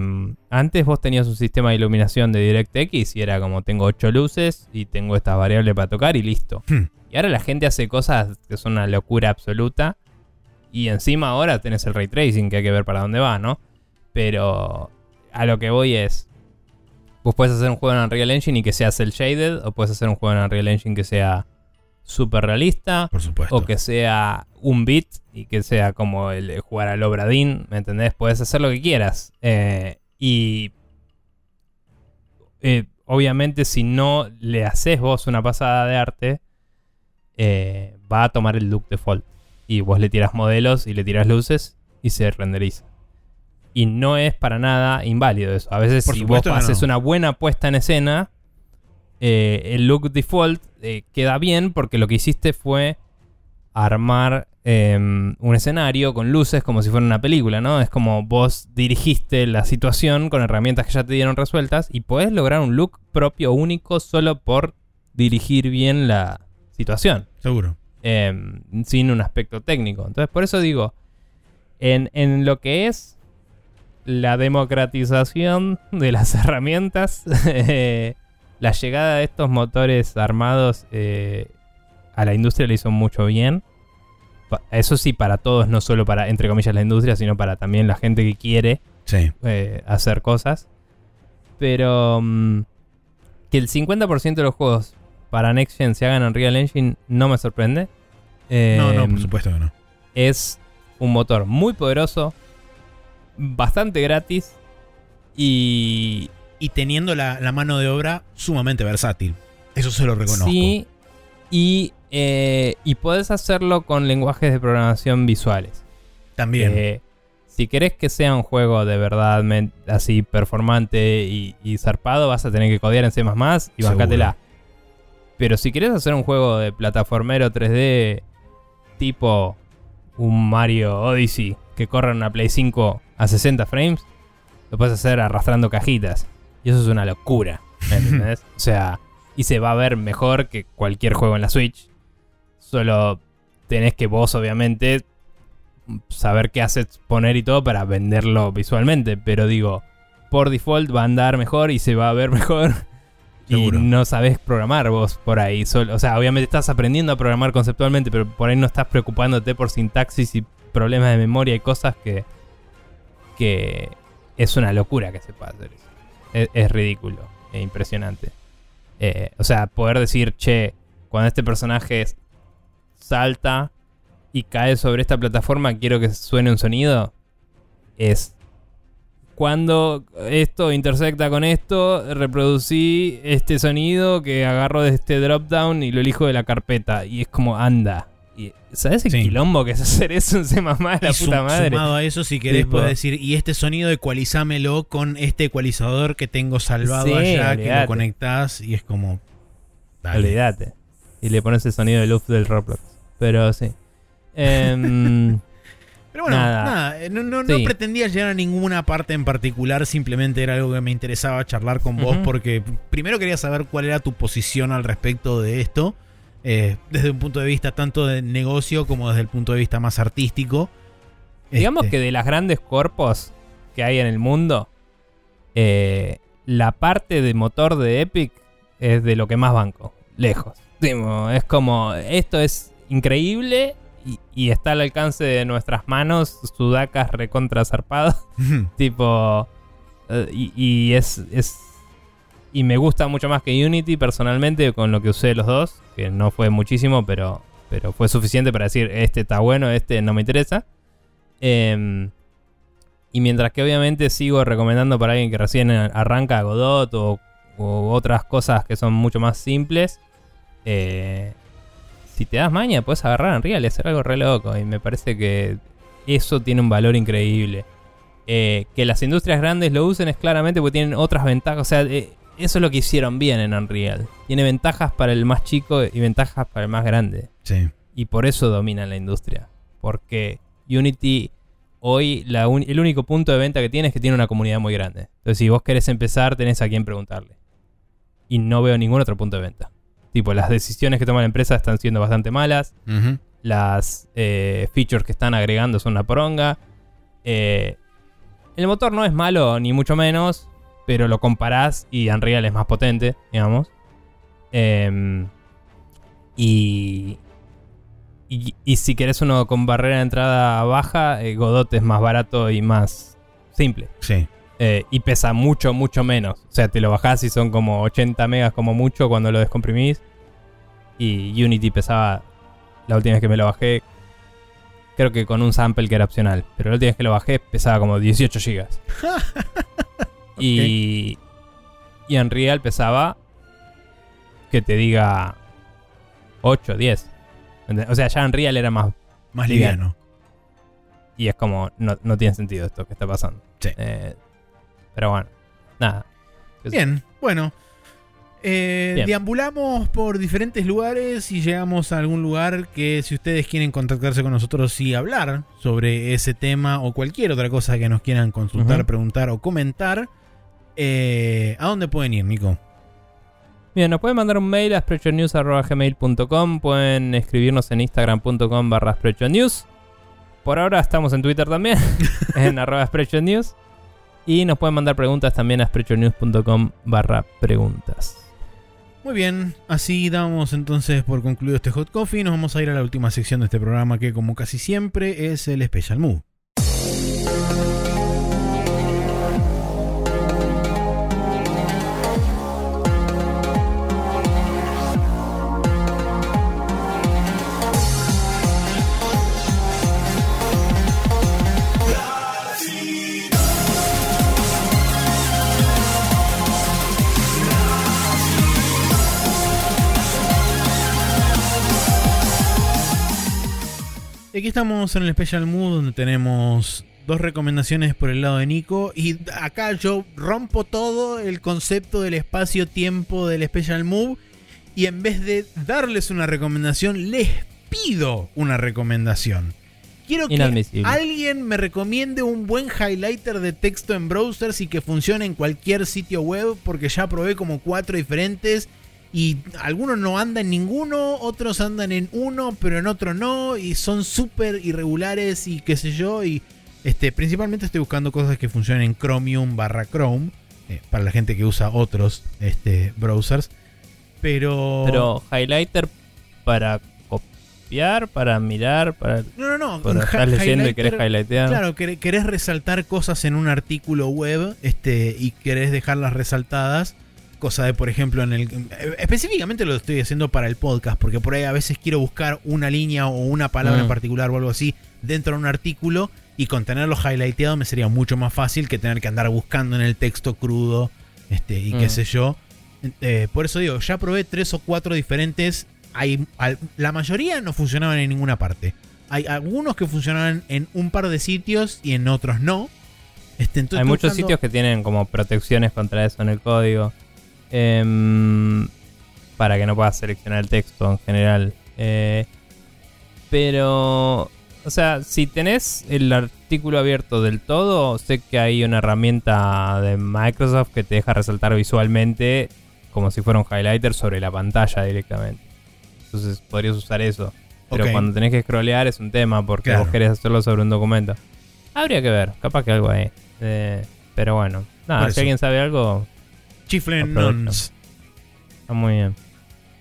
antes vos tenías un sistema de iluminación de DirectX y era como tengo 8 luces y tengo esta variable para tocar y listo. Hmm. Y ahora la gente hace cosas que son una locura absoluta. Y encima ahora tenés el ray tracing que hay que ver para dónde va, ¿no? Pero a lo que voy es. Vos puedes hacer un juego en Unreal Engine y que sea cel shaded, o puedes hacer un juego en Unreal Engine que sea super realista, Por supuesto. o que sea un bit y que sea como el, jugar al Obradín, ¿me entendés? Puedes hacer lo que quieras. Eh, y eh, obviamente si no le haces vos una pasada de arte, eh, va a tomar el look default. Y vos le tiras modelos y le tiras luces y se renderiza. Y no es para nada inválido eso. A veces Por si vos haces una buena puesta en escena, eh, el look default eh, queda bien porque lo que hiciste fue armar eh, un escenario con luces como si fuera una película, ¿no? Es como vos dirigiste la situación con herramientas que ya te dieron resueltas y podés lograr un look propio, único, solo por dirigir bien la situación, Seguro. eh, sin un aspecto técnico. Entonces, por eso digo, en, en lo que es la democratización de las *laughs* herramientas, eh, la llegada de estos motores armados eh, a la industria le hizo mucho bien. Eso sí, para todos, no solo para, entre comillas, la industria, sino para también la gente que quiere Sí. eh, hacer cosas. Pero mm, que el 50% de los juegos para Next Gen se hagan en Unreal Engine no me sorprende. No, no, Eh, por supuesto que no. es un motor muy poderoso, bastante gratis y Y teniendo la, la mano de obra sumamente versátil. Eso se lo reconozco. sí y eh, y puedes hacerlo con lenguajes de programación visuales. También. Eh, si querés que sea un juego de verdad así performante y, y zarpado, vas a tener que codear en C++ y bancátela. Pero si querés hacer un juego de plataformero 3D tipo un Mario Odyssey que corra en una Play 5 a 60 frames, lo puedes hacer arrastrando cajitas. Y eso es una locura. ¿me *laughs* ¿Entendés? o sea, y se va a ver mejor que cualquier juego en la Switch. Solo tenés que vos, obviamente, saber qué assets poner y todo para venderlo visualmente. Pero digo, por default va a andar mejor y se va a ver *laughs* mejor. Seguro. Y no sabés programar vos por ahí. Solo- o sea, obviamente estás aprendiendo a programar conceptualmente, pero por ahí no estás preocupándote por sintaxis y problemas de memoria y cosas que. Que es una locura que se pueda hacer eso. Es, ridículo e impresionante. Eh, o sea, poder decir, che, cuando este personaje salta y cae sobre esta plataforma, quiero que suene un sonido. Es cuando esto intersecta con esto, reproducí este sonido que agarro de este drop down y lo elijo de la carpeta. Y es como anda. Y, ¿Sabes el Sí. quilombo que es hacer eso en C++ de la Y sum- puta madre? Sumado a eso, si querés, Tipo- puedes decir, y este sonido ecualizámelo con este ecualizador que tengo salvado Sí, allá, que lo conectás y es como. dale. Olvídate. Y le pones el sonido de luz del Roblox. Pero sí. Em, *laughs* Pero bueno, Nada. nada, eh, no, no- no Sí. pretendía llegar a ninguna parte en particular, simplemente era algo que me interesaba charlar con vos porque primero quería saber cuál era tu posición al respecto de esto, eh, desde un punto de vista tanto de negocio como desde el punto de vista más artístico. digamos Este, que de las grandes corpos que hay en el mundo, eh, la parte de motor de Epic es de lo que más banco. Lejos. Es como, esto es increíble y, y está al alcance de nuestras manos, sudacas recontra zarpadas. *laughs* Tipo. eh, y, y es, es. Y me gusta mucho más que Unity personalmente con lo que usé los dos. Que no fue muchísimo, pero. Pero fue suficiente para decir, este está bueno, este no me interesa. Em, y mientras que obviamente sigo recomendando para alguien que recién arranca Godot o, o otras cosas que son mucho más simples. eh, si te das maña, puedes agarrar Unreal y hacer algo re loco. Y me parece que eso tiene un valor increíble. Eh, que las industrias grandes lo usen es claramente porque tienen otras ventajas. O sea, eh, eso es lo que hicieron bien en Unreal. Tiene ventajas para el más chico y ventajas para el más grande. Sí. Y por eso dominan la industria. Porque Unity hoy la un- el único punto de venta que tiene es que tiene una comunidad muy grande. Entonces si vos querés empezar tenés a quién preguntarle. Y no veo ningún otro punto de venta. Tipo, las decisiones que toma la empresa están siendo bastante malas las eh, features que están agregando son una poronga. Eh, el motor no es malo, ni mucho menos, pero lo comparás y Unreal es más potente, digamos. Em, y, y, y si querés uno con barrera de entrada baja, eh, Godot es más barato y más simple. Sí. Eh, y pesa mucho, mucho menos. O sea, te lo bajás y son como 80 megas como mucho cuando lo descomprimís. Y Unity pesaba, la última vez que me lo bajé, creo que con un sample que era opcional. Pero la última vez que lo bajé pesaba como 18 gigas. *laughs* Y, y Unreal pesaba, que te diga, 8, 10. ¿Entendés? O sea, ya Unreal era más... Más Liviano. liviano. Y es como, no, no tiene sentido esto que está pasando. Sí. Eh, pero bueno, nada. Bien, bueno. Eh, Bien. Deambulamos por diferentes lugares y llegamos a algún lugar que si ustedes quieren contactarse con nosotros y hablar sobre ese tema o cualquier otra cosa que nos quieran consultar, preguntar o comentar, eh, ¿a dónde pueden ir, Nico? Bien, nos pueden mandar un mail a sprechonews.gmail.com Pueden escribirnos en instagram.com barra sprechonews Por ahora estamos en Twitter también, *laughs* en arroba sprechonews Y nos pueden mandar preguntas también a sprechonews.com barra preguntas. Muy bien, así damos entonces por concluido este Hot Coffee. Nos vamos a ir a la última sección de este programa que como casi siempre es el Special Move. Aquí estamos en el Special Mood donde tenemos dos recomendaciones por el lado de Nico. Y acá yo rompo todo el concepto del espacio-tiempo del Special Move. Y en vez de darles una recomendación, les pido una recomendación. Quiero que alguien me recomiende un buen highlighter de texto en browsers y que funcione en cualquier sitio web, porque ya probé como cuatro diferentes y algunos no andan en ninguno, otros andan en uno, pero en otro no, y son súper irregulares y qué sé yo, y este, principalmente estoy buscando cosas que funcionen en Chromium barra Chrome, eh, para la gente que usa otros este, browsers, pero... Pero highlighter para copiar, para mirar, para... No, no, no. para leyendo y querés highlightear. Claro, quer- querés resaltar cosas en un artículo web este, y querés dejarlas resaltadas. Cosa de, por ejemplo, en el. Específicamente lo estoy haciendo para el podcast, porque por ahí a veces quiero buscar una línea o una palabra Mm. en particular o algo así dentro de un artículo y con tenerlo highlighteado me sería mucho más fácil que tener que andar buscando en el texto crudo este, y qué Mm. sé yo. Eh, por eso digo, ya probé tres o cuatro diferentes. Hay, al- la mayoría no funcionaban en ninguna parte. Hay algunos que funcionaban en un par de sitios y en otros no. Este, entonces Hay muchos buscando- sitios que tienen como protecciones contra eso en el código. Em, para que no puedas seleccionar el texto en general. Eh, pero, o sea, si tenés el artículo abierto del todo, sé que hay una herramienta de Microsoft que te deja resaltar visualmente como si fuera un highlighter sobre la pantalla directamente. Entonces podrías usar eso. Pero cuando tenés que scrollear es un tema porque Claro. vos querés hacerlo sobre un documento. Habría que ver, capaz que algo ahí. Eh, pero bueno, nada, si alguien sabe algo, Chiflen nons. está muy bien.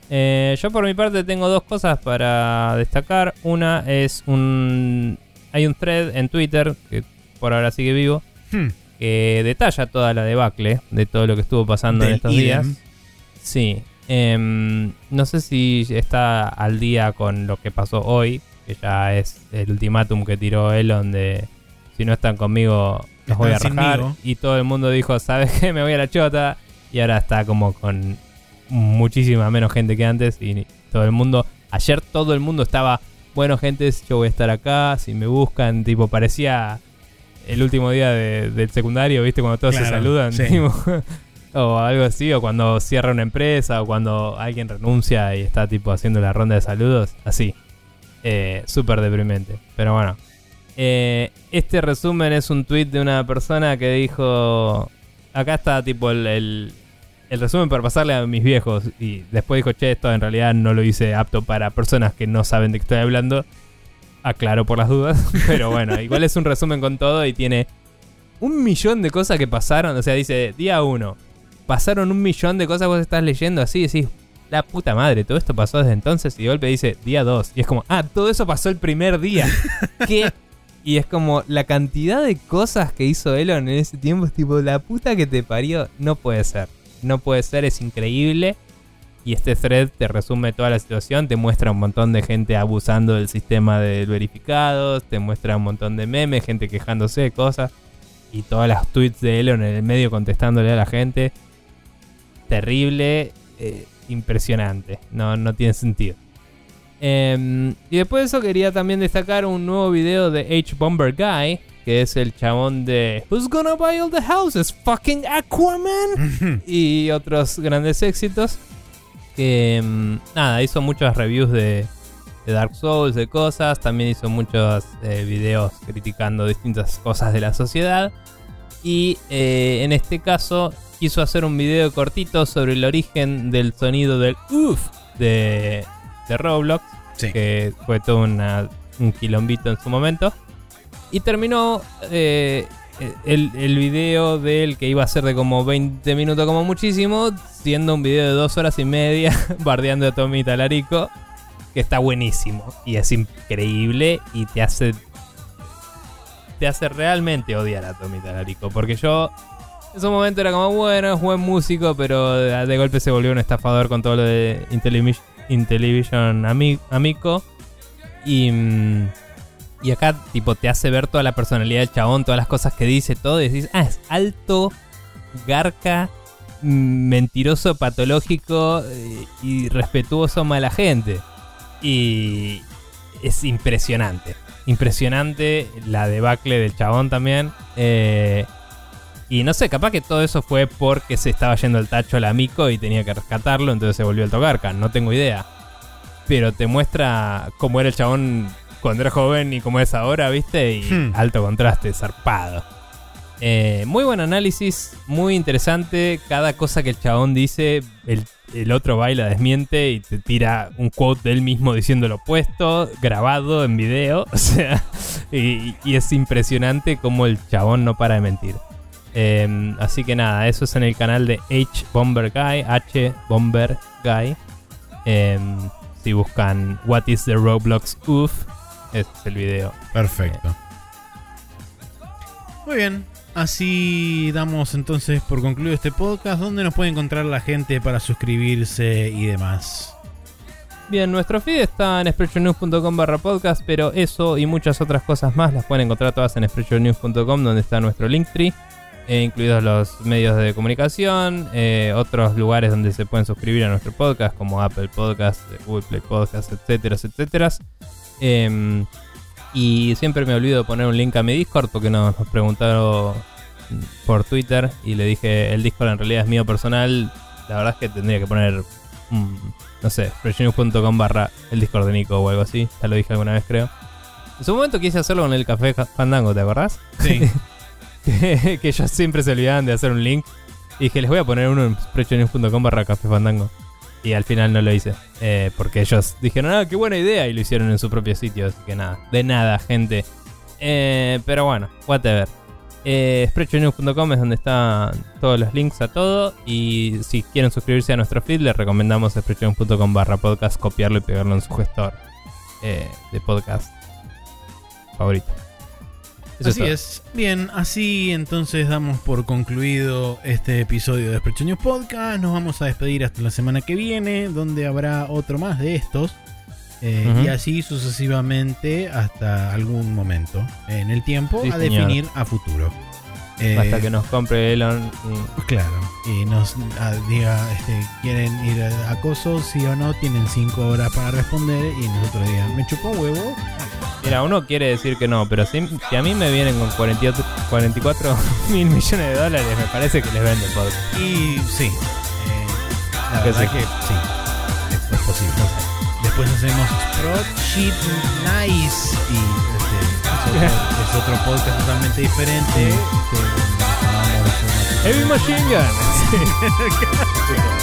Eh, yo por mi parte tengo dos cosas para destacar. Una es un... Hay un thread en Twitter, que por ahora sigue vivo, Hmm. que detalla toda la debacle de todo lo que estuvo pasando en estos idem. días. Sí. em, no sé si está al día con lo que pasó hoy, que ya es el ultimátum que tiró Elon de si no están conmigo los voy a rajar. Y todo el mundo dijo, ¿sabes qué? Me voy a la chota. Y ahora está como con muchísima menos gente que antes. Y todo el mundo, ayer todo el mundo estaba, bueno gente, yo voy a estar acá, si me buscan, tipo parecía el último día de- del secundario, ¿viste? Cuando todos se saludan. sí. tipo, *laughs* o algo así, o cuando cierra una empresa, o cuando alguien renuncia y está tipo haciendo la ronda de saludos, así. Eh, Súper deprimente. Pero bueno. Eh, este resumen es un tweet de una persona que dijo... Acá está tipo el, el- el resumen para pasarle a mis viejos. Y después dijo, che, esto en realidad no lo hice apto para personas que no saben de qué estoy hablando. Aclaro por las dudas. *laughs* Pero bueno, igual es un resumen con todo y tiene un millón de cosas que pasaron. O sea, dice, día uno. Pasaron un millón de cosas, vos estás leyendo así y decís, la puta madre, todo esto pasó desde entonces y de golpe dice día 2. Y es como, ah, todo eso pasó el primer día. *laughs* ¿Qué? Y es como la cantidad de cosas que hizo Elon en ese tiempo, es tipo, la puta que te parió, no puede ser. No puede ser, es increíble. Y este thread te resume toda la situación, te muestra un montón de gente abusando del sistema de verificados, te muestra un montón de memes, gente quejándose de cosas. Y todas las tweets de Elon en el medio contestándole a la gente. Terrible, eh, impresionante. No, no tiene sentido. Em, y después de eso quería también destacar un nuevo video de H Bomber Guy, que es el chabón de Who's Gonna Buy All the Houses? Fucking Aquaman y otros grandes éxitos. Que em, nada, hizo muchas reviews de, de Dark Souls, de cosas. También hizo muchos eh, videos criticando distintas cosas de la sociedad. Y eh, en este caso quiso hacer un video cortito sobre el origen del sonido del uff de, de Roblox Sí. que fue todo una- un quilombito en su momento. Y terminó eh, el, el video de él que iba a ser de como 20 minutos como muchísimo, siendo un video de dos horas y media, *laughs* bardeando a Tommy Talarico, que está buenísimo y es increíble y te hace te hace realmente odiar a Tommy Talarico, porque yo en su momento era como bueno, es buen músico, pero de, golpe se volvió un estafador con todo lo de Intellivision, Intellivision Ami- Amico y mm, y acá, tipo, te hace ver toda la personalidad del chabón, todas las cosas que dice, todo. Y decís, ah, es alto, garca, mm, mentiroso, patológico eh, y respetuoso mala gente. Y es impresionante. Impresionante la debacle del chabón también. Eh, y no sé, capaz que todo eso fue porque se estaba yendo el tacho al amico y tenía que rescatarlo, entonces se volvió el tocarca. No tengo idea. Pero te muestra cómo era el chabón cuando era joven y cómo es ahora, ¿viste? Y Hmm. alto contraste, zarpado. Eh, muy buen análisis, muy interesante. Cada cosa que el chabón dice, el, el otro va y la desmiente y te tira un quote de él mismo diciendo lo opuesto, grabado en video. *laughs* O sea, y, y es impresionante cómo el chabón no para de mentir. Eh, así que nada, eso es en el canal de H Bomber Guy, H Bomber Guy. Eh, si buscan What is the Roblox este es el video. Perfecto. Muy bien. Así damos entonces por concluido este podcast. ¿Dónde nos puede encontrar la gente para suscribirse y demás? Bien, nuestro feed está en expressionnews.com barra podcast, pero eso y muchas otras cosas más las pueden encontrar todas en expressionnews.com donde está nuestro linktree, eh, incluidos los medios de comunicación, eh, otros lugares donde se pueden suscribir a nuestro podcast, como Apple Podcast, Google Play Podcast, etcétera, etcétera. Em, y siempre me olvido de poner un link a mi Discord porque nos, nos preguntaron por Twitter y le dije, el Discord en realidad es mío personal. La verdad es que tendría que poner, mm, no sé, expressionnews.com barra el Discord de Nico o algo así. Ya lo dije alguna vez, creo. En su momento quise hacerlo con el Café Fandango, ¿te acordás? Sí. *laughs* que, que ellos siempre se olvidaban de hacer un link. Y dije, les voy a poner uno en expressionnews.com barra Café Fandango. Y al final no lo hice. eh, porque ellos dijeron, ah, qué buena idea. Y lo hicieron en su propio sitio. Así que nada, de nada, gente. Eh, pero bueno, whatever. Eh, es donde están todos los links a todo. Y si quieren suscribirse a nuestro feed, les recomendamos spreadshotnews.com barra podcast, copiarlo y pegarlo en su gestor eh, de podcast favorito. Eso así es. Bien, así entonces damos por concluido este episodio de Sprecho News Podcast. Nos vamos a despedir hasta la semana que viene, donde habrá otro más de estos. Eh. Y así sucesivamente hasta algún momento en el tiempo Sí, a señor. definir a futuro. Eh, Hasta que nos compre Elon. y- Claro, y nos ah, diga, este, ¿quieren ir a acoso? Sí o no, tienen 5 horas para responder y nosotros digan, ¿me chupó huevo? Mira, uno quiere decir que no, pero si, si a mí me vienen con 48 44 *laughs* mil millones de dólares, me parece que les vende el podcast. Y sí, eh, la Que verdad sí. que sí, es, es posible. Después hacemos Spreadsheet Nice y es, otro, es otro podcast totalmente diferente. Heavy Machine Gun. Sí. *laughs*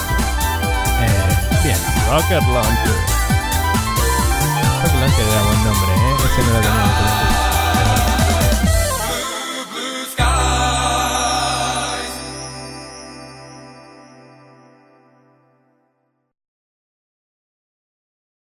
Eh, bien, Rocket Launcher. Rocket Launcher era buen nombre, ¿eh? Ese no lo teníamos.